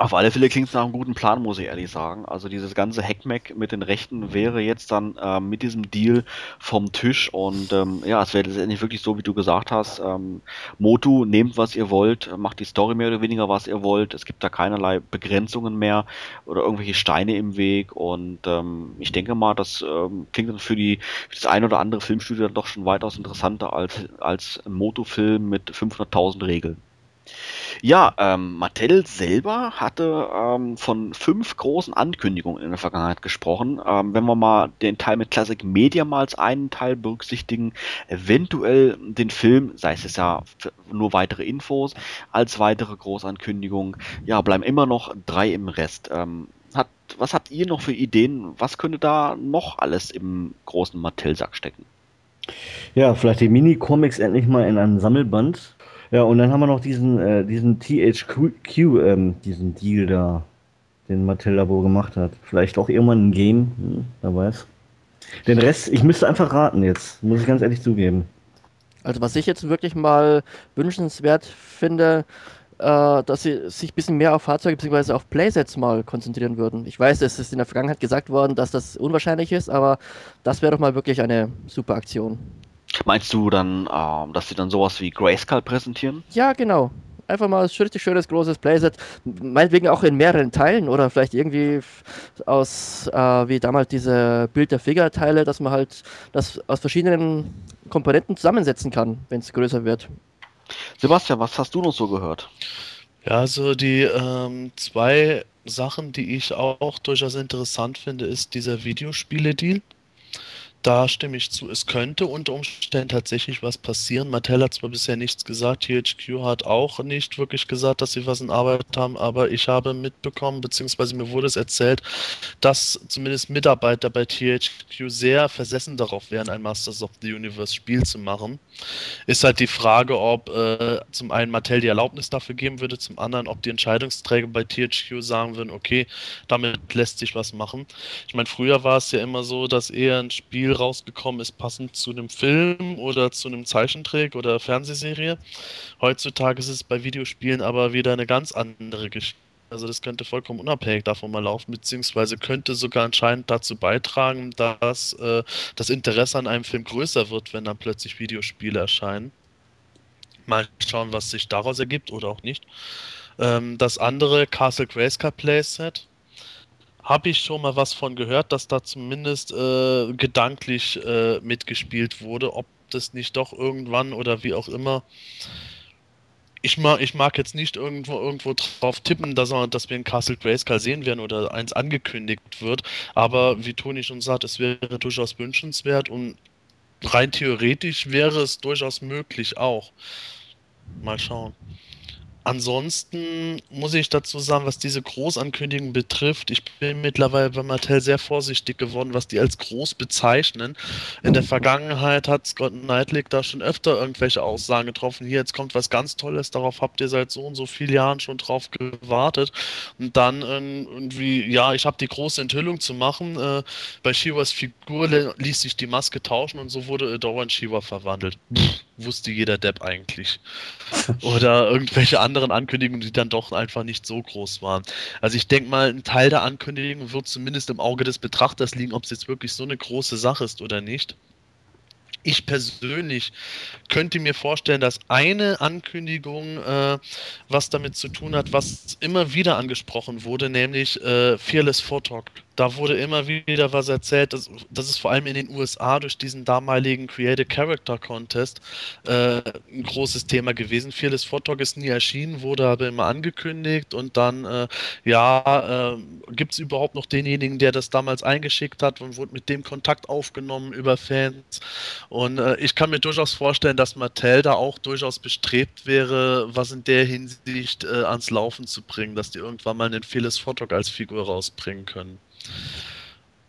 Auf alle Fälle klingt es nach einem guten Plan, muss ich ehrlich sagen. Also dieses ganze Hackmack mit den Rechten wäre jetzt dann äh, mit diesem Deal vom Tisch und ähm, ja, es wäre letztendlich wirklich so, wie du gesagt hast. Ähm, Motu, nehmt was ihr wollt, macht die Story mehr oder weniger, was ihr wollt. Es gibt da keinerlei Begrenzungen mehr oder irgendwelche Steine im Weg und ähm, ich denke mal, das ähm, klingt dann für, die, für das ein oder andere Filmstudio dann doch schon weitaus interessanter als, als ein Motu-Film mit 500.000 Regeln. Ja, ähm, Mattel selber hatte ähm, von fünf großen Ankündigungen in der Vergangenheit gesprochen. Ähm, wenn wir mal den Teil mit Classic Media mal als einen Teil berücksichtigen, eventuell den Film, sei es ja nur weitere Infos, als weitere Großankündigung, ja, bleiben immer noch drei im Rest. Ähm, hat, was habt ihr noch für Ideen? Was könnte da noch alles im großen Mattel-Sack stecken? Ja, vielleicht die Mini-Comics endlich mal in einem Sammelband ja, und dann haben wir noch diesen, äh, diesen THQ, ähm, diesen Deal da, den Mattel Labo gemacht hat. Vielleicht auch irgendwann ein Game, hm, wer weiß. Den Rest, ich müsste einfach raten jetzt, muss ich ganz ehrlich zugeben. Also was ich jetzt wirklich mal wünschenswert finde, äh, dass sie sich ein bisschen mehr auf Fahrzeuge bzw. auf Playsets mal konzentrieren würden. Ich weiß, es ist in der Vergangenheit gesagt worden, dass das unwahrscheinlich ist, aber das wäre doch mal wirklich eine super Aktion. Meinst du dann, ähm, dass sie dann sowas wie Grayskull präsentieren? Ja, genau. Einfach mal ein richtig schönes großes Playset. Meinetwegen auch in mehreren Teilen oder vielleicht irgendwie aus, äh, wie damals diese Bild der Figure-Teile, dass man halt das aus verschiedenen Komponenten zusammensetzen kann, wenn es größer wird. Sebastian, was hast du noch so gehört? Ja, also die ähm, zwei Sachen, die ich auch durchaus interessant finde, ist dieser Videospiele-Deal. Da stimme ich zu. Es könnte unter Umständen tatsächlich was passieren. Mattel hat zwar bisher nichts gesagt, THQ hat auch nicht wirklich gesagt, dass sie was in Arbeit haben, aber ich habe mitbekommen, beziehungsweise mir wurde es erzählt, dass zumindest Mitarbeiter bei THQ sehr versessen darauf wären, ein Masters of the Universe Spiel zu machen. Ist halt die Frage, ob äh, zum einen Mattel die Erlaubnis dafür geben würde, zum anderen, ob die Entscheidungsträger bei THQ sagen würden, okay, damit lässt sich was machen. Ich meine, früher war es ja immer so, dass eher ein Spiel rausgekommen ist, passend zu einem Film oder zu einem Zeichentrick oder Fernsehserie. Heutzutage ist es bei Videospielen aber wieder eine ganz andere Geschichte. Also das könnte vollkommen unabhängig davon mal laufen, beziehungsweise könnte sogar anscheinend dazu beitragen, dass äh, das Interesse an einem Film größer wird, wenn dann plötzlich Videospiele erscheinen. Mal schauen, was sich daraus ergibt oder auch nicht. Ähm, das andere Castle Grayskull Playset habe ich schon mal was von gehört, dass da zumindest äh, gedanklich äh, mitgespielt wurde, ob das nicht doch irgendwann oder wie auch immer. Ich mag, ich mag jetzt nicht irgendwo, irgendwo drauf tippen, dass, dass wir in Castle Grayskull sehen werden oder eins angekündigt wird, aber wie Toni schon sagt, es wäre durchaus wünschenswert und rein theoretisch wäre es durchaus möglich auch. Mal schauen. Ansonsten muss ich dazu sagen, was diese Großankündigung betrifft, ich bin mittlerweile bei Mattel sehr vorsichtig geworden, was die als groß bezeichnen. In der Vergangenheit hat Scott Knightley da schon öfter irgendwelche Aussagen getroffen. Hier, jetzt kommt was ganz Tolles, darauf habt ihr seit so und so vielen Jahren schon drauf gewartet. Und dann irgendwie, ja, ich habe die große Enthüllung zu machen. Äh, bei Shivas Figur ließ sich die Maske tauschen und so wurde Adora in Shiva verwandelt. Pff wusste jeder Depp eigentlich. Oder irgendwelche anderen Ankündigungen, die dann doch einfach nicht so groß waren. Also ich denke mal, ein Teil der Ankündigung wird zumindest im Auge des Betrachters liegen, ob es jetzt wirklich so eine große Sache ist oder nicht. Ich persönlich könnte mir vorstellen, dass eine Ankündigung äh, was damit zu tun hat, was immer wieder angesprochen wurde, nämlich äh, Fearless Photog da wurde immer wieder was erzählt, dass, das ist vor allem in den USA durch diesen damaligen Creative Character Contest äh, ein großes Thema gewesen. Fearless Photog ist nie erschienen, wurde aber immer angekündigt und dann, äh, ja, äh, gibt es überhaupt noch denjenigen, der das damals eingeschickt hat und wurde mit dem Kontakt aufgenommen über Fans. Und äh, ich kann mir durchaus vorstellen, dass Mattel da auch durchaus bestrebt wäre, was in der Hinsicht äh, ans Laufen zu bringen, dass die irgendwann mal einen Fearless Photog als Figur rausbringen können.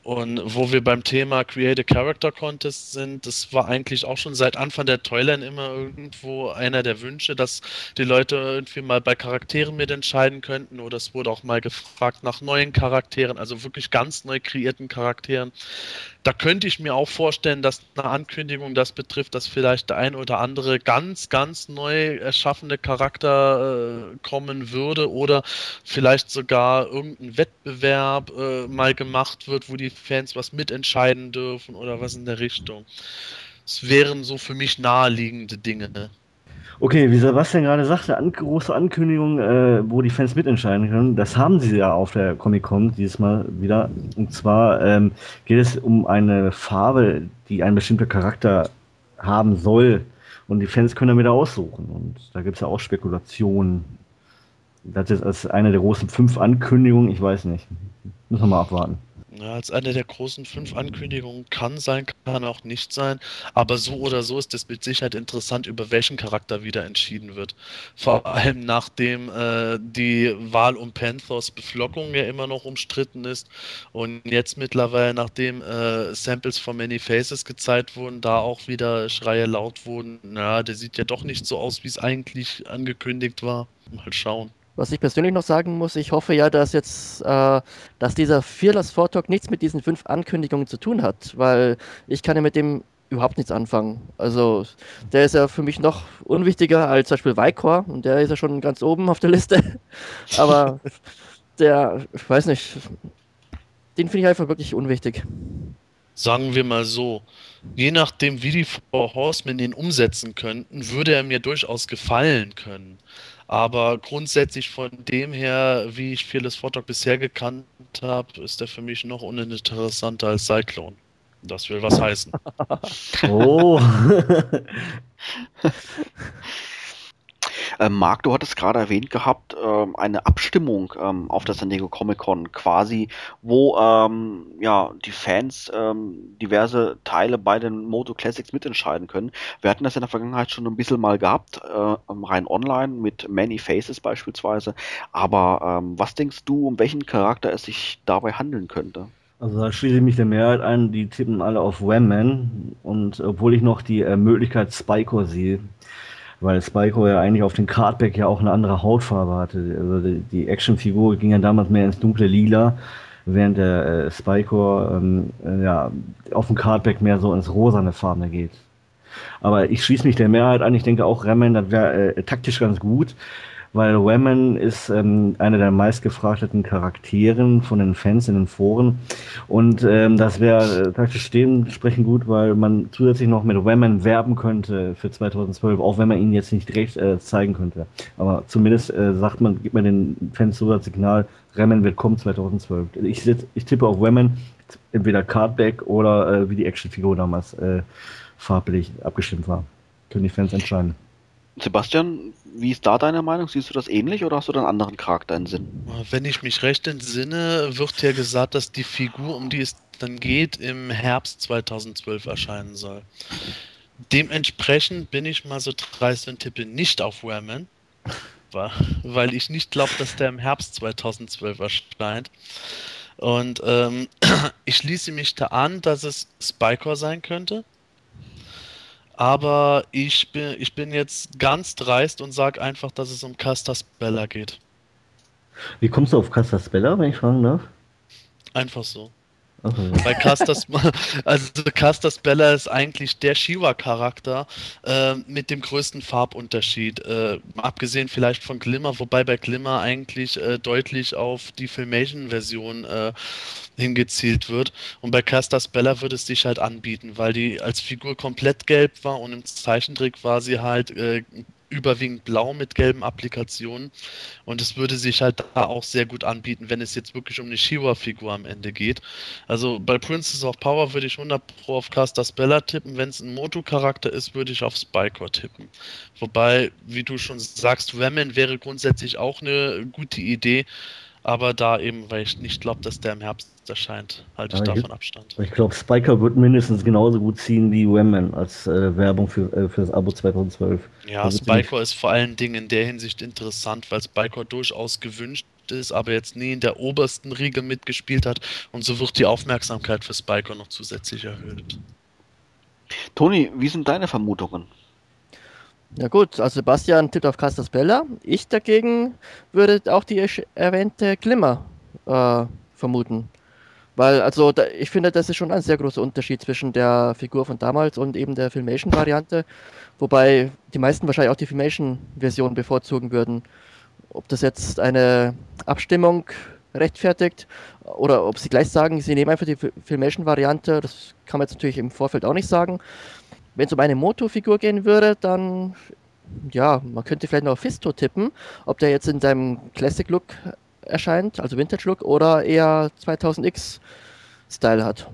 Und wo wir beim Thema Create a Character Contest sind, das war eigentlich auch schon seit Anfang der Toyline immer irgendwo einer der Wünsche, dass die Leute irgendwie mal bei Charakteren mitentscheiden könnten. Oder es wurde auch mal gefragt nach neuen Charakteren, also wirklich ganz neu kreierten Charakteren da könnte ich mir auch vorstellen, dass eine Ankündigung das betrifft, dass vielleicht der ein oder andere ganz, ganz neu erschaffene Charakter äh, kommen würde oder vielleicht sogar irgendein Wettbewerb äh, mal gemacht wird, wo die Fans was mitentscheiden dürfen oder was in der Richtung. Es wären so für mich naheliegende Dinge. Okay, wie Sebastian gerade sagte, an, große Ankündigung, äh, wo die Fans mitentscheiden können. Das haben sie ja auf der Comic-Con dieses Mal wieder. Und zwar ähm, geht es um eine Farbe, die ein bestimmter Charakter haben soll. Und die Fans können damit aussuchen. Und da gibt es ja auch Spekulationen. Das ist als eine der großen fünf Ankündigungen, ich weiß nicht. Müssen wir mal abwarten. Ja, als eine der großen fünf Ankündigungen kann sein, kann auch nicht sein. Aber so oder so ist es mit Sicherheit interessant, über welchen Charakter wieder entschieden wird. Vor allem nachdem äh, die Wahl um Panthers Beflockung ja immer noch umstritten ist und jetzt mittlerweile, nachdem äh, Samples von Many Faces gezeigt wurden, da auch wieder Schreie laut wurden. Na, der sieht ja doch nicht so aus, wie es eigentlich angekündigt war. Mal schauen. Was ich persönlich noch sagen muss, ich hoffe ja, dass jetzt, äh, dass dieser Fearless Vortalk nichts mit diesen fünf Ankündigungen zu tun hat, weil ich kann ja mit dem überhaupt nichts anfangen. Also der ist ja für mich noch unwichtiger als zum Beispiel Vicor und der ist ja schon ganz oben auf der Liste. Aber der, ich weiß nicht, den finde ich einfach wirklich unwichtig. Sagen wir mal so, je nachdem, wie die Four Horsemen ihn umsetzen könnten, würde er mir durchaus gefallen können. Aber grundsätzlich von dem her, wie ich Fearless Photog bisher gekannt habe, ist er für mich noch uninteressanter als Cyclone. Das will was heißen. oh. Ähm, Marc, du hattest gerade erwähnt gehabt, ähm, eine Abstimmung ähm, auf der San Diego Comic Con quasi, wo ähm, ja die Fans ähm, diverse Teile bei den Moto Classics mitentscheiden können. Wir hatten das in der Vergangenheit schon ein bisschen mal gehabt, äh, rein online mit Many Faces beispielsweise. Aber ähm, was denkst du, um welchen Charakter es sich dabei handeln könnte? Also da schließe ich mich der Mehrheit ein, die tippen alle auf Wham-Man und obwohl ich noch die äh, Möglichkeit Spycore sehe, weil Spyco ja eigentlich auf den Cardback ja auch eine andere Hautfarbe hatte. Also die, die Actionfigur ging ja damals mehr ins dunkle Lila, während der äh, Spyco ähm, äh, ja, auf dem Cardback mehr so ins rosane Farbe geht. Aber ich schließe mich der Mehrheit an, ich denke auch Remmen, das wäre äh, taktisch ganz gut weil Ramen ist ähm, einer der meistgefragteten Charakteren von den Fans in den Foren und ähm, das wäre äh, taktisch dementsprechend gut, weil man zusätzlich noch mit Ramen werben könnte für 2012, auch wenn man ihn jetzt nicht direkt äh, zeigen könnte. Aber zumindest äh, sagt man, gibt man den Fans so das Signal, Ramen wird kommen 2012. Ich, sitz, ich tippe auf Ramen, entweder Cardback oder äh, wie die Actionfigur damals äh, farblich abgestimmt war. Können die Fans entscheiden. Sebastian, wie ist da deine Meinung? Siehst du das ähnlich oder hast du da einen anderen Charakter im Sinn? Wenn ich mich recht entsinne, wird ja gesagt, dass die Figur, um die es dann geht, im Herbst 2012 erscheinen soll. Dementsprechend bin ich mal so dreist und tippe nicht auf Wehrman, weil ich nicht glaube, dass der im Herbst 2012 erscheint. Und ähm, ich schließe mich da an, dass es Spycore sein könnte. Aber ich bin, ich bin jetzt ganz dreist und sage einfach, dass es um Castas Bella geht. Wie kommst du auf Castas Bella, wenn ich fragen darf? Einfach so. Okay. Bei Castas, also Castas Bella ist eigentlich der Shiva-Charakter äh, mit dem größten Farbunterschied. Äh, abgesehen vielleicht von Glimmer, wobei bei Glimmer eigentlich äh, deutlich auf die Filmation-Version äh, hingezielt wird. Und bei Castas Bella würde es sich halt anbieten, weil die als Figur komplett gelb war und im Zeichentrick war sie halt äh, überwiegend blau mit gelben Applikationen. Und es würde sich halt da auch sehr gut anbieten, wenn es jetzt wirklich um eine Shiva-Figur am Ende geht. Also bei Princess of Power würde ich 100 Pro auf Castas Bella tippen. Wenn es ein Moto-Charakter ist, würde ich auf Spycore tippen. Wobei, wie du schon sagst, Ramen wäre grundsätzlich auch eine gute Idee. Aber da eben, weil ich nicht glaube, dass der im Herbst erscheint, halte ich davon Abstand. Ich glaube, Spiker wird mindestens genauso gut ziehen wie Wemman als äh, Werbung für, äh, für das Abo 2012. Ja, Spiker ist vor allen Dingen in der Hinsicht interessant, weil Spiker durchaus gewünscht ist, aber jetzt nie in der obersten Riege mitgespielt hat und so wird die Aufmerksamkeit für Spiker noch zusätzlich erhöht. Toni, wie sind deine Vermutungen? Ja gut, also Sebastian tippt auf Castas Bella. Ich dagegen würde auch die erwähnte Glimmer äh, vermuten. Weil, also, da, ich finde, das ist schon ein sehr großer Unterschied zwischen der Figur von damals und eben der Filmation-Variante. Wobei die meisten wahrscheinlich auch die Filmation-Version bevorzugen würden. Ob das jetzt eine Abstimmung rechtfertigt oder ob sie gleich sagen, sie nehmen einfach die Filmation-Variante, das kann man jetzt natürlich im Vorfeld auch nicht sagen. Wenn es um eine Moto-Figur gehen würde, dann ja, man könnte vielleicht noch Fisto tippen, ob der jetzt in seinem Classic-Look erscheint, also Vintage-Look, oder eher 2000X-Style hat.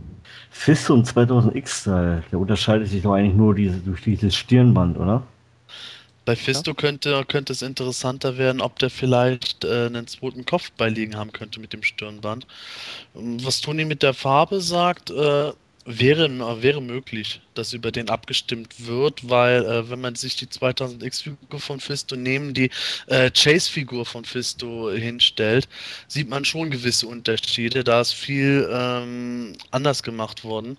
Fisto und 2000X-Style, der unterscheidet sich doch eigentlich nur diese, durch dieses Stirnband, oder? Bei Fisto ja. könnte, könnte es interessanter werden, ob der vielleicht äh, einen zweiten Kopf beiliegen haben könnte mit dem Stirnband. Was Toni mit der Farbe sagt, äh, Wäre, wäre möglich, dass über den abgestimmt wird, weil äh, wenn man sich die 2000X-Figur von Fisto neben die äh, Chase-Figur von Fisto hinstellt, sieht man schon gewisse Unterschiede. Da ist viel ähm, anders gemacht worden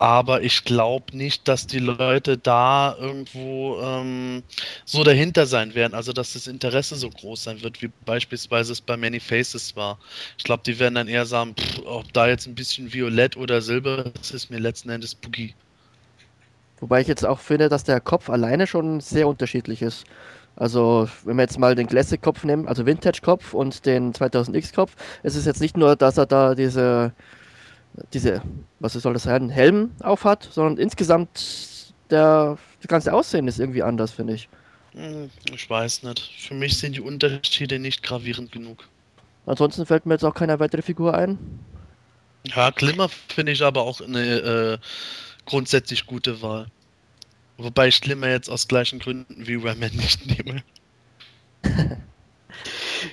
aber ich glaube nicht, dass die Leute da irgendwo ähm, so dahinter sein werden, also dass das Interesse so groß sein wird, wie beispielsweise es bei Many Faces war. Ich glaube, die werden dann eher sagen, pff, ob da jetzt ein bisschen Violett oder Silber, das ist mir letzten Endes Boogie. Wobei ich jetzt auch finde, dass der Kopf alleine schon sehr unterschiedlich ist. Also, wenn wir jetzt mal den Classic-Kopf nehmen, also Vintage-Kopf und den 2000X-Kopf, es ist jetzt nicht nur, dass er da diese diese, was soll das sein, Helm aufhat, sondern insgesamt der, das ganze Aussehen ist irgendwie anders, finde ich. Hm, ich weiß nicht. Für mich sind die Unterschiede nicht gravierend genug. Ansonsten fällt mir jetzt auch keine weitere Figur ein. Ja, Glimmer finde ich aber auch eine äh, grundsätzlich gute Wahl. Wobei ich Glimmer jetzt aus gleichen Gründen wie Ramen nicht nehme.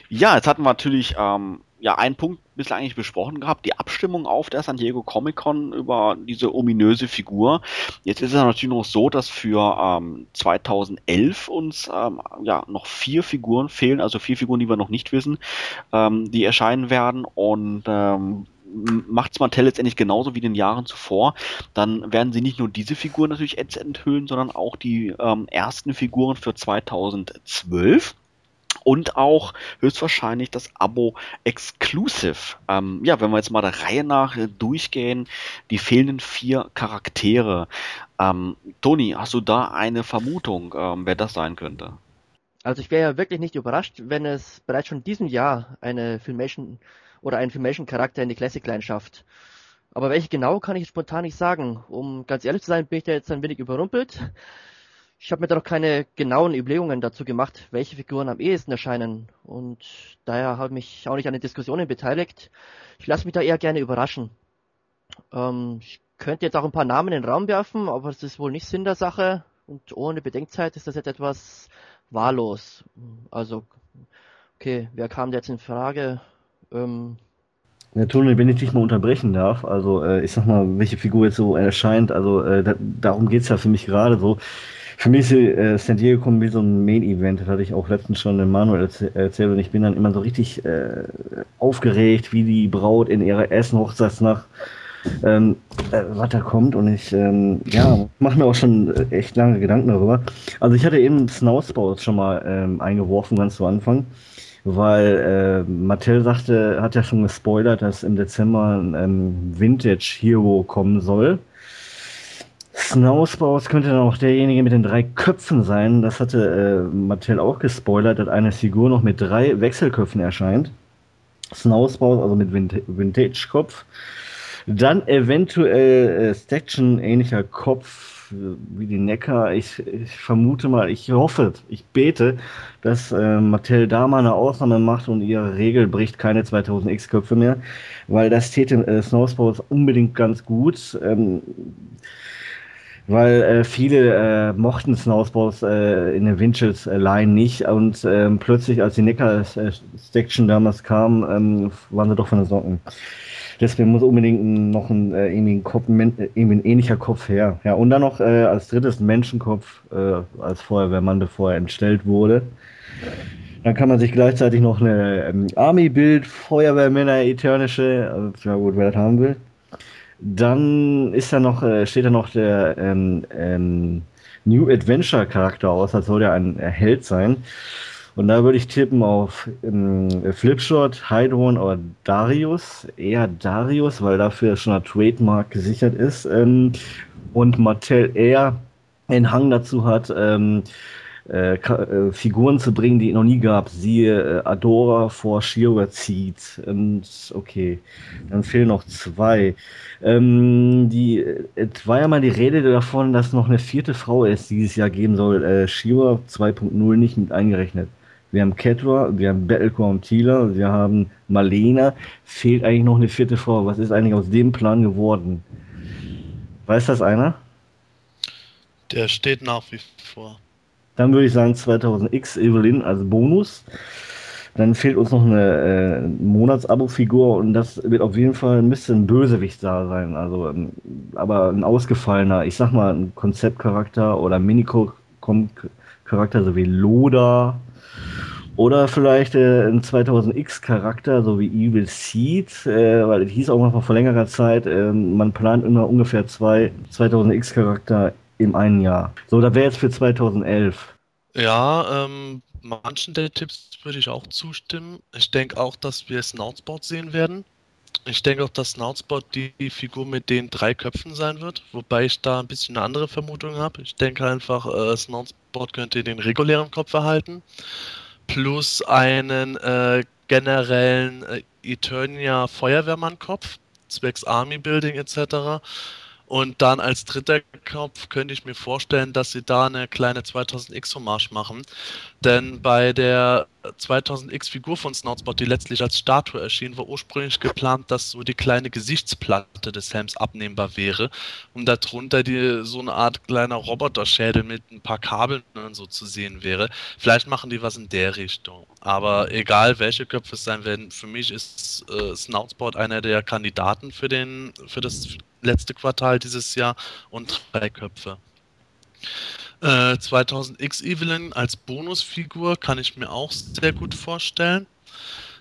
ja, jetzt hatten wir natürlich ähm, ja einen Punkt bislang eigentlich besprochen gehabt, die Abstimmung auf der San Diego Comic Con über diese ominöse Figur. Jetzt ist es natürlich noch so, dass für ähm, 2011 uns ähm, ja noch vier Figuren fehlen, also vier Figuren, die wir noch nicht wissen, ähm, die erscheinen werden. Und ähm, macht's Mattel letztendlich genauso wie in den Jahren zuvor, dann werden sie nicht nur diese Figuren natürlich enthüllen, sondern auch die ähm, ersten Figuren für 2012 und auch höchstwahrscheinlich das Abo Exclusive. Ähm, ja, wenn wir jetzt mal der Reihe nach äh, durchgehen, die fehlenden vier Charaktere. Ähm, Toni, hast du da eine Vermutung, ähm, wer das sein könnte? Also ich wäre ja wirklich nicht überrascht, wenn es bereits schon diesem Jahr eine Filmation oder einen Filmation-Charakter in die Classic Line schafft. Aber welche genau, kann ich spontan nicht sagen. Um ganz ehrlich zu sein, bin ich da jetzt ein wenig überrumpelt. Ich habe mir da noch keine genauen Überlegungen dazu gemacht, welche Figuren am ehesten erscheinen. Und daher habe ich mich auch nicht an den Diskussionen beteiligt. Ich lasse mich da eher gerne überraschen. Ähm, ich könnte jetzt auch ein paar Namen in den Raum werfen, aber es ist wohl nicht Sinn der Sache. Und ohne Bedenkzeit ist das jetzt etwas wahllos. Also, okay, wer kam jetzt in Frage? Ähm, ja, Toni, wenn ich dich mal unterbrechen darf, also äh, ich sag mal, welche Figur jetzt so erscheint, also äh, da, darum geht's ja für mich gerade so. Für mich ist äh, San Diego kommt wie so ein Main-Event, das hatte ich auch letztens schon in Manuel erzäh erzählt und ich bin dann immer so richtig äh, aufgeregt, wie die Braut in ihrer ersten Hochzeitsnacht ähm, äh, was da kommt und ich ähm, ja, mache mir auch schon äh, echt lange Gedanken darüber. Also ich hatte eben Snowspout schon mal ähm, eingeworfen ganz zu Anfang. weil äh, Mattel sagte, hat ja schon gespoilert, dass im Dezember ein ähm, Vintage Hero kommen soll. Snowspaws könnte dann auch derjenige mit den drei Köpfen sein. Das hatte äh, Mattel auch gespoilert, dass eine Figur noch mit drei Wechselköpfen erscheint. Snowspaws, also mit Vintage-Kopf. Dann eventuell äh, Staction ähnlicher Kopf äh, wie die Neckar. Ich, ich, vermute mal, ich hoffe, ich bete, dass äh, Mattel da mal eine Ausnahme macht und ihre Regel bricht keine 2000X Köpfe mehr, weil das täte äh, Snowspaws unbedingt ganz gut. Ähm, weil äh, viele äh, mochten Snowspaws äh, in der Winchels äh, Line nicht und ähm, plötzlich, als die Neckar Section damals kam, ähm, waren sie doch von den Socken. Deswegen muss unbedingt noch ein, äh, irgendwie, ein Kopf, irgendwie ein ähnlicher Kopf her. Ja, und dann noch äh, als drittes ein Menschenkopf äh, als Feuerwehrmann, bevor er entstellt wurde. Dann kann man sich gleichzeitig noch eine ähm, Army-Bild, Feuerwehrmänner, Eternische, also, ja gut, wer das haben will. Dann ist da noch, äh, steht da noch der ähm, ähm, New Adventure Charakter aus, als soll der ein Held sein. Und da würde ich tippen auf ähm, Flipshot, Hydron oder Darius. Eher Darius, weil dafür schon ein Trademark gesichert ist. Ähm, und Mattel eher einen Hang dazu hat, ähm, äh, äh, Figuren zu bringen, die es noch nie gab. Siehe äh, Adora vor Shira zieht. Und okay, dann fehlen noch zwei. Ähm, die, es war ja mal die Rede davon, dass noch eine vierte Frau es dieses Jahr geben soll. Äh, Shira 2.0 nicht mit eingerechnet. Wir haben Ketra, wir haben Battlecore Tila, wir haben Malena. Fehlt eigentlich noch eine vierte Frau. Was ist eigentlich aus dem Plan geworden? Weiß das einer? Der steht nach wie vor. Dann würde ich sagen 2000X Evelyn als Bonus. Dann fehlt uns noch eine äh, Monatsabo-Figur und das wird auf jeden Fall ein bisschen Bösewicht da sein. Also, ähm, aber ein ausgefallener, ich sag mal, ein Konzeptcharakter oder Minicom-Charakter, so wie Loda. Oder vielleicht äh, ein 2000X-Charakter, so wie Evil Seed, äh, weil es hieß auch mal vor längerer Zeit, äh, man plant immer ungefähr zwei 2000X-Charakter im einen Jahr. So, da wäre jetzt für 2011. Ja, ähm, manchen der Tipps würde ich auch zustimmen. Ich denke auch, dass wir Snoutsport sehen werden. Ich denke auch, dass Snoutsport die Figur mit den drei Köpfen sein wird, wobei ich da ein bisschen eine andere Vermutung habe. Ich denke einfach, äh, Snoutsport könnte den regulären Kopf erhalten, plus einen äh, generellen äh, Eternia Feuerwehrmann-Kopf, zwecks Army Building etc. Und dann als dritter Kopf könnte ich mir vorstellen, dass sie da eine kleine 2000X-Hommage machen. Denn bei der 2000X-Figur von Snoutspot, die letztlich als Statue erschien, war ursprünglich geplant, dass so die kleine Gesichtsplatte des Helms abnehmbar wäre und darunter die, so eine Art kleiner Roboterschädel mit ein paar Kabeln und so zu sehen wäre. Vielleicht machen die was in der Richtung. Aber egal, welche Köpfe es sein werden, für mich ist äh, Snoutspot einer der Kandidaten für, den, für das letzte Quartal dieses Jahr und drei Köpfe. Äh, 2000X Evelyn als Bonusfigur kann ich mir auch sehr gut vorstellen.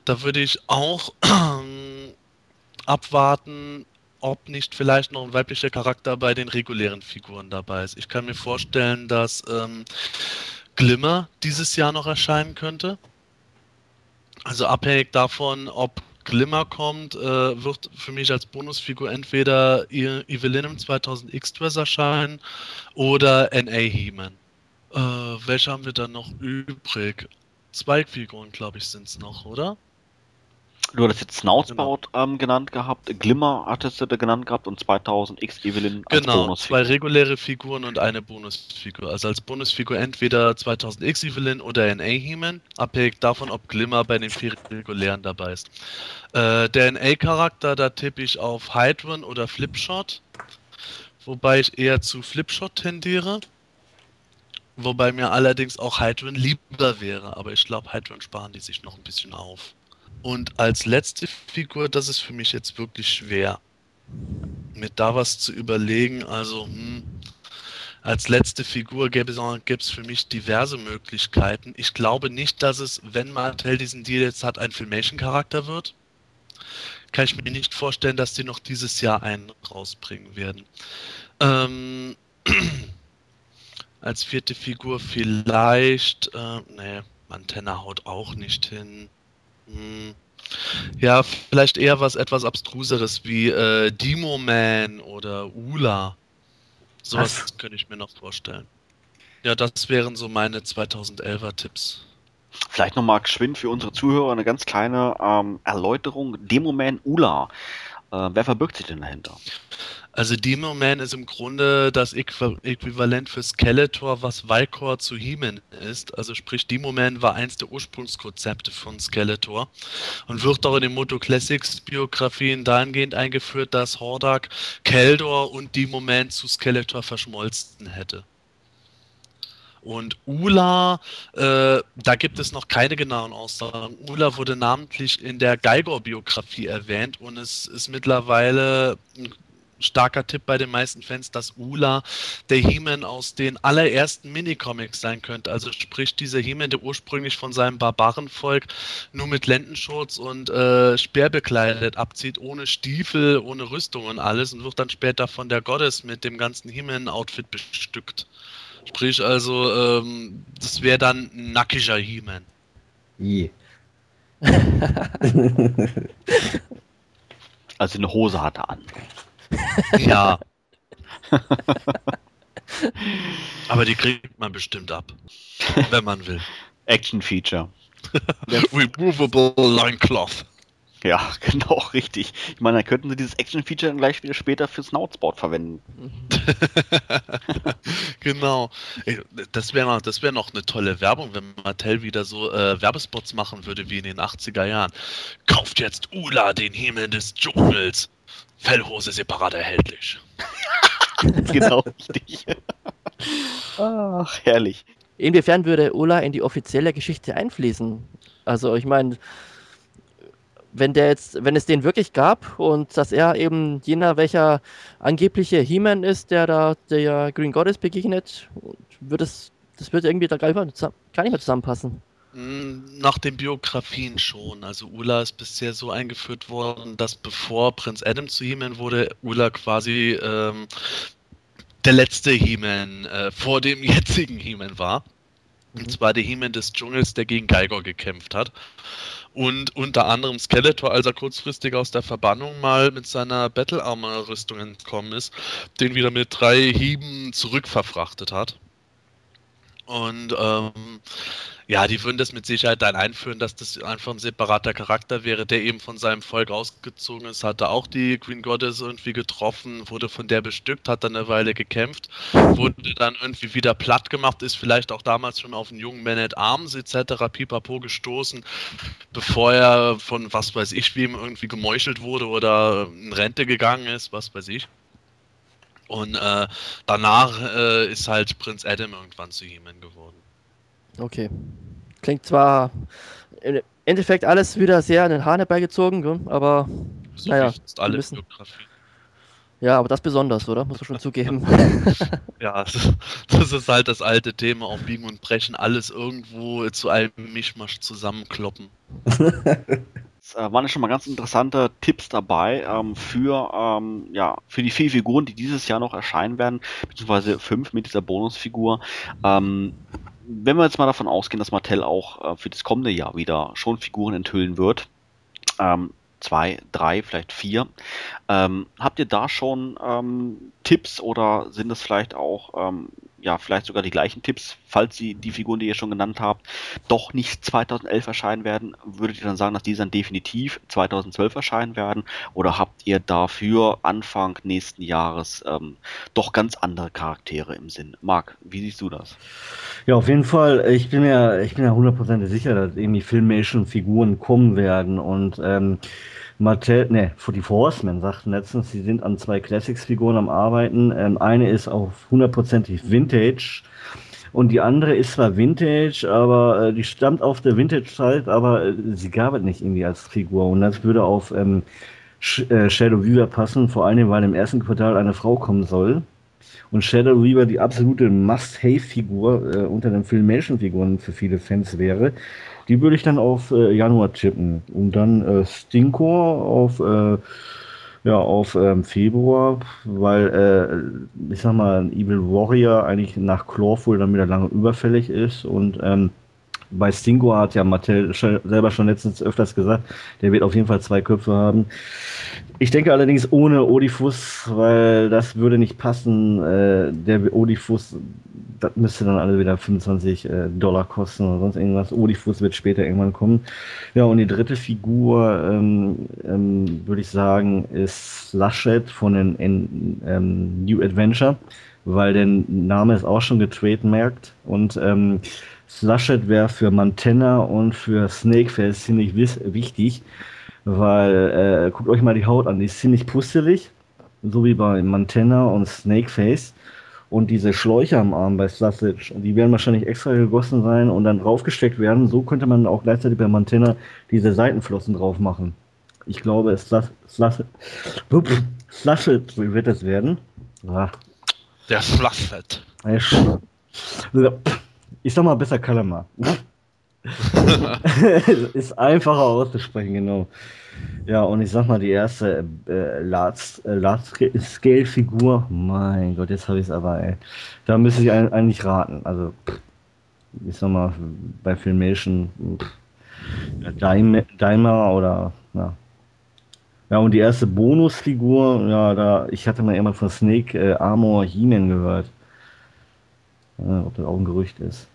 Da würde ich auch abwarten, ob nicht vielleicht noch ein weiblicher Charakter bei den regulären Figuren dabei ist. Ich kann mir vorstellen, dass ähm, Glimmer dieses Jahr noch erscheinen könnte. Also abhängig davon, ob Glimmer kommt, äh, wird für mich als Bonusfigur entweder Evelyn im 2000 X-Dress erscheinen oder NA He-Man. Äh, welche haben wir dann noch übrig? Zwei Figuren, glaube ich, sind es noch, oder? Du hattest jetzt Snoutspout genau. ähm, genannt gehabt, Glimmer hattest du genannt gehabt und 2000 X Evelyn als genau, Bonusfigur. zwei reguläre Figuren und eine Bonusfigur. Also als Bonusfigur entweder 2000 X Evelyn oder NA He-Man, abhängig davon, ob Glimmer bei den vier regulären dabei ist. Äh, der NA-Charakter, da tippe ich auf Hydron oder Flipshot, wobei ich eher zu Flipshot tendiere. Wobei mir allerdings auch Hydron lieber wäre, aber ich glaube, Hydron sparen die sich noch ein bisschen auf. Und als letzte Figur, das ist für mich jetzt wirklich schwer, mir da was zu überlegen. Also, hm, als letzte Figur gäbe es für mich diverse Möglichkeiten. Ich glaube nicht, dass es, wenn Martell diesen Deal jetzt hat, ein Filmation-Charakter wird. Kann ich mir nicht vorstellen, dass die noch dieses Jahr einen rausbringen werden. Ähm, als vierte Figur vielleicht, äh, nee, Mantenna haut auch nicht hin. Hm. Ja, vielleicht eher was etwas abstruseres wie äh, Demo Man oder Ula. Sowas was? könnte ich mir noch vorstellen. Ja, das wären so meine 2011er Tipps. Vielleicht nochmal geschwind für unsere Zuhörer eine ganz kleine ähm, Erläuterung. Demoman Ula. Äh, wer verbirgt sich denn dahinter? Also Demoman ist im Grunde das Äquivalent für Skeletor, was Valkor zu He-Man ist. Also sprich, Demoman war eins der Ursprungskonzepte von Skeletor und wird auch in den Moto Classics Biografien dahingehend eingeführt, dass Hordak, Keldor und Demoman zu Skeletor verschmolzen hätte. Und Ula, äh, da gibt es noch keine genauen Aussagen. Ula wurde namentlich in der Geigor-Biografie erwähnt und es ist mittlerweile ein starker Tipp bei den meisten Fans, dass Ula der He-Man aus den allerersten Minicomics sein könnte. Also sprich dieser He-Man, der ursprünglich von seinem Barbarenvolk nur mit Lendenschurz und äh, Speer bekleidet abzieht, ohne Stiefel, ohne Rüstung und alles und wird dann später von der Goddess mit dem ganzen He-Man-Outfit bestückt. Sprich also, ähm, das wäre dann ein nackiger He-Man. Je. also eine Hose hat er an. Ja. Aber die kriegt man bestimmt ab, wenn man will. Action Feature. Removable Line Cloth. Ja, genau, richtig. Ich meine, dann könnten sie dieses Action-Feature dann gleich wieder später fürs Snoutsport verwenden. genau. Das wäre das wär noch eine tolle Werbung, wenn Mattel wieder so äh, Werbespots machen würde wie in den 80er Jahren. Kauft jetzt Ula den Himmel des Dschungels. Fellhose separat erhältlich. genau, richtig. Ach, herrlich. Inwiefern würde Ula in die offizielle Geschichte einfließen? Also, ich meine, wenn der jetzt, wenn es den wirklich gab und dass er eben jener, welcher angebliche He-Man ist, der da der Green Goddess begegnet, wird es, das wird irgendwie da gar nicht mehr zusammenpassen. Hm, nach den Biografien schon. Also Ula ist bisher so eingeführt worden, dass bevor Prinz Adam zu He-Man wurde, Ula quasi ähm, der letzte He-Man äh, vor dem jetzigen He-Man war. Mhm. Und zwar der He-Man des Dschungels, der gegen Geiger gekämpft hat und unter anderem Skeletor, als er kurzfristig aus der Verbannung mal mit seiner Battle Armor Rüstung entkommen ist, den wieder mit drei Hieben zurückverfrachtet hat. Und ähm, ja, die würden das mit Sicherheit dann einführen, dass das einfach ein separater Charakter wäre, der eben von seinem Volk ausgezogen ist, hatte auch die Green Goddess irgendwie getroffen, wurde von der bestückt, hat dann eine Weile gekämpft, wurde dann irgendwie wieder platt gemacht, ist vielleicht auch damals schon auf einen jungen Man at Arms etc. pipapo gestoßen, bevor er von was weiß ich wem irgendwie gemeuchelt wurde oder in Rente gegangen ist, was weiß ich. Und äh, danach äh, ist halt Prinz Adam irgendwann zu He-Man geworden. Okay. Klingt zwar im Endeffekt alles wieder sehr an den Haaren herbeigezogen, aber so naja. Alle müssen... Ja, aber das besonders, oder? Muss man schon zugeben. ja, das ist halt das alte Thema auf Biegen und Brechen, alles irgendwo zu einem Mischmasch zusammenkloppen. Es äh, waren ja schon mal ganz interessante Tipps dabei ähm, für, ähm, ja, für die vier Figuren, die dieses Jahr noch erscheinen werden, beziehungsweise fünf mit dieser Bonusfigur. Ähm, wenn wir jetzt mal davon ausgehen, dass Mattel auch äh, für das kommende Jahr wieder schon Figuren enthüllen wird, ähm, zwei, drei, vielleicht vier. Ähm, habt ihr da schon ähm, Tipps oder sind das vielleicht auch ähm, ja, vielleicht sogar die gleichen Tipps, falls sie die Figuren, die ihr schon genannt habt, doch nicht 2011 erscheinen werden, würdet ihr dann sagen, dass die dann definitiv 2012 erscheinen werden? Oder habt ihr dafür Anfang nächsten Jahres ähm, doch ganz andere Charaktere im Sinn? Marc, wie siehst du das? Ja, auf jeden Fall. Ich bin mir, ich bin ja hundertprozentig sicher, dass irgendwie Filmation-Figuren kommen werden und ähm, Mattel, ne, die Horsemen sagten letztens, sie sind an zwei Classics-Figuren am Arbeiten. Ähm, eine ist auf hundertprozentig Vintage und die andere ist zwar Vintage, aber äh, die stammt auf der Vintage-Zeit, aber äh, sie gab es nicht irgendwie als Figur und das würde auf ähm, Sh äh, Shadow Weaver passen, vor allem weil im ersten Quartal eine Frau kommen soll. Und Shadow Weaver die absolute Must-Have-Figur äh, unter den Filmation-Figuren für viele Fans wäre. Die würde ich dann auf äh, Januar chippen. Und dann äh, Stinkor auf, äh, ja, auf ähm, Februar, weil, äh, ich sag mal, Evil Warrior eigentlich nach Clawful dann wieder lange überfällig ist und ähm, bei Stingo hat ja Mattel selber schon letztens öfters gesagt, der wird auf jeden Fall zwei Köpfe haben. Ich denke allerdings ohne Odifus, weil das würde nicht passen. Äh, der Odifus, das müsste dann alle wieder 25 äh, Dollar kosten oder sonst irgendwas. Odifus wird später irgendwann kommen. Ja, und die dritte Figur, ähm, ähm, würde ich sagen, ist Lashet von den ähm, New Adventure, weil der Name ist auch schon getrademarkt und ähm, Slushet wäre für Mantenna und für Snakeface ziemlich wichtig, weil, äh, guckt euch mal die Haut an, die ist ziemlich pustelig, so wie bei Mantenna und Snakeface. Und diese Schläuche am Arm bei Slushet, die werden wahrscheinlich extra gegossen sein und dann draufgesteckt werden. So könnte man auch gleichzeitig bei Mantenna diese Seitenflossen drauf machen. Ich glaube, Slushet wird es werden. Ach. Der Slushet. Ich sag mal besser Kalama. ist einfacher auszusprechen, genau. Ja, und ich sag mal, die erste äh, Large-Scale-Figur, mein Gott, jetzt habe ich es aber, ey. Da müsste ich eigentlich raten. Also, ich sag mal, bei Filmation, Daimler oder, ja. Ja, und die erste Bonusfigur, ja, da, ich hatte mal immer von Snake äh, Armor He-Man gehört. Ja, ob das auch ein Gerücht ist.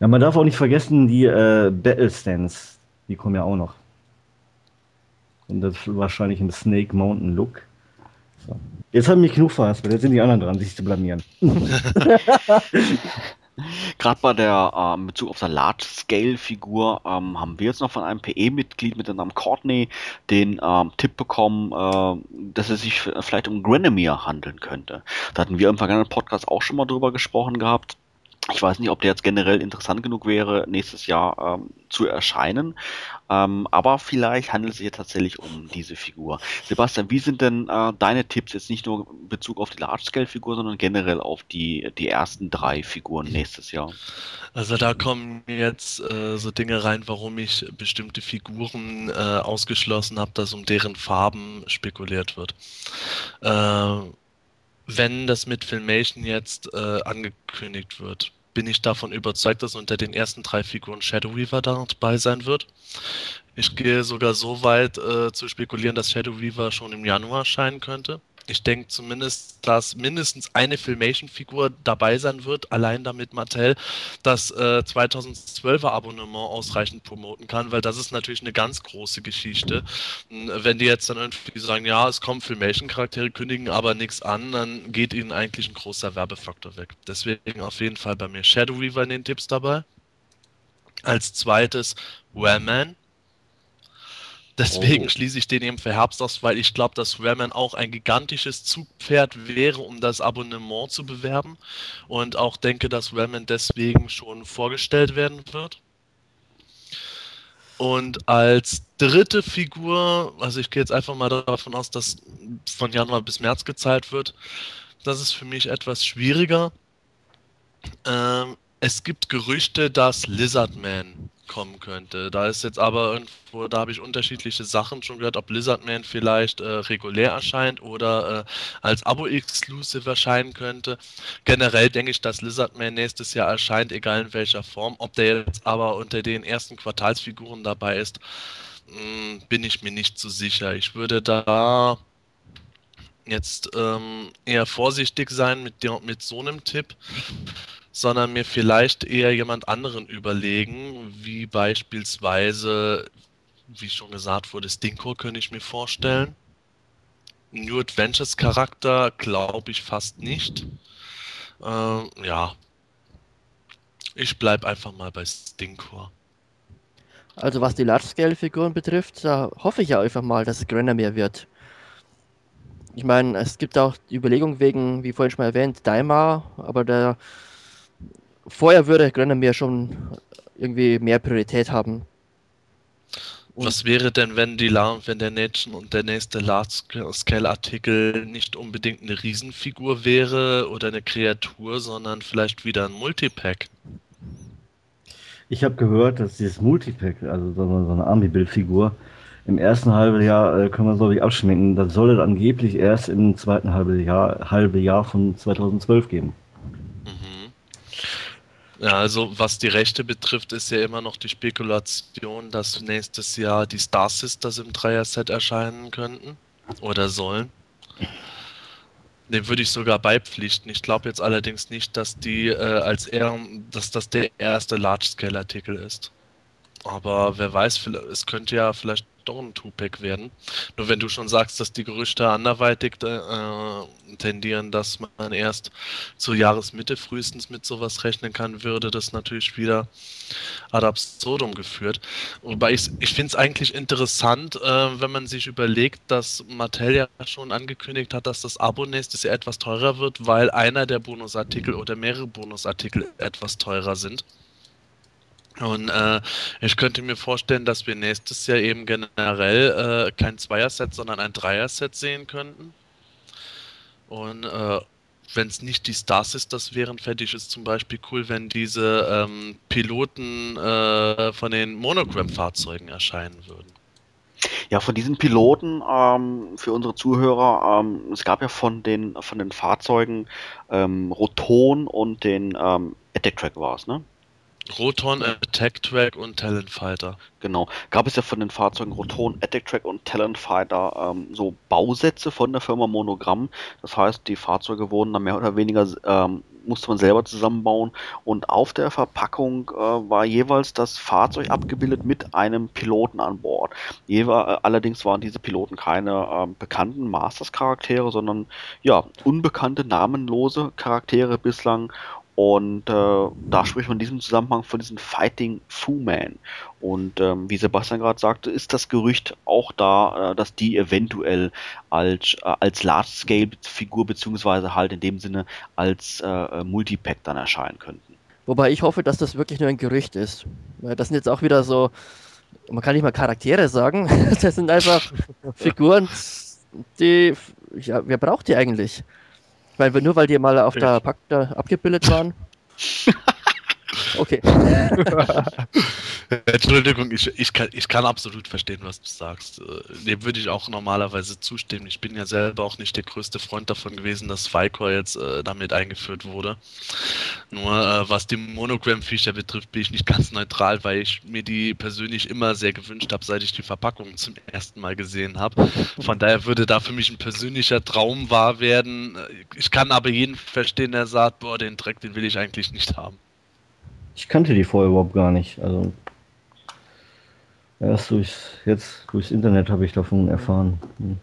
Ja, man darf auch nicht vergessen, die äh, Battle Stands, die kommen ja auch noch. Und das wahrscheinlich im Snake Mountain Look. So. Jetzt haben mich genug verhaspelt, jetzt sind die anderen dran, sich zu blamieren. Gerade bei der ähm, Bezug auf der Large-Scale-Figur ähm, haben wir jetzt noch von einem PE-Mitglied mit dem Namen Courtney den ähm, Tipp bekommen, äh, dass es sich vielleicht um Granemere handeln könnte. Da hatten wir im vergangenen Podcast auch schon mal drüber gesprochen gehabt. Ich weiß nicht, ob der jetzt generell interessant genug wäre, nächstes Jahr ähm, zu erscheinen. Ähm, aber vielleicht handelt es sich ja tatsächlich um diese Figur. Sebastian, wie sind denn äh, deine Tipps jetzt nicht nur in Bezug auf die Large-Scale-Figur, sondern generell auf die, die ersten drei Figuren nächstes Jahr? Also da kommen jetzt äh, so Dinge rein, warum ich bestimmte Figuren äh, ausgeschlossen habe, dass um deren Farben spekuliert wird. Äh, wenn das mit Filmation jetzt äh, angekündigt wird, bin ich davon überzeugt, dass unter den ersten drei Figuren Shadow Weaver dabei sein wird. Ich gehe sogar so weit äh, zu spekulieren, dass Shadow Weaver schon im Januar erscheinen könnte. Ich denke zumindest, dass mindestens eine Filmation-Figur dabei sein wird, allein damit Mattel das äh, 2012er Abonnement ausreichend promoten kann, weil das ist natürlich eine ganz große Geschichte. Wenn die jetzt dann irgendwie sagen, ja, es kommen Filmation-Charaktere, kündigen aber nichts an, dann geht ihnen eigentlich ein großer Werbefaktor weg. Deswegen auf jeden Fall bei mir Shadow Weaver in den Tipps dabei. Als zweites Wellman Deswegen oh. schließe ich den eben für Herbst aus, weil ich glaube, dass Ramen auch ein gigantisches Zugpferd wäre, um das Abonnement zu bewerben. Und auch denke, dass Ramen deswegen schon vorgestellt werden wird. Und als dritte Figur, also ich gehe jetzt einfach mal davon aus, dass von Januar bis März gezahlt wird, das ist für mich etwas schwieriger. Ähm, es gibt Gerüchte, dass Lizardman kommen könnte. Da ist jetzt aber irgendwo, da habe ich unterschiedliche Sachen schon gehört, ob Lizardman vielleicht äh, regulär erscheint oder äh, als Abo-Exclusive erscheinen könnte. Generell denke ich, dass Lizardman nächstes Jahr erscheint, egal in welcher Form. Ob der jetzt aber unter den ersten Quartalsfiguren dabei ist, mh, hm, bin ich mir nicht so sicher. Ich würde da jetzt ähm, eher vorsichtig sein mit, mit so einem Tipp sondern mir vielleicht eher jemand anderen überlegen, wie beispielsweise, wie schon gesagt wurde, Stinko könnte ich mir vorstellen. New Adventures Charakter glaube ich fast nicht. Ähm, ja. Ich bleibe einfach mal bei Stinkor. Also was die Large-Scale-Figuren betrifft, da hoffe ich ja einfach mal, dass es Granomir wird. Ich meine, es gibt auch die Überlegung wegen, wie vorhin schon mal erwähnt, Daimar, aber der vorher würde Granomir schon irgendwie mehr Priorität haben. Und Was wäre denn, wenn die wenn der nächste und der nächste Large-Scale-Artikel nicht unbedingt eine Riesenfigur wäre oder eine Kreatur, sondern vielleicht wieder ein Multipack? Ich habe gehört, dass dieses Multipack, also so eine Army-Build-Figur, im ersten halben Jahr äh, können wir so nicht abschmecken. Das soll es angeblich erst im zweiten halben Jahr, halbe Jahr von 2012 geben. Ja, also was die Rechte betrifft, ist ja immer noch die Spekulation, dass nächstes Jahr die Star Sisters im Dreier-Set erscheinen könnten oder sollen. Dem würde ich sogar beipflichten. Ich glaube jetzt allerdings nicht, dass die äh, als eher, dass das der erste Large-Scale-Artikel ist. Aber wer weiß, es könnte ja vielleicht ein Tupac werden. Nur wenn du schon sagst, dass die Gerüchte anderweitig äh, tendieren, dass man erst zur Jahresmitte frühestens mit sowas rechnen kann, würde das natürlich wieder ad absurdum geführt. Wobei ich, ich finde es eigentlich interessant, äh, wenn man sich überlegt, dass Mattel ja schon angekündigt hat, dass das Abo nächstes Jahr etwas teurer wird, weil einer der Bonusartikel oder mehrere Bonusartikel etwas teurer sind. Und äh, ich könnte mir vorstellen, dass wir nächstes Jahr eben generell äh, kein Zweier-Set, sondern ein Dreier-Set sehen könnten. Und äh, wenn es nicht die Star Sisters wären, fände ich es zum Beispiel cool, wenn diese ähm, Piloten äh, von den Monogram-Fahrzeugen erscheinen würden. Ja, von diesen Piloten ähm, für unsere Zuhörer, ähm, es gab ja von den von den Fahrzeugen ähm, Roton und den ähm, Attack Track war es, ne? Roton, Attack Track und Talent Fighter. Genau. Gab es ja von den Fahrzeugen Roton, Attack Track und Talent Fighter ähm, so Bausätze von der Firma Monogramm. Das heißt, die Fahrzeuge wurden dann mehr oder weniger, ähm, musste man selber zusammenbauen und auf der Verpackung äh, war jeweils das Fahrzeug abgebildet mit einem Piloten an Bord. Jeweil, äh, allerdings waren diese Piloten keine äh, bekannten Masters-Charaktere, sondern ja, unbekannte, namenlose Charaktere bislang und äh, da spricht man in diesem Zusammenhang von diesen Fighting Fu Man. Und ähm, wie Sebastian gerade sagte, ist das Gerücht auch da, äh, dass die eventuell als, äh, als Large-Scale-Figur beziehungsweise halt in dem Sinne als äh, Multipack dann erscheinen könnten. Wobei ich hoffe, dass das wirklich nur ein Gerücht ist. Das sind jetzt auch wieder so, man kann nicht mal Charaktere sagen, das sind einfach Figuren, die, ja, wer braucht die eigentlich? Weil nur weil die mal auf ich. der Pack abgebildet waren. Okay. Entschuldigung, ich, ich, kann, ich kann absolut verstehen, was du sagst. Äh, dem würde ich auch normalerweise zustimmen. Ich bin ja selber auch nicht der größte Freund davon gewesen, dass Vicor jetzt äh, damit eingeführt wurde. Nur äh, was die Monogram-Feature betrifft, bin ich nicht ganz neutral, weil ich mir die persönlich immer sehr gewünscht habe, seit ich die Verpackung zum ersten Mal gesehen habe. Von daher würde da für mich ein persönlicher Traum wahr werden. Ich kann aber jeden verstehen, der sagt, boah, den Dreck, den will ich eigentlich nicht haben. Ich kannte die vorher überhaupt gar nicht. Also erst durchs, jetzt durchs Internet habe ich davon erfahren. Hm.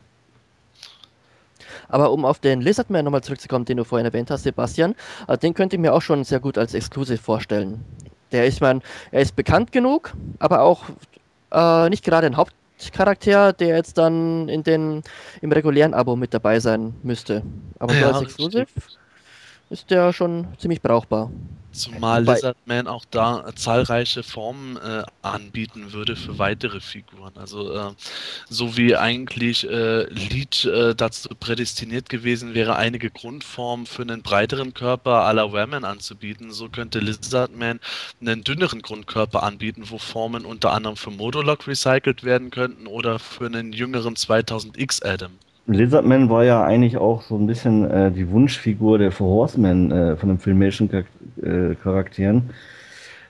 Aber um auf den Lizardman nochmal zurückzukommen, den du vorhin erwähnt hast, Sebastian, äh, den könnte ich mir auch schon sehr gut als Exclusive vorstellen. Der ist, man, er ist bekannt genug, aber auch äh, nicht gerade ein Hauptcharakter, der jetzt dann in den, im regulären Abo mit dabei sein müsste. Aber ja, so als Exclusive ist der schon ziemlich brauchbar. Zumal Lizardman auch da zahlreiche Formen äh, anbieten würde für weitere Figuren. Also äh, so wie eigentlich äh, Lead äh, dazu prädestiniert gewesen wäre, einige Grundformen für einen breiteren Körper à la Wehrman anzubieten, so könnte Lizardman einen dünneren Grundkörper anbieten, wo Formen unter anderem für Modulok recycelt werden könnten oder für einen jüngeren 2000X Adam. Lizardman war ja eigentlich auch so ein bisschen äh, die Wunschfigur der Four Horsemen äh, von den Filmation-Charakteren,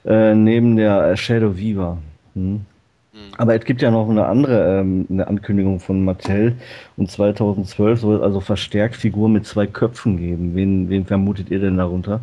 äh, neben der Shadow Weaver. Hm. Mhm. Aber es gibt ja noch eine andere ähm, eine Ankündigung von Mattel und 2012 soll es also verstärkt Figur mit zwei Köpfen geben. Wen, wen vermutet ihr denn darunter?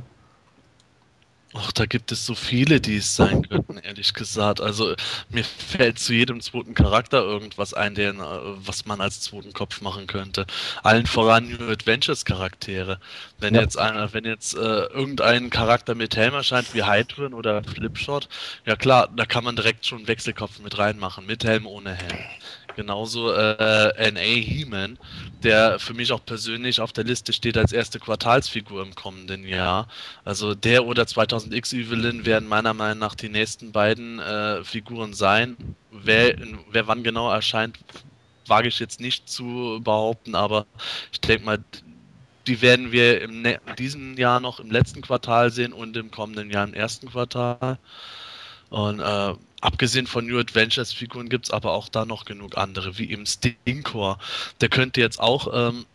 Ach, da gibt es so viele, die es sein könnten, ehrlich gesagt. Also mir fällt zu jedem zweiten Charakter irgendwas ein, den, äh, was man als zweiten Kopf machen könnte. Allen voran New Adventures Charaktere. Wenn ja. jetzt einer, wenn jetzt äh, irgendein Charakter mit Helm erscheint wie Hydron oder Flipshot, ja klar, da kann man direkt schon Wechselkopf mit reinmachen, mit Helm, ohne Helm. Genauso äh, N.A. He-Man, der für mich auch persönlich auf der Liste steht als erste Quartalsfigur im kommenden Jahr. Also der oder 2000X Evelyn werden meiner Meinung nach die nächsten beiden äh, Figuren sein. Wer, wer wann genau erscheint, wage ich jetzt nicht zu behaupten, aber ich denke mal, die werden wir im diesem Jahr noch im letzten Quartal sehen und im kommenden Jahr im ersten Quartal. Und äh, abgesehen von New Adventures Figuren gibt es aber auch da noch genug andere, wie eben Stinkor. Der könnte jetzt auch ähm,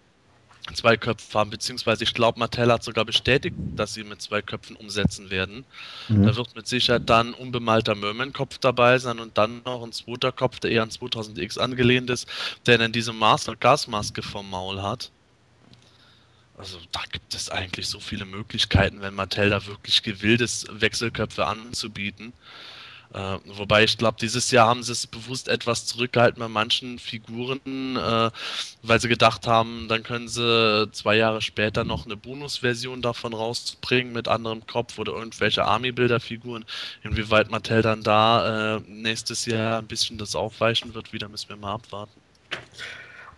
zwei Köpfe haben, beziehungsweise ich glaube, Mattel hat sogar bestätigt, dass sie mit zwei Köpfen umsetzen werden. Mhm. Da wird mit Sicherheit dann unbemalter Merman-Kopf dabei sein und dann noch ein zweiter Kopf, der eher an 2000X angelehnt ist, der dann diese Master Gasmaske vom Maul hat. Also da gibt es eigentlich so viele Möglichkeiten, wenn Mattel da wirklich gewillt ist, Wechselköpfe anzubieten. Äh, wobei ich glaube, dieses Jahr haben sie es bewusst etwas zurückgehalten bei manchen Figuren, äh, weil sie gedacht haben, dann können sie zwei Jahre später noch eine Bonusversion davon rausbringen mit anderem Kopf oder irgendwelche Army-Bilder-Figuren. Inwieweit Mattel dann da äh, nächstes Jahr ein bisschen das aufweichen wird, wieder müssen wir mal abwarten.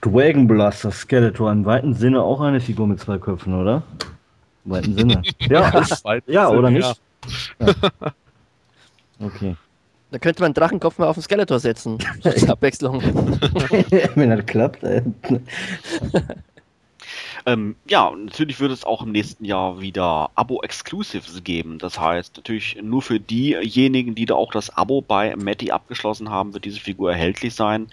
Dragon Blaster Skeletor im weiten Sinne auch eine Figur mit zwei Köpfen, oder? Im weiten Sinne. ja, ja, oder nicht? Ja. Okay. Da könnte man einen Drachenkopf mal auf den Skeletor setzen. Als Abwechslung. Wenn das klappt. ähm, ja, natürlich wird es auch im nächsten Jahr wieder Abo-Exclusives geben. Das heißt, natürlich nur für diejenigen, die da auch das Abo bei Matty abgeschlossen haben, wird diese Figur erhältlich sein.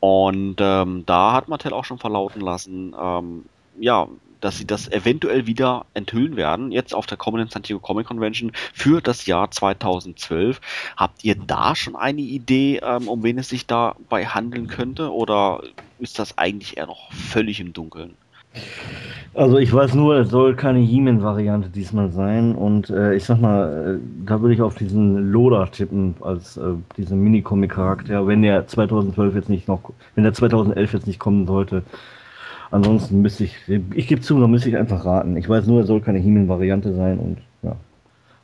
Und ähm, da hat Mattel auch schon verlauten lassen, ähm, ja, dass sie das eventuell wieder enthüllen werden, jetzt auf der kommenden San Diego Comic Convention für das Jahr 2012. Habt ihr da schon eine Idee, ähm, um wen es sich dabei handeln könnte, oder ist das eigentlich eher noch völlig im Dunkeln? Also ich weiß nur, es soll keine He-Man-Variante diesmal sein und äh, ich sag mal, äh, da würde ich auf diesen Loda tippen als äh, diesen Minicomic-Charakter, wenn der 2012 jetzt nicht noch, wenn der 2011 jetzt nicht kommen sollte. Ansonsten müsste ich, ich gebe zu, da müsste ich einfach raten. Ich weiß nur, es soll keine Himmel-Variante sein und ja.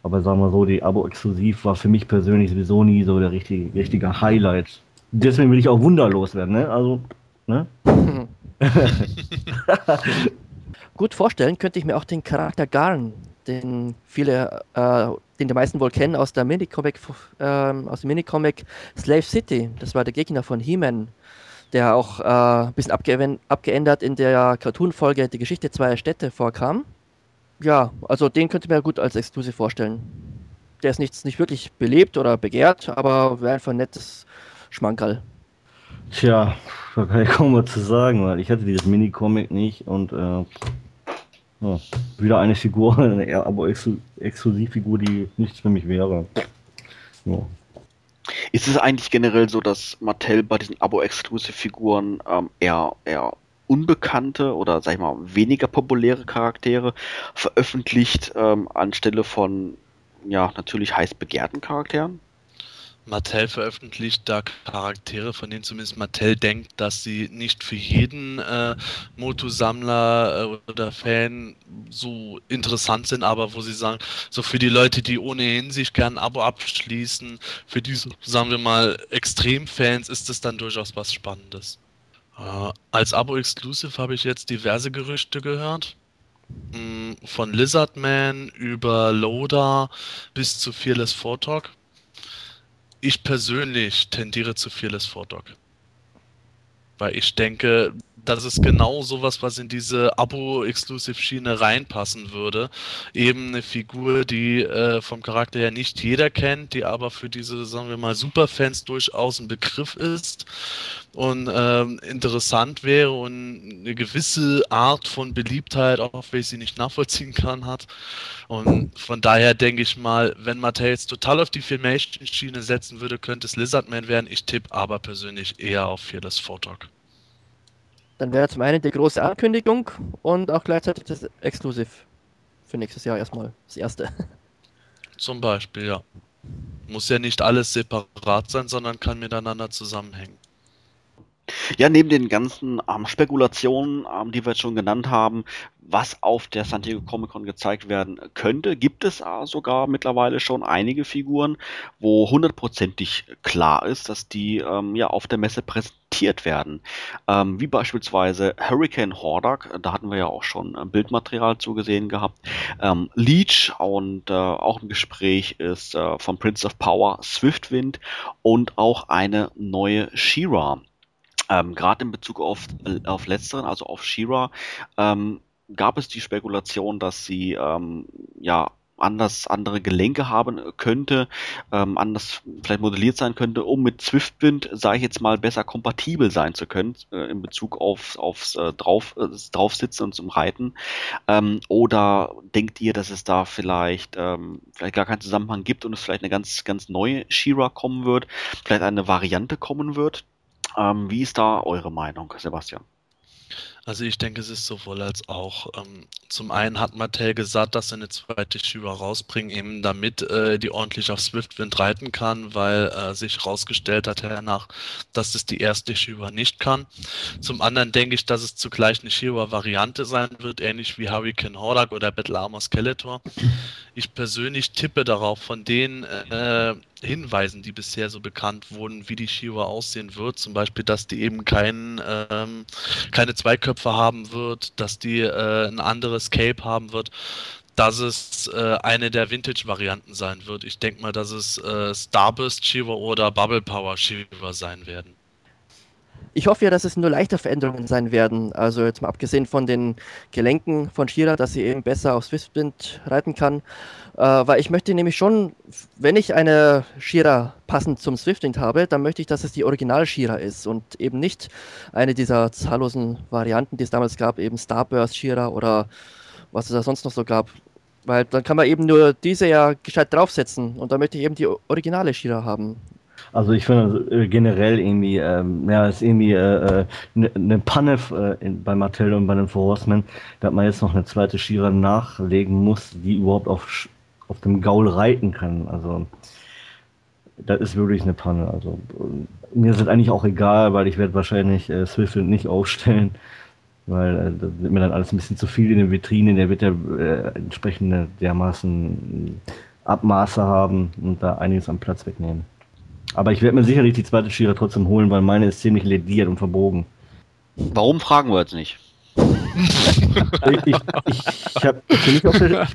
Aber sagen wir so, die Abo-Exklusiv war für mich persönlich sowieso nie so der richtige, richtige Highlight. Deswegen will ich auch wunderlos werden, ne? Also, ne? Gut vorstellen könnte ich mir auch den Charakter Garn, den viele, äh, den die meisten wohl kennen aus der Minicomic, äh, aus dem Minicomic Slave City. Das war der Gegner von He-Man der auch äh, ein bisschen abge abgeändert in der Cartoon-Folge Die Geschichte zweier Städte vorkam. Ja, also den könnte man gut als Exclusive vorstellen. Der ist nicht, nicht wirklich belebt oder begehrt, aber wäre einfach ein nettes Schmankerl. Tja, da kann ich kaum was zu sagen, weil ich hatte dieses Mini-Comic nicht und äh, ja, wieder eine Figur, eine Abo-Exklusivfigur, die nichts für mich wäre. Ja. Ist es eigentlich generell so, dass Mattel bei diesen Abo-Exclusive-Figuren ähm, eher, eher unbekannte oder sag ich mal weniger populäre Charaktere veröffentlicht ähm, anstelle von ja natürlich heiß begehrten Charakteren? Mattel veröffentlicht da Charaktere, von denen zumindest Mattel denkt, dass sie nicht für jeden äh, Moto-Sammler äh, oder Fan so interessant sind, aber wo sie sagen, so für die Leute, die ohnehin sich gern ein Abo abschließen, für diese, sagen wir mal, Extremfans ist das dann durchaus was Spannendes. Äh, als Abo-Exclusive habe ich jetzt diverse Gerüchte gehört. Mm, von Lizardman über Loda bis zu Fearless Photok ich persönlich tendiere zu Fearless Fordog. Weil ich denke, das ist genau sowas, was in diese Abo-Exclusive-Schiene reinpassen würde. Eben eine Figur, die äh, vom Charakter her nicht jeder kennt, die aber für diese, sagen wir mal, Superfans durchaus ein Begriff ist und ähm, interessant wäre und eine gewisse Art von Beliebtheit, auch wenn ich sie nicht nachvollziehen kann, hat. Und von daher denke ich mal, wenn jetzt total auf die Filmation-Schiene setzen würde, könnte es Lizardman werden. Ich tippe aber persönlich eher auf Fearless Photog. Dann wäre zum einen die große Ankündigung und auch gleichzeitig das Exklusiv für nächstes Jahr erstmal. Das erste. Zum Beispiel, ja. Muss ja nicht alles separat sein, sondern kann miteinander zusammenhängen. Ja, neben den ganzen ähm, Spekulationen, ähm, die wir jetzt schon genannt haben, was auf der San Diego Comic Con gezeigt werden könnte, gibt es sogar mittlerweile schon einige Figuren, wo hundertprozentig klar ist, dass die ähm, ja auf der Messe präsentiert werden. Ähm, wie beispielsweise Hurricane Hordak, da hatten wir ja auch schon äh, Bildmaterial zugesehen gehabt. Ähm, Leech und äh, auch im Gespräch ist äh, von Prince of Power Swiftwind und auch eine neue She-Ra. Ähm, Gerade in Bezug auf, auf letzteren, also auf Shira, ähm, gab es die Spekulation, dass sie ähm, ja anders andere Gelenke haben könnte, ähm, anders vielleicht modelliert sein könnte, um mit Swiftwind, sage ich jetzt mal, besser kompatibel sein zu können äh, in Bezug auf, aufs äh, drauf, äh, Draufsitzen und zum Reiten? Ähm, oder denkt ihr, dass es da vielleicht ähm, vielleicht gar keinen Zusammenhang gibt und es vielleicht eine ganz ganz neue Shira kommen wird, vielleicht eine Variante kommen wird? Ähm, wie ist da eure Meinung, Sebastian? Also ich denke, es ist sowohl als auch. Ähm, zum einen hat Mattel gesagt, dass sie eine zweite Shiva rausbringen, eben damit äh, die ordentlich auf Swiftwind reiten kann, weil äh, sich herausgestellt hat danach, dass es die erste Shiva nicht kann. Zum anderen denke ich, dass es zugleich eine Shiva-Variante sein wird, ähnlich wie Hurricane Hordak oder Battle Armor Skeletor. Ich persönlich tippe darauf, von den äh, Hinweisen, die bisher so bekannt wurden, wie die Shiva aussehen wird, zum Beispiel, dass die eben kein, ähm, keine Zweiköpfe haben wird, dass die äh, ein anderes Cape haben wird, dass es äh, eine der Vintage-Varianten sein wird. Ich denke mal, dass es äh, Starburst Shiva oder Bubble Power Shiva sein werden. Ich hoffe ja, dass es nur leichte Veränderungen sein werden. Also jetzt mal abgesehen von den Gelenken von Shira, dass sie eben besser auf Swiftwind reiten kann. Äh, weil ich möchte nämlich schon, wenn ich eine Shira passend zum Swiftwind habe, dann möchte ich, dass es die Original Shira ist und eben nicht eine dieser zahllosen Varianten, die es damals gab, eben Starburst Shira oder was es da sonst noch so gab. Weil dann kann man eben nur diese ja gescheit draufsetzen und da möchte ich eben die originale Shira haben. Also ich finde äh, generell irgendwie, ähm, ja, ist irgendwie eine äh, äh, ne Panne äh, bei Mattel und bei den Four Horsemen, dass man jetzt noch eine zweite Shira nachlegen muss, die überhaupt auf, auf dem Gaul reiten kann. Also das ist wirklich eine Panne. Also mir ist es eigentlich auch egal, weil ich werde wahrscheinlich äh, Swiftwind nicht aufstellen, weil äh, das wird mir dann alles ein bisschen zu viel in der Vitrine. Der wird ja äh, entsprechende dermaßen Abmaße haben und da einiges am Platz wegnehmen. Aber ich werde mir sicherlich die zweite Shira trotzdem holen, weil meine ist ziemlich lediert und verbogen. Warum fragen wir jetzt nicht? ich, ich, ich, hab, ich bin nicht auf der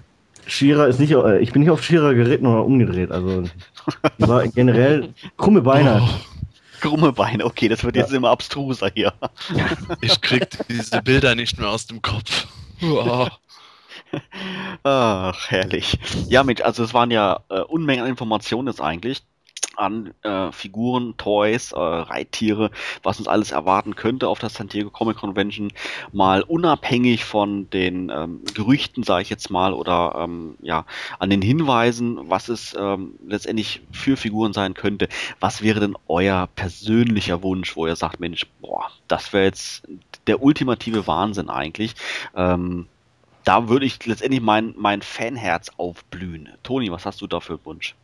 Shira ist nicht, äh, ich bin nicht auf Shira geritten oder umgedreht. Also war generell krumme Beine. Oh. Krumme Beine, okay, das wird jetzt immer abstruser hier. Ich krieg diese Bilder nicht mehr aus dem Kopf. Ach, herrlich. Ja, Mensch, also es waren ja äh, Unmengen an Informationen jetzt eigentlich an äh, Figuren, Toys, äh, Reittiere, was uns alles erwarten könnte auf der San Diego Comic Convention, mal unabhängig von den ähm, Gerüchten, sage ich jetzt mal, oder ähm, ja, an den Hinweisen, was es ähm, letztendlich für Figuren sein könnte. Was wäre denn euer persönlicher Wunsch, wo ihr sagt, Mensch, boah, das wäre jetzt der ultimative Wahnsinn eigentlich. Ähm, da würde ich letztendlich mein, mein Fanherz aufblühen. Toni, was hast du da für Wunsch?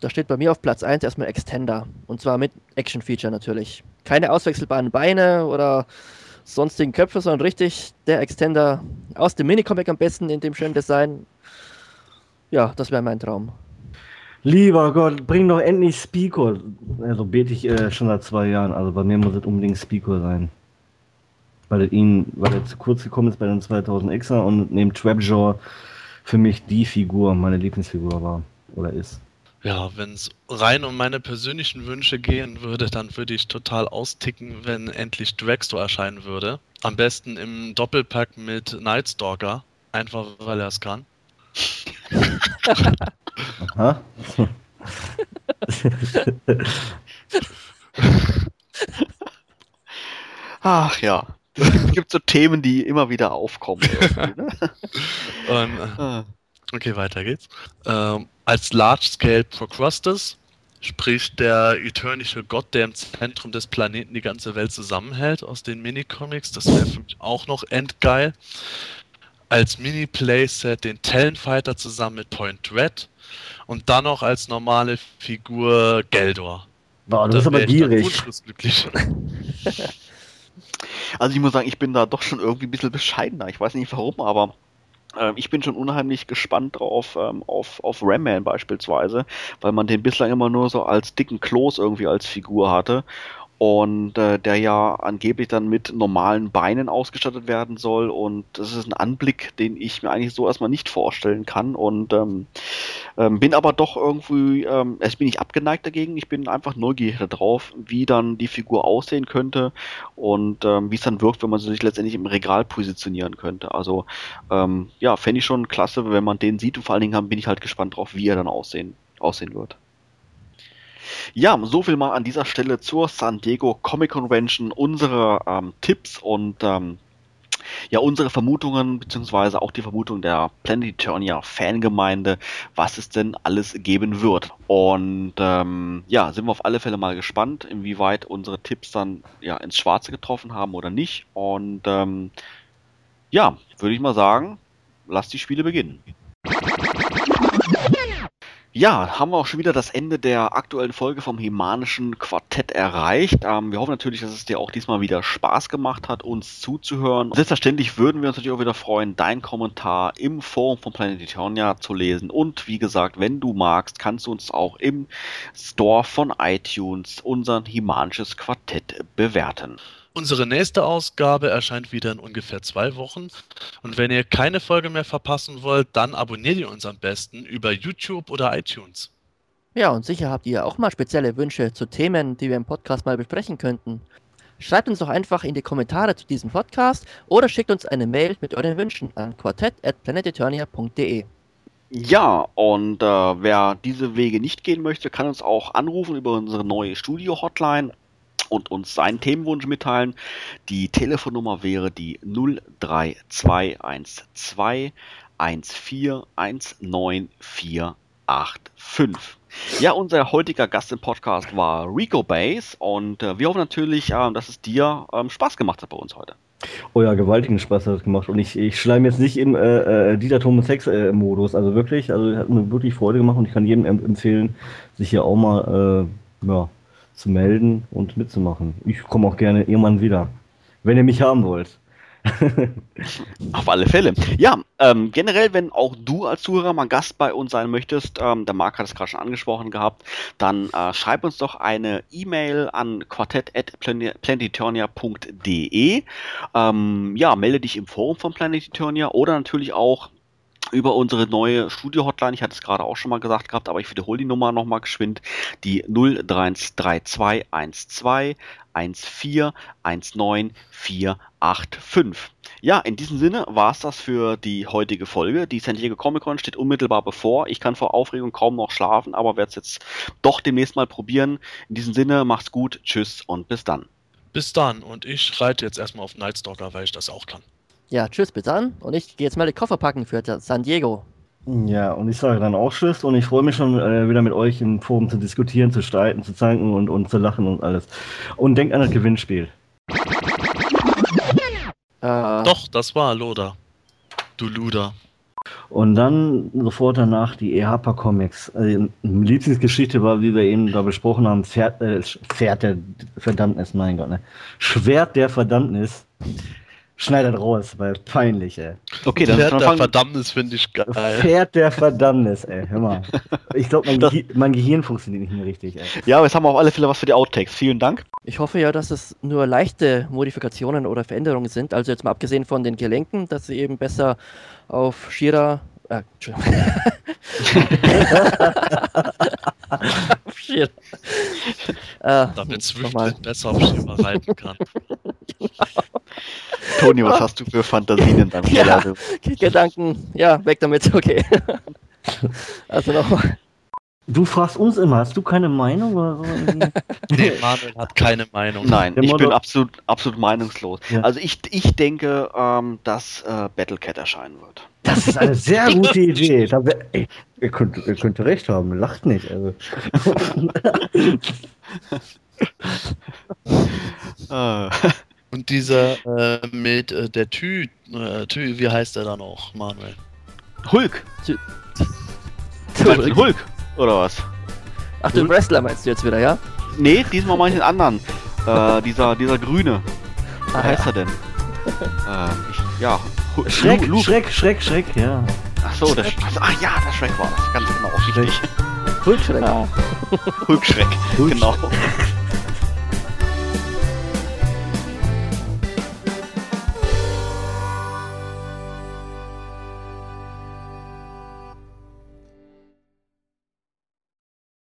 Da steht bei mir auf Platz 1 erstmal Extender. Und zwar mit Action-Feature natürlich. Keine auswechselbaren Beine oder sonstigen Köpfe, sondern richtig der Extender aus dem Minicomic am besten in dem schönen Design. Ja, das wäre mein Traum. Lieber Gott, bring doch endlich Speaker. Also bete ich äh, schon seit zwei Jahren. Also bei mir muss es unbedingt Speaker sein. Weil er ihn, weil er zu kurz gekommen ist bei den 2000Xer und neben Trapjaw für mich die Figur, meine Lieblingsfigur war oder ist. Ja, wenn es rein um meine persönlichen Wünsche gehen würde, dann würde ich total austicken, wenn endlich Dragstore erscheinen würde. Am besten im Doppelpack mit Nightstalker, einfach weil er es kann. Aha. Ach ja. Es gibt so Themen, die immer wieder aufkommen. Ne? Und, äh, ah. Okay, weiter geht's. Ähm, als Large-Scale Procrustes, sprich der eternische Gott, der im Zentrum des Planeten die ganze Welt zusammenhält aus den Minicomics. Das wäre für mich auch noch endgeil. Als Mini-Playset den Talonfighter zusammen mit Point Dread und dann noch als normale Figur Geldor. Boah, du bist aber gierig. also ich muss sagen, ich bin da doch schon irgendwie ein bisschen bescheidener. Ich weiß nicht warum, aber ähm, ich bin schon unheimlich gespannt drauf, ähm, auf, auf Ram-Man beispielsweise, weil man den bislang immer nur so als dicken Kloß irgendwie als Figur hatte. Und äh, der ja angeblich dann mit normalen Beinen ausgestattet werden soll. Und das ist ein Anblick, den ich mir eigentlich so erstmal nicht vorstellen kann. Und ähm, ähm, bin aber doch irgendwie, ähm, ich bin nicht abgeneigt dagegen, ich bin einfach neugierig darauf, wie dann die Figur aussehen könnte. Und ähm, wie es dann wirkt, wenn man sie sich letztendlich im Regal positionieren könnte. Also ähm, ja, fände ich schon klasse, wenn man den sieht. Und vor allen Dingen bin ich halt gespannt drauf, wie er dann aussehen, aussehen wird. Ja, so viel mal an dieser Stelle zur San Diego Comic Convention, unsere ähm, Tipps und ähm, ja, unsere Vermutungen, beziehungsweise auch die Vermutung der Planet Eternia Fangemeinde, was es denn alles geben wird. Und ähm, ja, sind wir auf alle Fälle mal gespannt, inwieweit unsere Tipps dann ja ins Schwarze getroffen haben oder nicht. Und ähm, ja, würde ich mal sagen, lasst die Spiele beginnen. Ja, haben wir auch schon wieder das Ende der aktuellen Folge vom Himanischen Quartett erreicht. Ähm, wir hoffen natürlich, dass es dir auch diesmal wieder Spaß gemacht hat, uns zuzuhören. Selbstverständlich würden wir uns natürlich auch wieder freuen, deinen Kommentar im Forum von Planet Eternia zu lesen. Und wie gesagt, wenn du magst, kannst du uns auch im Store von iTunes unseren Himanisches Quartett bewerten. Unsere nächste Ausgabe erscheint wieder in ungefähr zwei Wochen. Und wenn ihr keine Folge mehr verpassen wollt, dann abonniert ihr uns am besten über YouTube oder iTunes. Ja, und sicher habt ihr auch mal spezielle Wünsche zu Themen, die wir im Podcast mal besprechen könnten. Schreibt uns doch einfach in die Kommentare zu diesem Podcast oder schickt uns eine Mail mit euren Wünschen an quartett.planeteternia.de. Ja, und äh, wer diese Wege nicht gehen möchte, kann uns auch anrufen über unsere neue Studio-Hotline und uns seinen Themenwunsch mitteilen. Die Telefonnummer wäre die 03212 1419485. Ja, unser heutiger Gast im Podcast war Rico Base und äh, wir hoffen natürlich, äh, dass es dir ähm, Spaß gemacht hat bei uns heute. Oh ja, gewaltigen Spaß hat es gemacht. Und ich, ich schleim jetzt nicht im äh, äh, Dieter Thomas Sex äh, Modus. Also wirklich, also hat mir wirklich Freude gemacht und ich kann jedem empfehlen, sich hier auch mal äh, ja, zu melden und mitzumachen. Ich komme auch gerne irgendwann wieder, wenn ihr mich haben wollt. Auf alle Fälle. Ja, ähm, generell, wenn auch du als Zuhörer mal Gast bei uns sein möchtest, ähm, der Marc hat es gerade schon angesprochen gehabt, dann äh, schreib uns doch eine E-Mail an quartett.planeteturnia.de. Ähm, ja, melde dich im Forum von Planet Eternia oder natürlich auch über unsere neue Studio-Hotline. Ich hatte es gerade auch schon mal gesagt gehabt, aber ich wiederhole die Nummer nochmal geschwind. Die 03212 14 19485. Ja, in diesem Sinne war es das für die heutige Folge. Die San Diego Comic Con steht unmittelbar bevor. Ich kann vor Aufregung kaum noch schlafen, aber werde es jetzt doch demnächst mal probieren. In diesem Sinne, macht's gut, tschüss und bis dann. Bis dann und ich reite jetzt erstmal auf Nightstalker, weil ich das auch kann. Ja, tschüss, bis dann. Und ich gehe jetzt mal die Koffer packen für San Diego. Ja, und ich sage dann auch Tschüss und ich freue mich schon äh, wieder mit euch im Forum zu diskutieren, zu streiten, zu zanken und, und zu lachen und alles. Und denkt an das Gewinnspiel. Äh, Doch, das war Loda. Du Luder. Und dann sofort danach die EHPA Comics. Also, Lieblingsgeschichte war, wie wir eben da besprochen haben, Pferd, äh, Pferd der Verdammnis, mein Gott, ne? Schwert der Verdammnis. Schneidet raus, weil peinlich, ey. Okay, dann Pferd der Verdammnis finde ich geil. Pferd der Verdammnis, ey. Hör mal. Ich glaube, mein, mein, Gehirn funktioniert nicht mehr richtig, ey. Ja, aber jetzt haben wir auf alle Fälle was für die Outtakes. Vielen Dank. Ich hoffe ja, dass es nur leichte Modifikationen oder Veränderungen sind. Also jetzt mal abgesehen von den Gelenken, dass sie eben besser auf Shira. Äh, Entschuldigung. auf Shira. Äh, Damit Swift besser auf Shira reiten kann. Toni, was hast du für Fantasien in deinem Keller? Ja, Gedanken, ja, weg damit, okay. also nochmal. Du fragst uns immer, hast du keine Meinung oder so? nee, Manuel hat keine Meinung. Nein, ich bin absolut, absolut meinungslos. Ja. Also ich, ich denke, ähm, dass äh, Battlecat erscheinen wird. Das ist eine sehr gute Idee. Da, ey, ihr, könnt, ihr könnt recht haben, lacht nicht. Also. Und dieser äh, mit äh, der Tü, äh, Tü, wie heißt der dann auch, Manuel? Hulk. Tü Hulk. Hulk, oder was? Ach, den Wrestler meinst du jetzt wieder, ja? Nee, diesmal meine ich den anderen. äh, dieser, dieser Grüne. Wie ah, heißt ja. er denn? äh, ich, ja, Hulk. Schreck, Luke. Schreck, Schreck, Schreck, ja. Ach so, der Schreck. Ach ja, der Schreck war das. Ganz genau, richtig. Hulk Schreck. Ja. Hulk Schreck, genau.